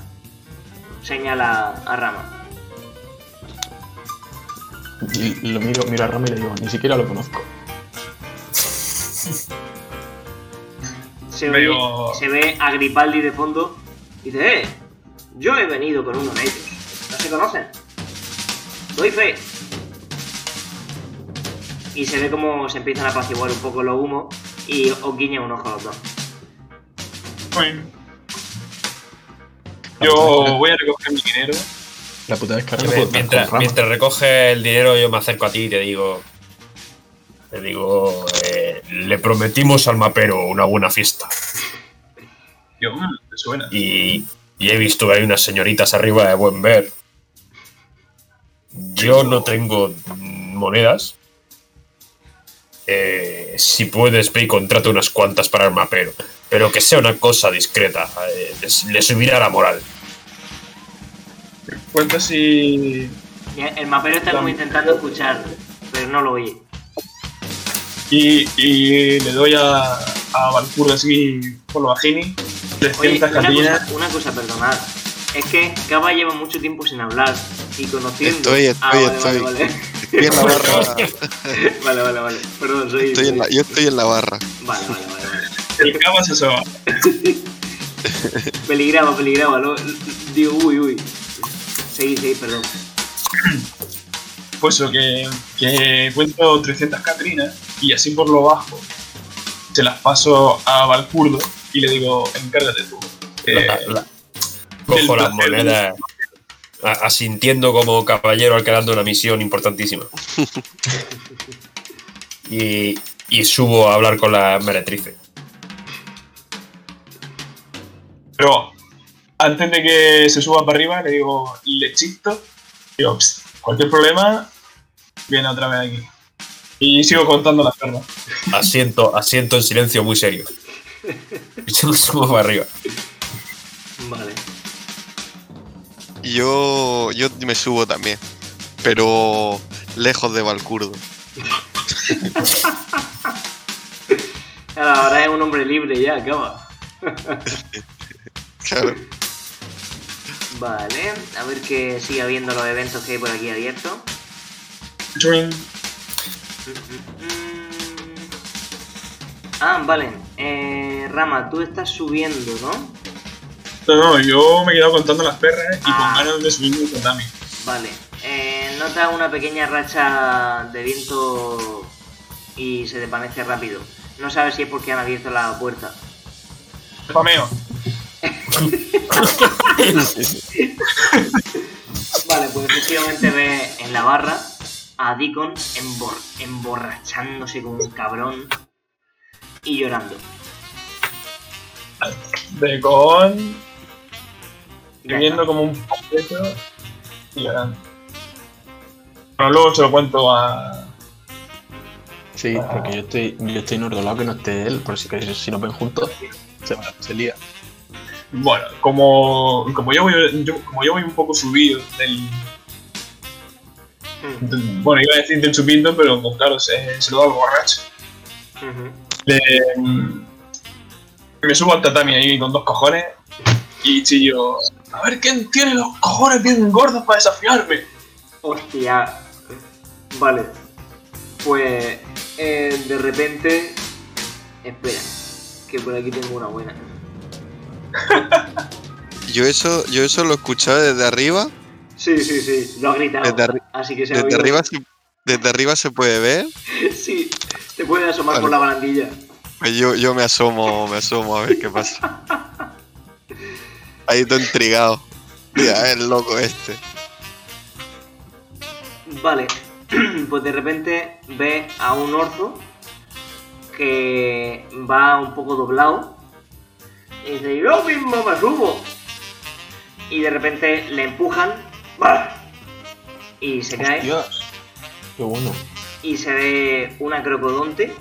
Señala a Rama. Y lo miro, miro a Rama y le digo, ni siquiera lo conozco. se, oye- se ve a Gripaldi de fondo y dice, eh, yo he venido con uno de ellos. ¿No se conocen? Doy fe. Y se ve como se empiezan a apaciguar un poco los humos y os guiñan un ojo a los dos. Bueno. Yo voy a recoger mi dinero. La puta me- puedo mientras, mientras recoge el dinero, yo me acerco a ti y te digo. Te digo, eh, le prometimos al mapero una buena fiesta. Yo, mm, te suena. Y, y he visto que hay unas señoritas arriba de buen ver. Yo no tengo monedas. Eh, si puedes, ve y contrata unas cuantas para el mapero. Pero que sea una cosa discreta. eh, les- le subirá la moral. Cuenta si. Y El mapero está como intentando escuchar, pero no lo oye. Y, y le doy a, a Valkyrie así por lo bajini. Oye, 300 una cosa, una cosa, perdonad. Es que Cava lleva mucho tiempo sin hablar y conociendo. Estoy, estoy, Ah, vale, estoy. Vale, Estoy en la barra. vale, vale, vale, vale. Perdón, soy. Estoy en la- yo estoy en la barra. Vale, vale, vale. vale. El cama se asoma. Peligraba, peligraba. Lo, digo, uy, uy. Seguí, seguí, perdón. Pues eso, que, que cuento 300 catrinas y así por lo bajo se las paso a Valkurdo y le digo, encárgate tú. Eh, La- la- cojo las monedas asintiendo como caballero al que dando una misión importantísima. y, y subo a hablar con la meretrice. Pero antes de que se suba para arriba, le digo, lechito. Digo, "Psst, cualquier problema, viene otra vez aquí. Y sigo contando las perlas. Asiento, asiento en silencio muy serio. Y yo subo para arriba. Vale. Yo, yo me subo también. Pero lejos de Valkurdo. Ahora, ahora es un hombre libre ya, Cava. Claro. Vale, a ver que siga viendo los eventos que hay por aquí abiertos. Ah, vale. Eh, Rama, tú estás subiendo, ¿no? No, no, yo me he quedado contando las perras y Ah. con ganas de subir el tatami. Vale. Eh, nota una pequeña racha de viento y se desvanece rápido. No sabes si es porque han abierto la puerta. Spameo. Vale, pues efectivamente ve en la barra a Deacon embor- emborrachándose como un cabrón y llorando. De está. como un poquito y llorando. Bueno, luego se lo cuento a. Sí, porque yo estoy, yo estoy en otro lado que no esté él, por si, que si nos ven juntos, se, va- se lía. Bueno, como, como, yo voy, yo- como yo voy un poco subido del. Mm, bueno, iba a decir del chupito, pero pues, claro, se, se lo da al borracho. Le- mm, me subo al tatami ahí con dos cojones y chillo. A ver quién tiene los cojones bien gordos para desafiarme. Hostia. Vale. Pues eh, de repente. Espera. Que por aquí tengo una buena. Yo eso, yo eso lo escuchaba desde arriba. Sí, sí, sí. Lo ha gritado. Desde así que se ha Desde oído. arriba, se, desde arriba se puede ver. Sí. Te puedes asomar Vale. por la barandilla. Pues yo, yo me asomo, me asomo a ver qué pasa. Ahí todo intrigado. Mira, el loco este. Vale, pues de repente ve a un orzo que va un poco doblado y dice, yo mismo me subo. Y de repente le empujan ¡bah! y se cae Dios, qué bueno. y se ve una crocodonte,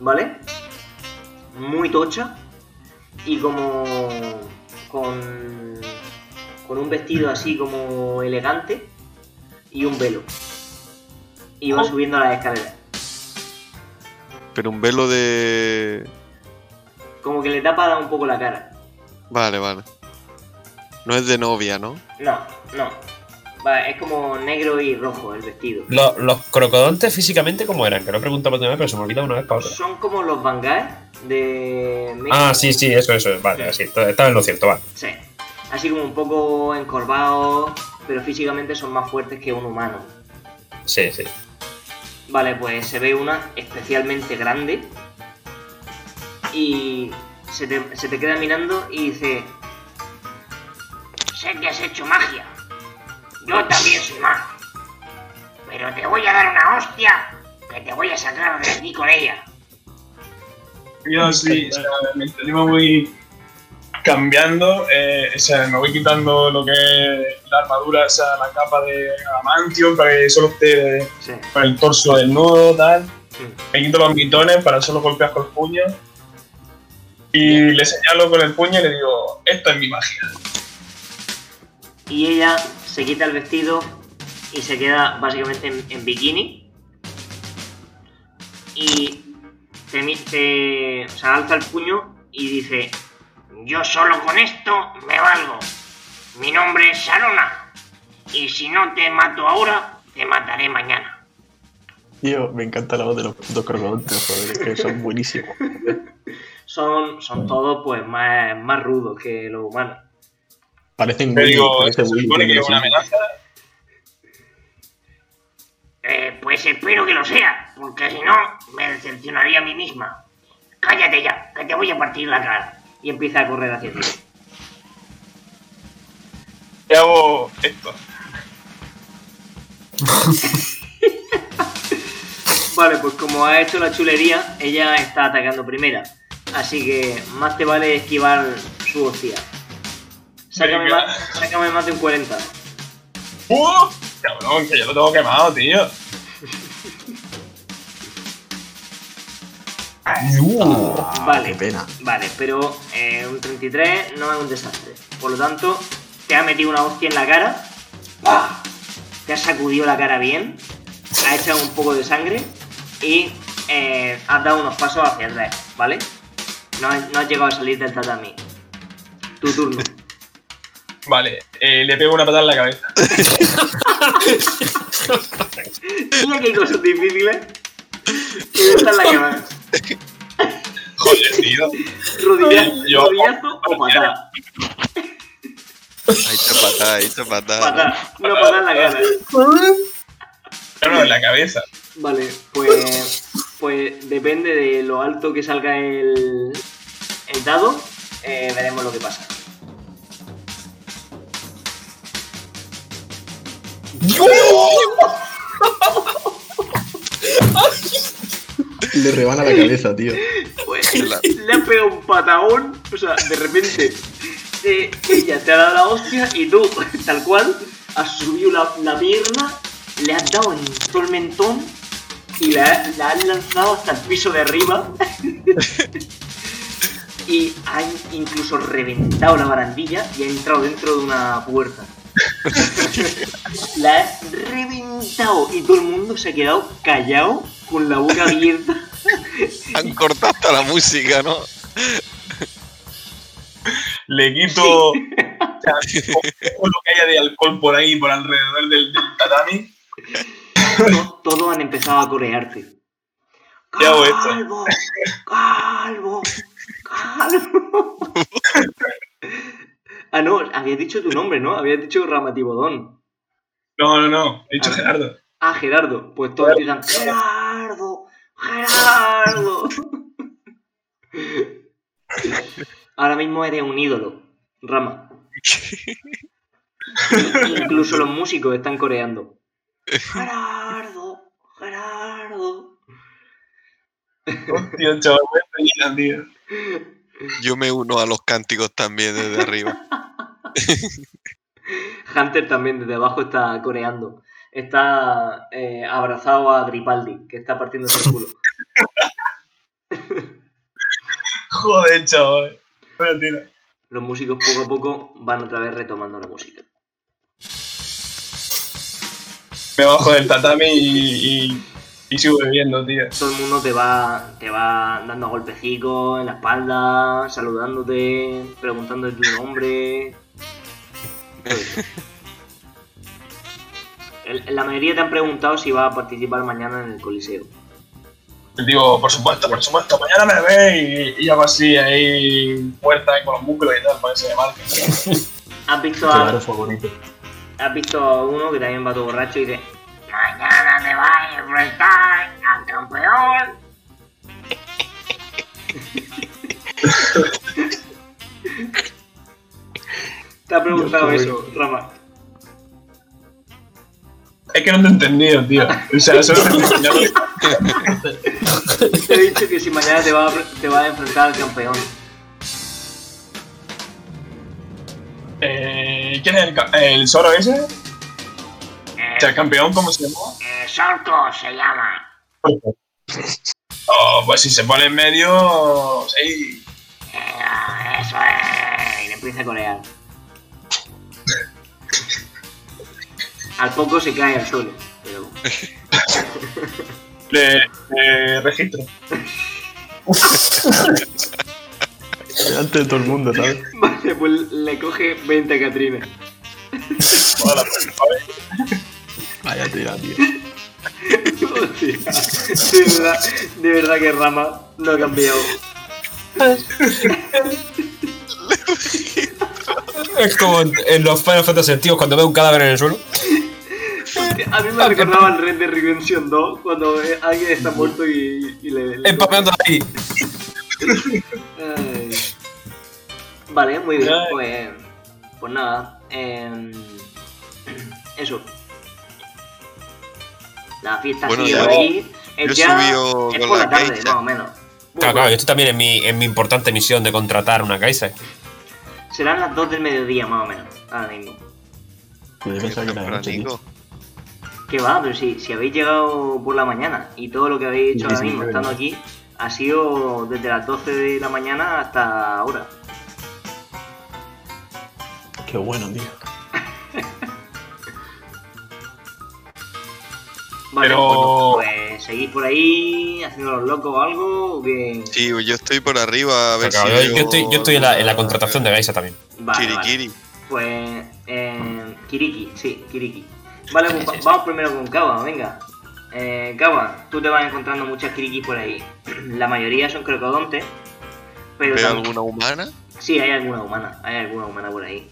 ¿vale? Muy tocha y como con, con un vestido así como elegante y un velo. Y va subiendo las escaleras. Pero un velo de. Como que le tapa un poco la cara. Vale, vale. No es de novia, ¿no? No, no. Va, es como negro y rojo el vestido. Lo- los crocodontes físicamente, ¿cómo eran? Que lo he preguntado vez, pero se me olvida una vez para otra. Son como los Van Gaal, de México. Ah, sí, sí, eso, eso. Vale, sí, estaba en lo cierto, vale. Sí. Así como un poco encorvados, pero físicamente son más fuertes que un humano. Sí, sí. Vale, pues se ve una especialmente grande y se te, se te queda mirando y dice, Sé que has hecho magia. Yo también soy mago. Pero te voy a dar una hostia que te voy a sacar de aquí con ella. Yo sí, o sea, mientras yo me voy cambiando, eh, o sea, me voy quitando lo que es la armadura, o sea, la capa de adamantium para que solo esté sí, con el torso desnudo, tal. sí. Me quito los mitones para solo golpear con el puño. Y le señalo con el puño y le digo, esto es mi magia. Y ella se quita el vestido y se queda básicamente en, en bikini. Y te, mi- te- o sea, alza el puño y dice, Yo solo con esto me valgo. Mi nombre es Sarona. Y si no te mato ahora, te mataré mañana. Tío, me encanta la voz de los putos crocodontes, joder, que son buenísimos. son, son todos pues más, más rudos que los humanos. Parecen digo, parece ¿se Willy, supone que es una amenaza? Eh, pues espero que lo sea, porque si no, me decepcionaría a mí misma. Cállate ya, que te voy a partir la cara. Y empieza a correr hacia ti. Y hago esto. Vale, pues como ha hecho la chulería, ella está atacando primera. Así que más te vale esquivar su hostia. Sácame más, sácame más de un 40. ¡Uh! Cabrón, que yo lo tengo quemado, tío. Vale, Qué pena. vale, pero eh, un 33 no es un desastre. Por lo tanto, te ha metido una hostia en la cara. ¡Ah! Te ha sacudido la cara bien. Ha echado un poco de sangre. Y eh, has dado unos pasos hacia atrás, ¿vale? No no has llegado a salir del tatami. Tu turno. Vale, eh, le pego una patada en la cabeza. Mira qué cosas difíciles. Y esta es la que más. Joder, tío. Rodilla- Yo- rodillazo o patada. Ahí está patada, ahí está patada. Patada. Una patada en la cara. No, no, en la cabeza. Vale, pues. Pues depende de lo alto que salga el. el dado. eh, veremos lo que pasa. Le rebana la cabeza, tío. Pues le ha pegado un patadón. O sea, de repente. eh, ella te ha dado la hostia y tú, tal cual, has subido la, la pierna, le has dado en todo el mentón y la, la has lanzado hasta el piso de arriba. y ha in- incluso reventado la barandilla y ha entrado dentro de una puerta. La has reventado y todo el mundo se ha quedado callado con la boca abierta. Han cortado hasta la música, ¿no? Le quito o sea, todo lo que haya de alcohol por ahí, por alrededor del, del tatami. To- Todos han empezado a corearte. ¿Qué hago esto? Calvo, calvo, calvo. ah, no, habías dicho tu nombre, ¿no? Habías dicho Ramatibodón. No, no, no. He dicho Ah. Gerardo. Ah, Gerardo. Pues todos empiezan, Gerardo, Gerardo. Ahora mismo eres un ídolo, Rama. Incluso los músicos están coreando. Gerardo, Gerardo. Hostia, chaval, me estrellan, tío. Yo me uno a los cánticos también desde arriba. Hunter también desde abajo está coreando. Está eh, abrazado a Gripaldi, que está partiendo el culo. Joder, chaval. Los músicos poco a poco van otra vez retomando la música. Me bajo del tatami y, y, y sigo bebiendo, tío. Todo el mundo te va, te va dando golpecicos en la espalda, saludándote, preguntándote tu nombre. La mayoría te han preguntado si vas a participar mañana en el Coliseo. Digo, por supuesto, por supuesto, mañana me ve y, y hago así ahí ahí con los músculos y tal, para que se me marque. ¿Has visto, a, Claro, fue bonito. has visto a uno que también va todo borracho y dice, enfrentar al campeón. te ha preguntado Dios, eso, Rama. Es que no te he entendido, tío. O sea, solo te he entendido. Te he dicho que si mañana te vas a, te vas a enfrentar al campeón. Eh, ¿Quién es el, el Zoro ese? Sea, campeón, ¿cómo se llama? Eh, Sorco se llama. Oh, pues si se pone en medio. Sí. Eh, eso es. Y le empieza a corear. Al poco se cae al suelo. Pero Le, le registro. Delante de todo el mundo, ¿sabes? vale, pues le coge 20 a Catrina. Hola, pues. Vaya tira, tío. De verdad, de verdad que Rama no ha cambiado. Es como en, en los Final Fantasy antiguos cuando ve un cadáver en el suelo. A mí me recordaba el Red de Redemption 2 cuando eh, alguien está muerto y, y le, le- Empapeando ahí. Ay. Vale, muy bien, pues, pues nada. em, eso. La fiesta Bueno, sigue yo- ahí. Es yo ya subió es con por la la tarde, más o menos. Claro, claro, yo estoy también en mi, en mi importante misión de contratar una Kaiser. Serán las 2 del mediodía, más o menos, ahora mismo. Yo pensaba que era de noche, tío. Tempranico. ¿Qué va? Pero si, si habéis llegado por la mañana y todo lo que habéis hecho Sí, ahora mismo es estando aquí ha sido desde las 12 de la mañana hasta ahora. Qué bueno, tío. Vale, Pero- bueno, pues seguís por ahí haciendo los locos o algo que... Sí, yo estoy por arriba a ver Claro, si. yo, veo- yo estoy, yo estoy en, la, en la contratación de Gaisa también. Vale, vale. Kirikiri. Pues eh, Kiriki, sí, Kiriki. Vale, pues va- vamos primero con Kawa, venga. Eh, Kawa, tú te vas encontrando muchas Kiriki por ahí. La mayoría son crocodontes. Pero ¿Veo tam- alguna humana? Sí, hay alguna humana, hay alguna humana por ahí.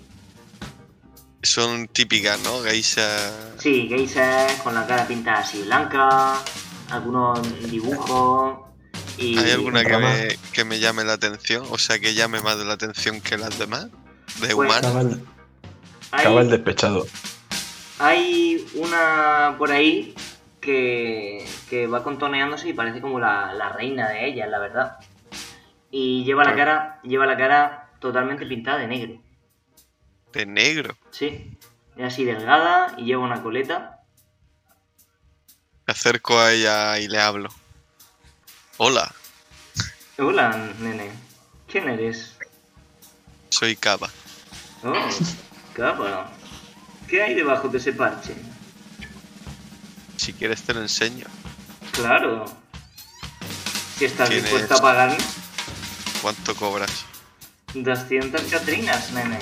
Son típicas, ¿no? Geisha. Sí, geishas con la cara pintada así blanca, algunos dibujos y... ¿Hay alguna que me, que me llame la atención? O sea, que llame más la atención que las demás. De Pues-. Cabal, hay, cabal despechado. hay una por ahí que, que va contoneándose y parece como la, la reina de ellas, la verdad. Y lleva la cara, lleva la cara totalmente pintada de negro. De negro. Sí, es así delgada y lleva una coleta. Me acerco a ella y le hablo. Hola, Hola, nene. ¿Quién eres? soy Kaba. Oh, capa. ¿Qué hay debajo de ese parche? Si quieres te lo enseño. Claro. Si estás ¿Quién dispuesto es? a pagarme, ¿Cuánto cobras? 200 catrinas, nene.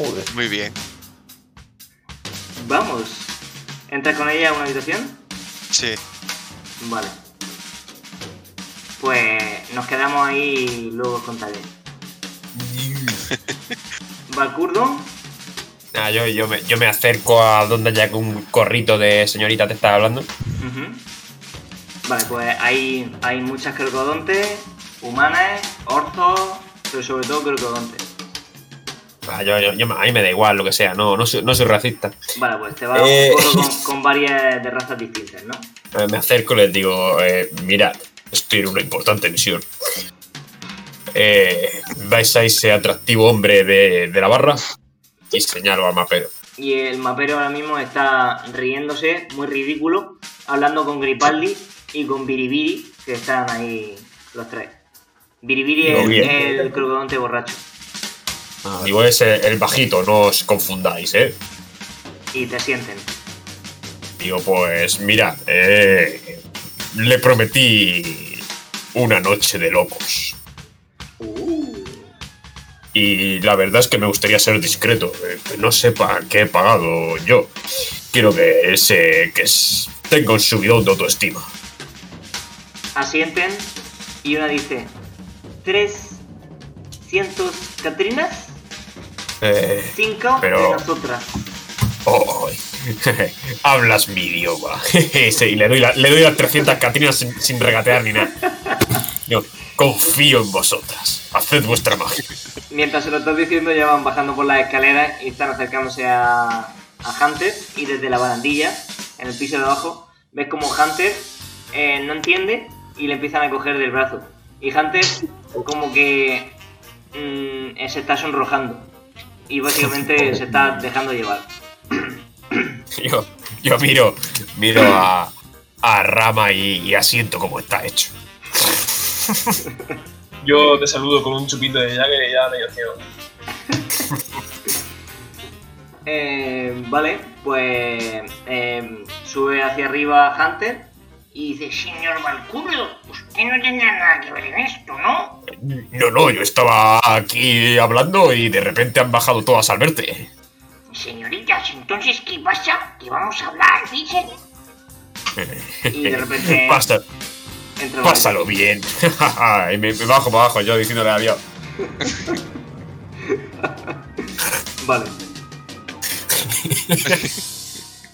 Joder. Muy bien. Vamos. ¿Entras con ella a una habitación? Sí. Vale. Pues nos quedamos ahí y luego os contaré. Valcurdo, Ah, yo, yo, me, yo me acerco a donde ya un corrito de señorita te estaba hablando. Vale, pues hay, hay muchas crocodontes, humanas, ortos, pero sobre todo crocodontes. Ah, yo, yo- yo- a mí me da igual lo que sea, no, no, soy, no soy racista. Vale, pues te vas Eh. un poco con, con varias de razas distintas, ¿no? Eh, Me acerco y les digo, eh, mirad, estoy en una importante misión. Eh, ¿Vais a ese atractivo hombre de, de la barra? Y señalo al mapero. Y el mapero ahora mismo está riéndose, muy ridículo, hablando con Gripaldi y con Biribiri, que están ahí los tres. Biribiri es bien. el crocodonte borracho. Ah, Digo, es el, bajito, no os confundáis, ¿eh? Y te sienten. Digo, pues mira, eh, le prometí una noche de locos. Y la verdad es que me gustaría ser discreto, eh, que no sepa qué he pagado yo. Quiero que ese que tenga un subidón de autoestima. asienten y una dice, ¿300 Catrinas? Eh, Cinco pero- de nosotras. oh, hablas mi idioma. sí, le doy, la- le doy las 300 catrinas sin, sin regatear ni nada. Yo confío en vosotras. Haced vuestra magia. Mientras se lo estás diciendo, ya van bajando por las escaleras y están acercándose a, a Hunter. Y desde la barandilla, en el piso de abajo, ves como Hunter eh, no entiende y le empiezan a coger del brazo. Y Hunter, como que mm, se está sonrojando. Y básicamente se está dejando llevar. Yo, yo miro, miro a, a Rama y, y asiento como está hecho. Yo te saludo con un chupito de Jagger y ya medio ciego. Eh, vale, pues eh, sube hacia arriba Hunter Y dice, señor Valcurio, usted no tendrá nada que ver en esto, ¿no? No, no, yo estaba aquí hablando y de repente han bajado todas al verte. Señoritas, entonces, ¿qué pasa? ¿Que vamos a hablar, dicen? y de repente Pasa- pásalo bien. y me, me bajo para abajo yo diciéndole adiós. Vale.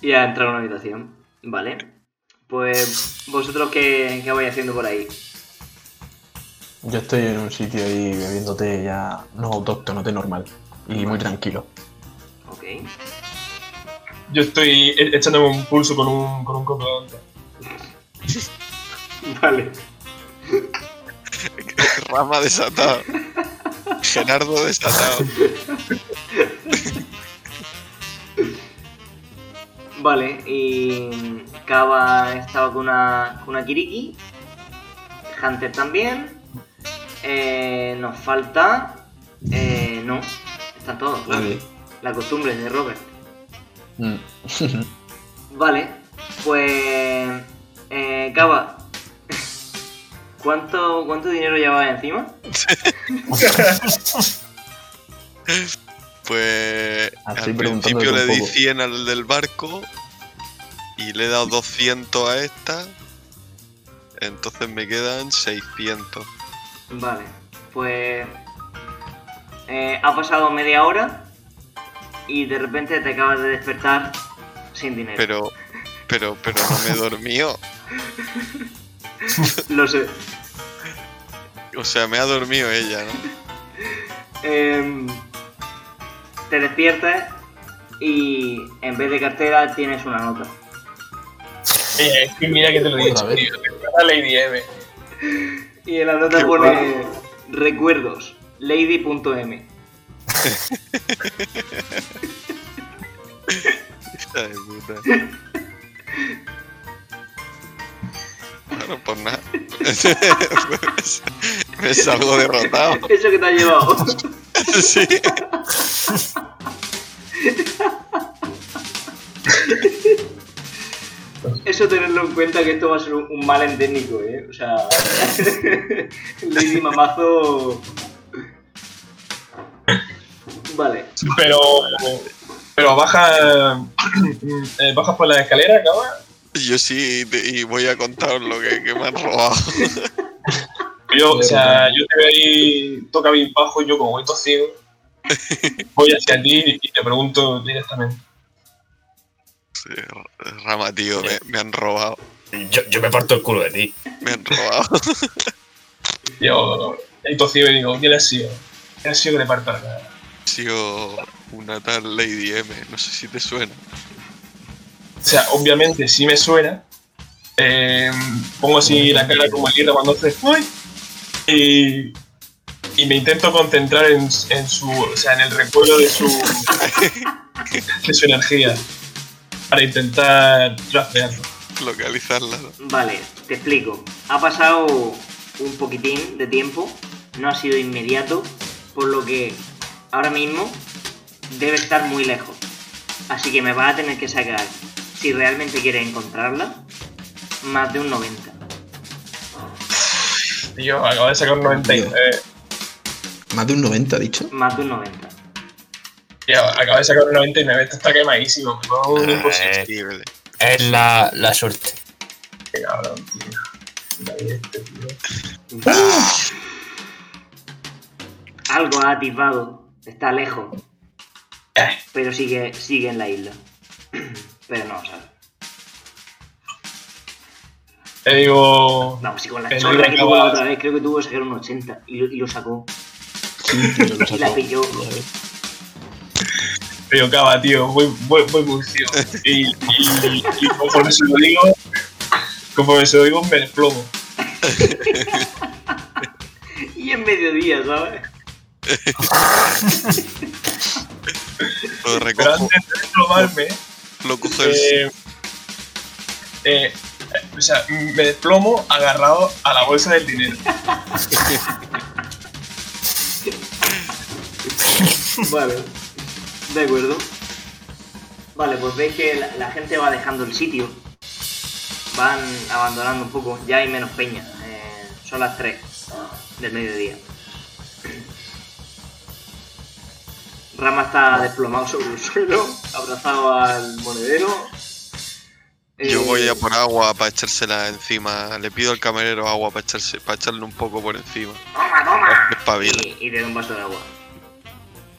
y ha entrado a una habitación. Vale. Pues vosotros qué, qué vais haciendo por ahí. Yo estoy en un sitio ahí bebiendo té ya no autóctono, té normal. Y muy tranquilo. Ok. Yo estoy e- echándome un pulso con un, con un comprobante. Vale. Rama desatado. Gerardo desatado. Vale, y Kaba estaba con una, con una Kiriki. Hunter también. Eh, nos falta. Eh, no, están todos. claro. Nadie. La costumbre de Robert. Mm. Vale, pues. Eh, Kaba. ¿Cuánto, ¿Cuánto dinero llevas encima? Pues Así al principio le di poco. 100 al del barco y le he dado 200 a esta. Entonces me quedan 600. Vale, pues. eh, ha pasado media hora y de repente te acabas de despertar sin dinero. Pero, pero, pero no me he dormido. Lo sé. O sea, me ha dormido ella, ¿no? Em, te despiertas y en vez de cartera tienes una nota. Eh, es que mira que te lo. Te pasa Lady M. Y en la nota Qué pone recuerdos, lady.m. De puta. Bueno, pues nada. me salgo derrotado. Eso que te ha llevado. Sí. Eso tenerlo en cuenta que esto va a ser un, un mal endémico, ¿eh? O sea, Lady Mamazo... Vale, Pero. Pero baja. eh, bajas por la escalera, cabrón. Yo sí, y voy a contaros lo que, que me han robado. Yo, o sea, yo te veo ahí, toca bien bajo, y yo como voy ciego, voy hacia ti y te pregunto directamente. Sí, Rama, tío, me, me han robado. Yo, yo me parto el culo de ti. Me han robado. Yo, y digo, ¿quién ha sido? ¿Quién ha sido que le parta la cara? Ha sido una tal Lady M, no sé si te suena. O sea, obviamente sí me suena. Eh, pongo así la cara como el cuando hace ¡Uy! Y, y me intento concentrar en, en su. O sea, en el recuerdo de su. de su energía. Para intentar rastrearlo. Localizarla. ¿no? vale, te explico. Ha pasado un poquitín de tiempo, no ha sido inmediato, por lo que ahora mismo debe estar muy lejos. Así que me vas a tener que sacar, si realmente quieres encontrarla, más de un 90. Tío, acabo de sacar un 99. Más de un 90, dicho. Más de un 90. Acabo de sacar un 99. Esto está quemadísimo. No, imposible, Imposible. Es la, la suerte. cabrón, tío. Algo ha atisbado. Está lejos. Pero sigue, sigue en la isla. Pero no, ¿sabes? Te digo. Vamos, si con la chorra que tuvo la otra vez, creo que tuvo que sacar un 80 y lo, y lo sacó. Y la pilló. Digo, cava, tío, voy, voy, voy muy tío. Y, y, y conforme se lo digo, conforme se lo digo, me desplomo. Y en mediodía, ¿sabes? Lo Pero recojo, antes de desplomarme, lo cojo eh, eh, o sea, me desplomo agarrado a la bolsa del dinero. Vale. De acuerdo. Vale, pues veis que la, la gente va dejando el sitio. Van abandonando un poco. Ya hay menos peña. Eh, son las 3 del mediodía. Rama está desplomado sobre el suelo, abrazado al monedero. Yo Eh, voy a por agua para echársela encima. Le pido al camarero agua para, echarse, para echarle un poco por encima. Toma, toma. Espabila. y, y te da un vaso de agua.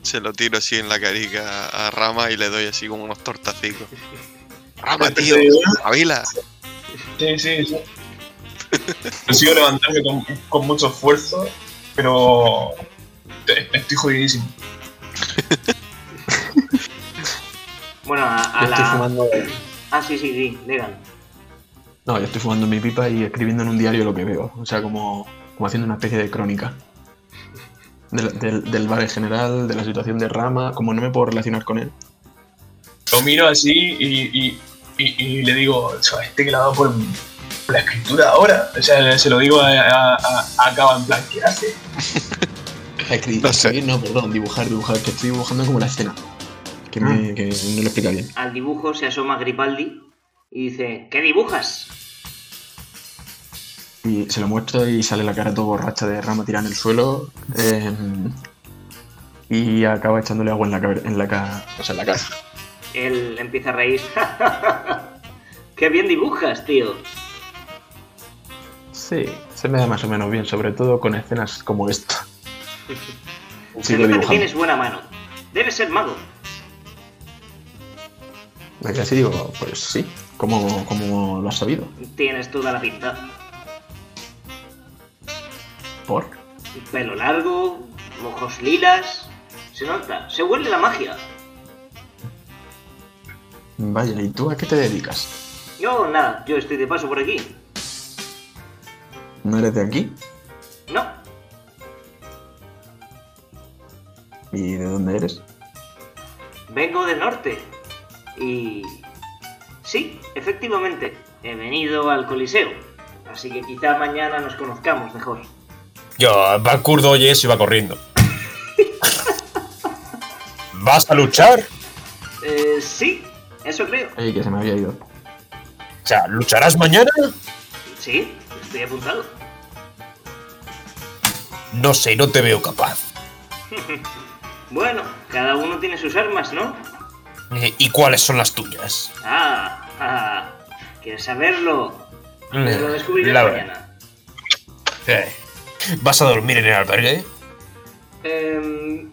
Se lo tiro así en la carica a Rama y le doy así como unos tortacicos. Rama, tío, espabila. Sí, sí, sí. Consigo levantarme con, con mucho esfuerzo, pero estoy jodidísimo. Bueno, a, a Yo estoy la. fumando. Ah, sí, sí, sí, legal. No, yo estoy fumando mi pipa y escribiendo en un diario lo que veo. O sea, como, como haciendo una especie de crónica. Del, del, del bar en general, de la situación de Rama, como no me puedo relacionar con él. Lo miro así y, y, y, y le digo, "Chaval, este que le ha dado por por la escritura ahora. O sea, se lo digo a, a, a, a Cava en plan, ¿qué hace? Escribir, No sé. no, perdón, dibujar, dibujar, que estoy dibujando como la escena. Que, me, que no lo explica bien. Al dibujo se asoma Gripaldi y dice: ¿Qué dibujas? Y se lo muestro y sale la cara todo borracha de Rama tirada en el suelo. eh, y acaba echándole agua en la, en la, ca- o sea, en la cara. Él empieza a reír. ¡Qué bien dibujas, tío! Sí, se me da más o menos bien, sobre todo con escenas como esta. Se Sigo nota que dibujando. tienes buena mano. Debes ser mago. Así digo, pues sí, ¿cómo, cómo lo has sabido? Tienes toda la pinta. ¿Por? Pelo largo, ojos lilas. Se nota, se huele la magia. Vaya, ¿y tú a qué te dedicas? Yo, nada, yo estoy de paso por aquí. ¿No eres de aquí? No, ¿Y de dónde eres? vengo del norte. Y... Sí, efectivamente, he venido al Coliseo. Así que quizá mañana nos conozcamos mejor. Yo, Valkurdo oye eso y va corriendo. ¿Vas a luchar? Eh, sí, eso creo. Ey, que se me había ido. O sea, ¿lucharás mañana? Sí, estoy apuntado. No sé, no te veo capaz. Bueno, cada uno tiene sus armas, ¿no? Eh, ¿Y cuáles son las tuyas? Ah, ah, ¿quieres saberlo? Pues lo descubriré La- mañana. Eh, ¿Vas a dormir en el albergue? Em,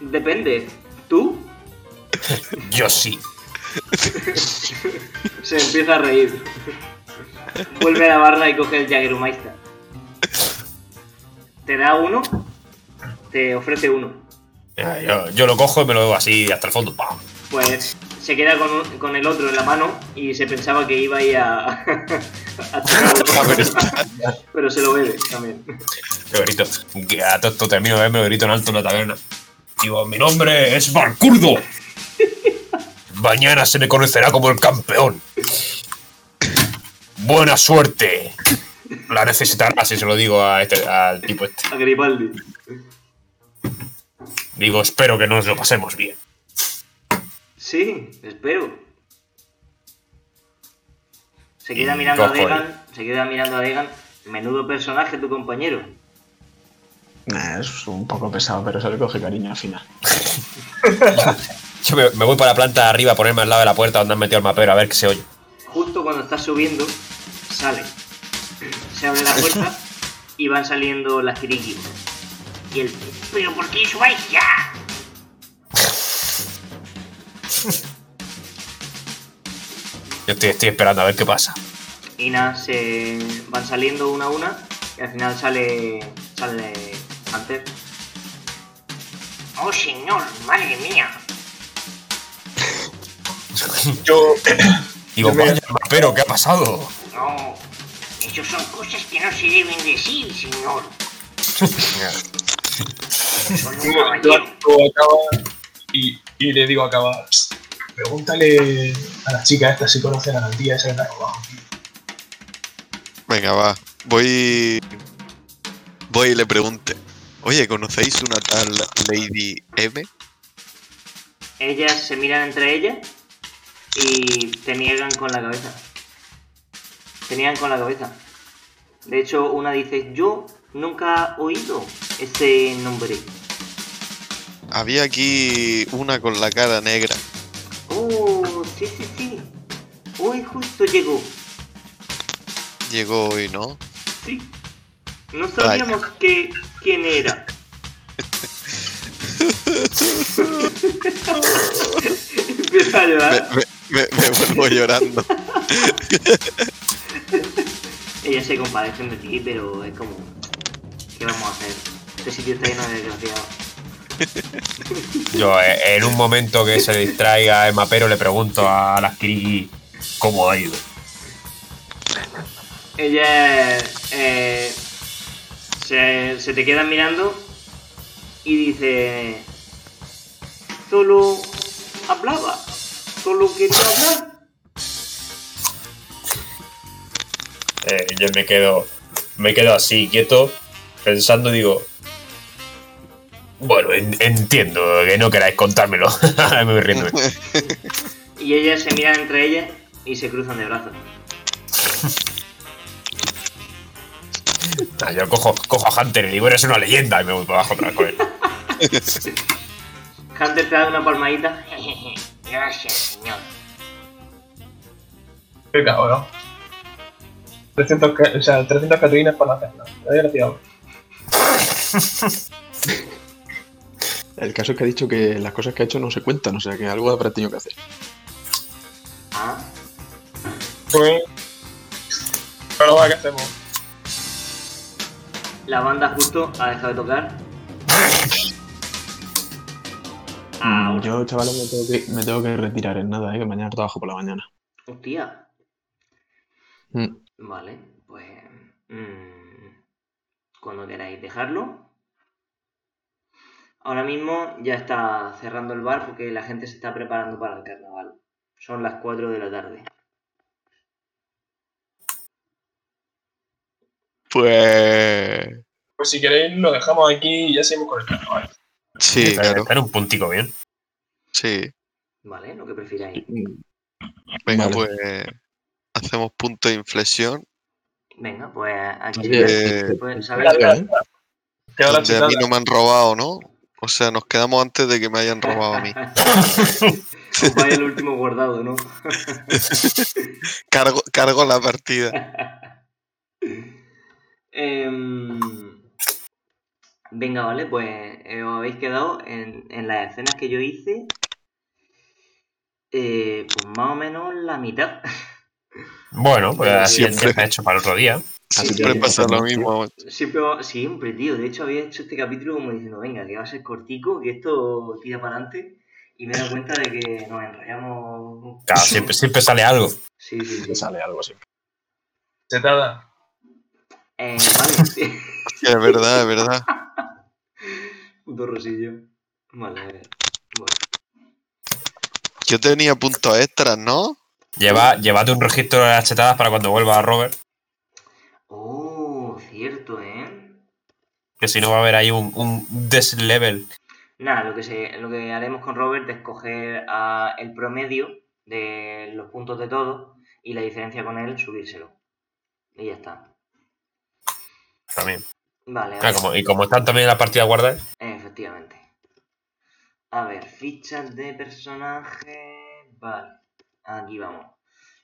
depende. ¿Tú? Yo sí. Se empieza a reír. Vuelve a la barra y coge el Jagermeister. Te da uno, te ofrece uno. Eh, Yo, yo lo cojo y me lo doy así hasta el fondo. ¡Pam! Pues se queda con, con el otro en la mano y se pensaba que iba a ir a. Pero se lo bebe también. Yo grito. A todo esto termino de verme, lo grito en alto en la taberna. Digo, mi nombre es Valkurdo. Mañana se me conocerá como el campeón. Buena suerte. La necesitarás si se lo digo a este- al tipo este. A Garibaldi. Digo, espero que nos lo pasemos bien. Sí, espero. Se queda mirando a Degan. Se queda mirando a Degan. Menudo personaje tu compañero. Nah, es un poco pesado, pero se le coge cariño al final. Yo me, me voy para la planta de arriba a ponerme al lado de la puerta donde han metido el mapero a ver qué se oye. Justo cuando estás subiendo, sale. se abre la puerta y van saliendo las kirikis. Y él, ¿Pero por qué subáis ya? Yo estoy, estoy esperando a ver qué pasa. y nada, se van saliendo una a una y al final sale, sale Hunter. Oh, señor, madre mía. Yo, Digo, vaya, pero ¿qué ha pasado? No, eso son cosas que no se deben decir, señor. Son un yo caballero. acaba y, y le digo Acaba, "Psst, pregúntale a la chica esta si conoce a la tía esa que robado. tío". Venga, va. Voy. Voy y le pregunte. Oye, ¿conocéis una tal Lady M? Ellas se miran entre ellas y te niegan con la cabeza. Te niegan con la cabeza. De hecho, una dice, yo nunca he oído ese nombre. Había aquí una con la cara negra. Oh, sí, sí, sí. Hoy justo llegó. Llegó hoy, ¿no? Sí. No sabíamos que, quién era. Empieza a Me, llorar. me- me- me vuelvo llorando. Ellas se compadecen de ti, pero es como... ¿Qué vamos a hacer? Este sitio está lleno de desgraciados. Yo, eh, en un momento que se distraiga el mapero, le pregunto a las Kiriki cómo ha ido. Ellas eh, se, se te quedan mirando y dice... Solo hablaba. Solo quería hablar. Eh, yo me quedo, me quedo así, quieto, pensando, digo. Bueno, en- entiendo que no queráis contármelo. me voy riendo. Y ellas se miran entre ellas y se cruzan de brazos. Ah, Yo cojo, cojo a Hunter y digo, eres una leyenda, y me voy para abajo otra vez con él. Hunter te da una palmadita. Gracias, señor. Qué cabrón. 300, ca- o sea, 300 catrinas para la cena. Desgraciado. El caso es que ha dicho que las cosas que ha hecho no se cuentan, o sea que algo habrá tenido que hacer. Ah, Pues. Pero va, ¿qué hacemos? la banda justo ha dejado de tocar. Ah, Mm, Yo, chavales, me tengo, que, me tengo que retirar en nada, ¿eh? que mañana trabajo por la mañana. hostia. Mm. Vale, pues. mm, cuando queráis dejarlo. Ahora mismo ya está cerrando el bar porque la gente se está preparando para el carnaval. Son las 4 de la tarde. Pues. Pues si queréis, lo dejamos aquí y ya seguimos con el carnaval. Sí, Está- claro. está en un puntico bien. Sí. Vale, lo que prefiráis. Venga, Vale. pues. Hacemos punto de inflexión. Venga, pues aquí. Eh, pues, ¿sabes? Donde a mí no me han robado, ¿no? O sea, nos quedamos antes de que me hayan robado a mí. Vaya el último guardado, ¿no? Cargo, cargo la partida. Em, venga, vale, pues eh, os habéis quedado en, en las escenas que yo hice. eh, pues más o menos la mitad. Bueno, pues así ya Siempre. está hecho para el otro día. Siempre pasa lo mismo. Siempre, siempre, tío. De hecho, había hecho este capítulo como diciendo, venga, que va a ser cortico, que esto tira para adelante. Y me he dado cuenta de que nos enrollamos. Claro, siempre, siempre sale algo. Sí, sí, sí. Que sale algo así. Chetada. Eh, vale, sí. Es verdad, es verdad. Puto rosillo. Vale, vale. Bueno. Yo tenía puntos extras, ¿no? Lleva, llévate un registro de las chetadas para cuando vuelva a Robert, Oh, cierto, ¿eh? que si no va a haber ahí un, un deslevel. Nada, lo que, se, lo que haremos con Robert es coger a el promedio de los puntos de todos y la diferencia con él subírselo. Y ya está. También. Vale, Ah, como- y como están también en la partida guardadas, Efectivamente. A ver, fichas de personaje. Vale, aquí vamos.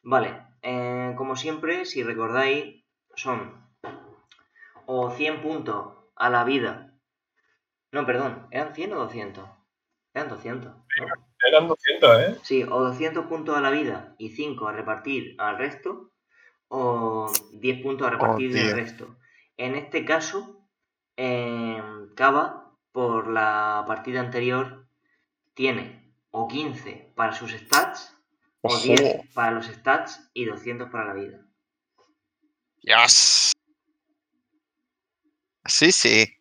Vale, eh, como siempre, si recordáis, son o 100 puntos a la vida. No, perdón, ¿eran 100 o 200? Eran 200, ¿no? Eran 200, ¿eh? Sí, o 200 puntos a la vida y 5 a repartir al resto, o 10 puntos a repartir del 10. resto. En este caso, eh, Cava, por la partida anterior, tiene o 15 para sus stats, o Ojo. 10 para los stats y 200 para la vida. Yes. Sí, sí.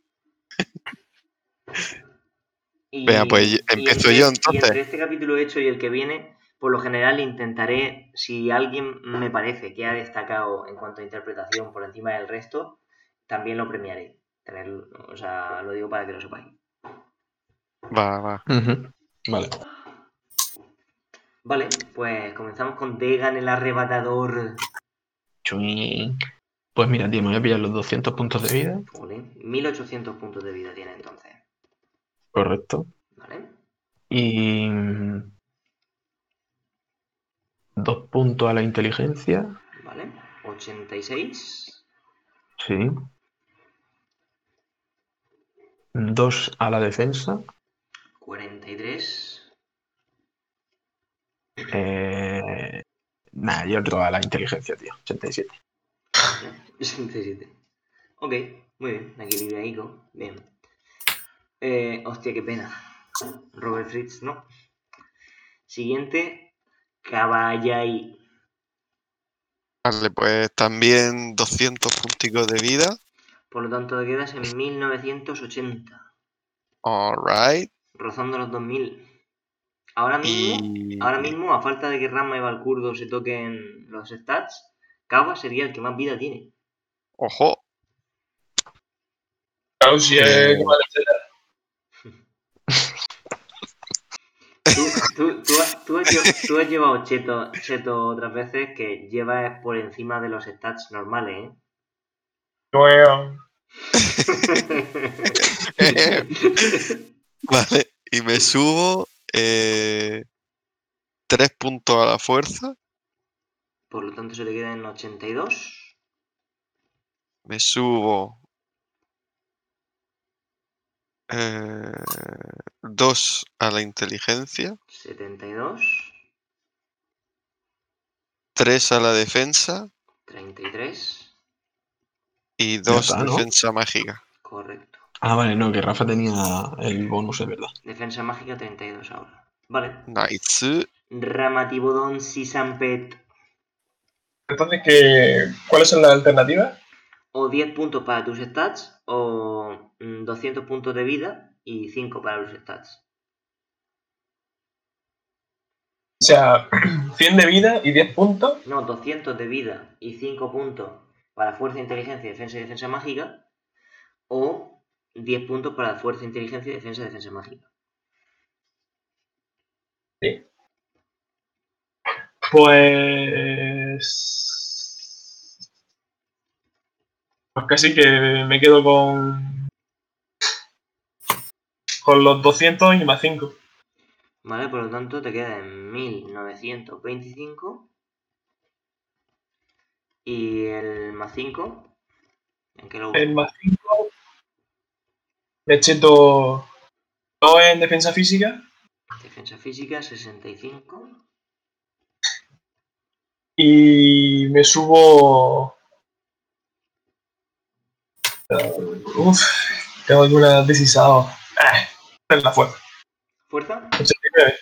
Y, Venga, pues, y empiezo entre- yo, Y entonces. entre este capítulo hecho y el que viene, por lo general intentaré, si alguien me parece que ha destacado en cuanto a interpretación por encima del resto, también lo premiaré. Tener, o sea, lo digo para que lo sepáis. Va, va. Vale. Vale, pues comenzamos con Degan el arrebatador. Chuin. Pues mira, tío, me voy a pillar los 200 puntos de vida. Jolín, 1800 puntos de vida tiene entonces. Correcto. ¿Vale? Y. mm, Dos puntos a la inteligencia. ¿Vale? 86. Sí. Dos a la defensa. 43. Eh... Nah, y otro a la inteligencia, tío. 87. 67. Ok, muy bien, equilibradico. Bien. Eh, hostia, qué pena. Robert Fritz, no. Siguiente, Caballay. Vale, pues también 200 punticos de vida. Por lo tanto, te quedas en 1980, Alright. rozando los 2000. Ahora mismo, Y. ahora mismo, a falta de que Rama y Valkurdo se toquen los stats, Cava sería el que más vida tiene. Ojo. Claro, si es Eh. Tú, tú- tú has- tú has lle- tú has llevado cheto, cheto otras veces que llevas por encima de los stats normales, ¿eh? Bueno, vale. Y me subo. Eh... Tres puntos a la fuerza. Por lo tanto, se te queda en 82. Me subo. Eh... Dos a la inteligencia. 72. Tres a la defensa. 33. Y dos está, ¿no? defensa mágica. Correcto. Ah, vale, no, que Rafa tenía el bonus, es verdad. Defensa mágica 32 ahora. Vale. Nice. Ramatibodon Sisampet. entonces, ¿qué, ¿cuáles son las alternativas? O 10 puntos para tus stats. O mm, 200 puntos de vida. Y 5 para los stats. O sea, 100 de vida y 10 puntos. No, 200 de vida y 5 puntos para fuerza, inteligencia, defensa y defensa mágica. O 10 puntos para fuerza, inteligencia y defensa y defensa mágica. Pues. Pues casi que me quedo con. Con los 200 y más 5. Vale, por lo tanto te queda en 1925. Y el más 5. ¿En qué lo El más 5. Me cheto. Todo en defensa física. Defensa física 65. Y me subo. Uh, Uf, tengo alguna decisado. Ah, en la fuerza. ¿Fuerza? 89.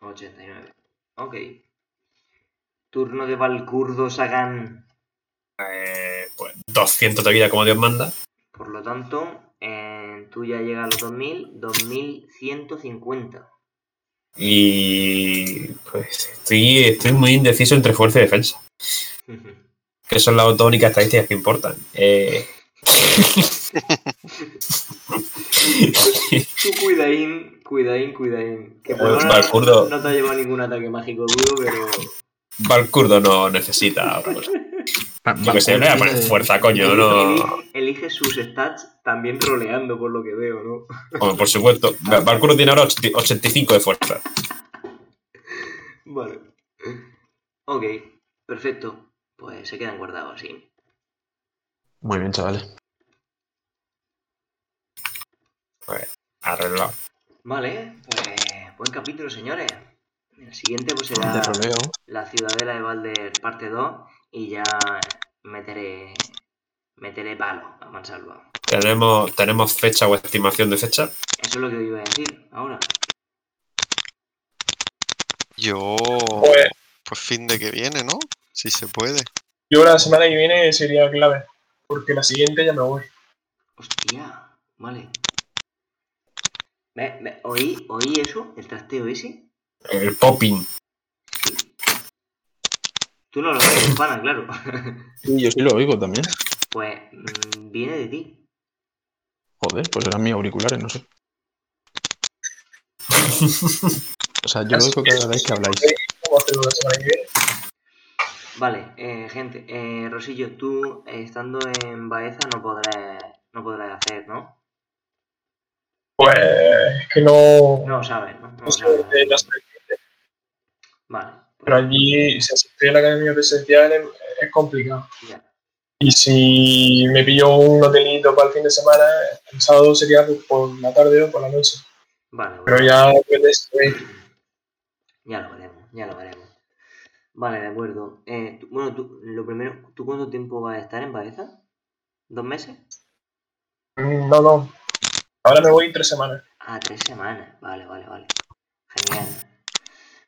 89. Ok. Turno de Valkurdo Sagan. Eh, pues 200 de vida como Dios manda. Por lo tanto, eh, tú ya llegas a los 2000, 2150. Y pues estoy, estoy muy indeciso entre fuerza y defensa. Que son las dos únicas estadísticas que importan. Eh, Tú cuidaín, cuidaín, cuidaín. Que por Pues, ahora Valkurdo. no te ha llevado ningún ataque mágico duro, pero. Valkurdo no necesita. Yo que sé, le voy a poner fuerza, coño, no. Elige, sus stats también troleando, por lo que veo, ¿no? Hombre, por supuesto. Valkurdo tiene ahora 80 85 de fuerza. Vale. Ok, perfecto. Pues se quedan guardados así. Muy bien, chavales. Arreglado. Vale, pues buen capítulo, señores. El siguiente pues será. La Ciudadela de Valder parte 2 y ya meteré meteré palo a mansalva. ¿Tenemos, ¿Tenemos fecha o estimación de fecha? Eso es lo que iba a decir ahora. Yo. Pues- Pues fin de que viene, ¿no? Si se puede. Yo la semana que viene sería clave. Porque la siguiente ya me voy. Hostia, vale. Ve, ve, ¿Oí, ¿Oí eso? ¿El trasteo ese? El popping. Tú no lo ves, pana, claro. Sí, yo sí lo oigo también. Pues mm, viene de ti. Joder, pues eran mis auriculares, no sé. O sea, yo lo oigo cada vez que habláis. Vale, eh, gente, eh, Rosillo, tú eh, estando en Baeza no podrás, no podrás hacer, ¿no? Pues es que no. No lo sabes, ¿no? No lo no sabes. de las- Vale, Pero allí, si asistir a la academia presencial es, es complicado. ya. Y si me pillo un hotelito para el fin de semana, el sábado sería pues, por la tarde o por la noche. Vale, Pero bueno, ya de ya lo veremos, ya lo veremos. Vale, de acuerdo. Eh, tú- bueno, tú, lo primero, ¿tú cuánto tiempo vas a estar en Baeza? ¿Dos meses? Mm, No, no. Ahora me voy tres semanas. Ah, tres semanas. Vale, vale, vale. Genial.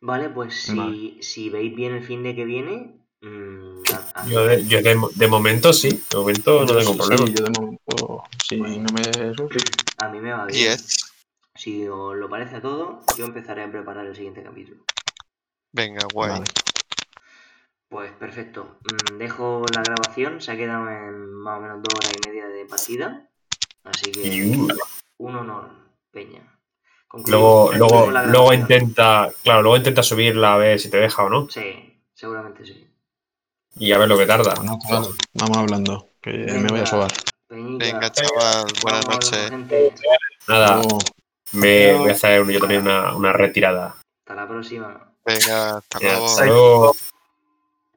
Vale, pues si, Vale. si veis bien el fin de que viene, mm, a- a- Yo, de, yo de, de momento sí. De momento no tengo sí, problema. sí, yo de momento, si no me... sí. a mí me va bien. Yes. Si os lo parece a todos, yo empezaré a preparar el siguiente capítulo. Venga, guay. Vale. Pues perfecto. Mm, Dejo la grabación, se ha quedado en más o menos dos horas y media de partida. Así que Y, un honor, Peña. Luego, luego, luego intenta, claro, luego intenta subirla a ver si te deja o no. Sí, seguramente sí. Y a ver lo que tarda. Vamos hablando, que me voy a sobar. Venga, chaval. Buenas noches. Nada, me voy a hacer yo también una, una retirada. Hasta la próxima. Venga, hasta luego. hasta luego.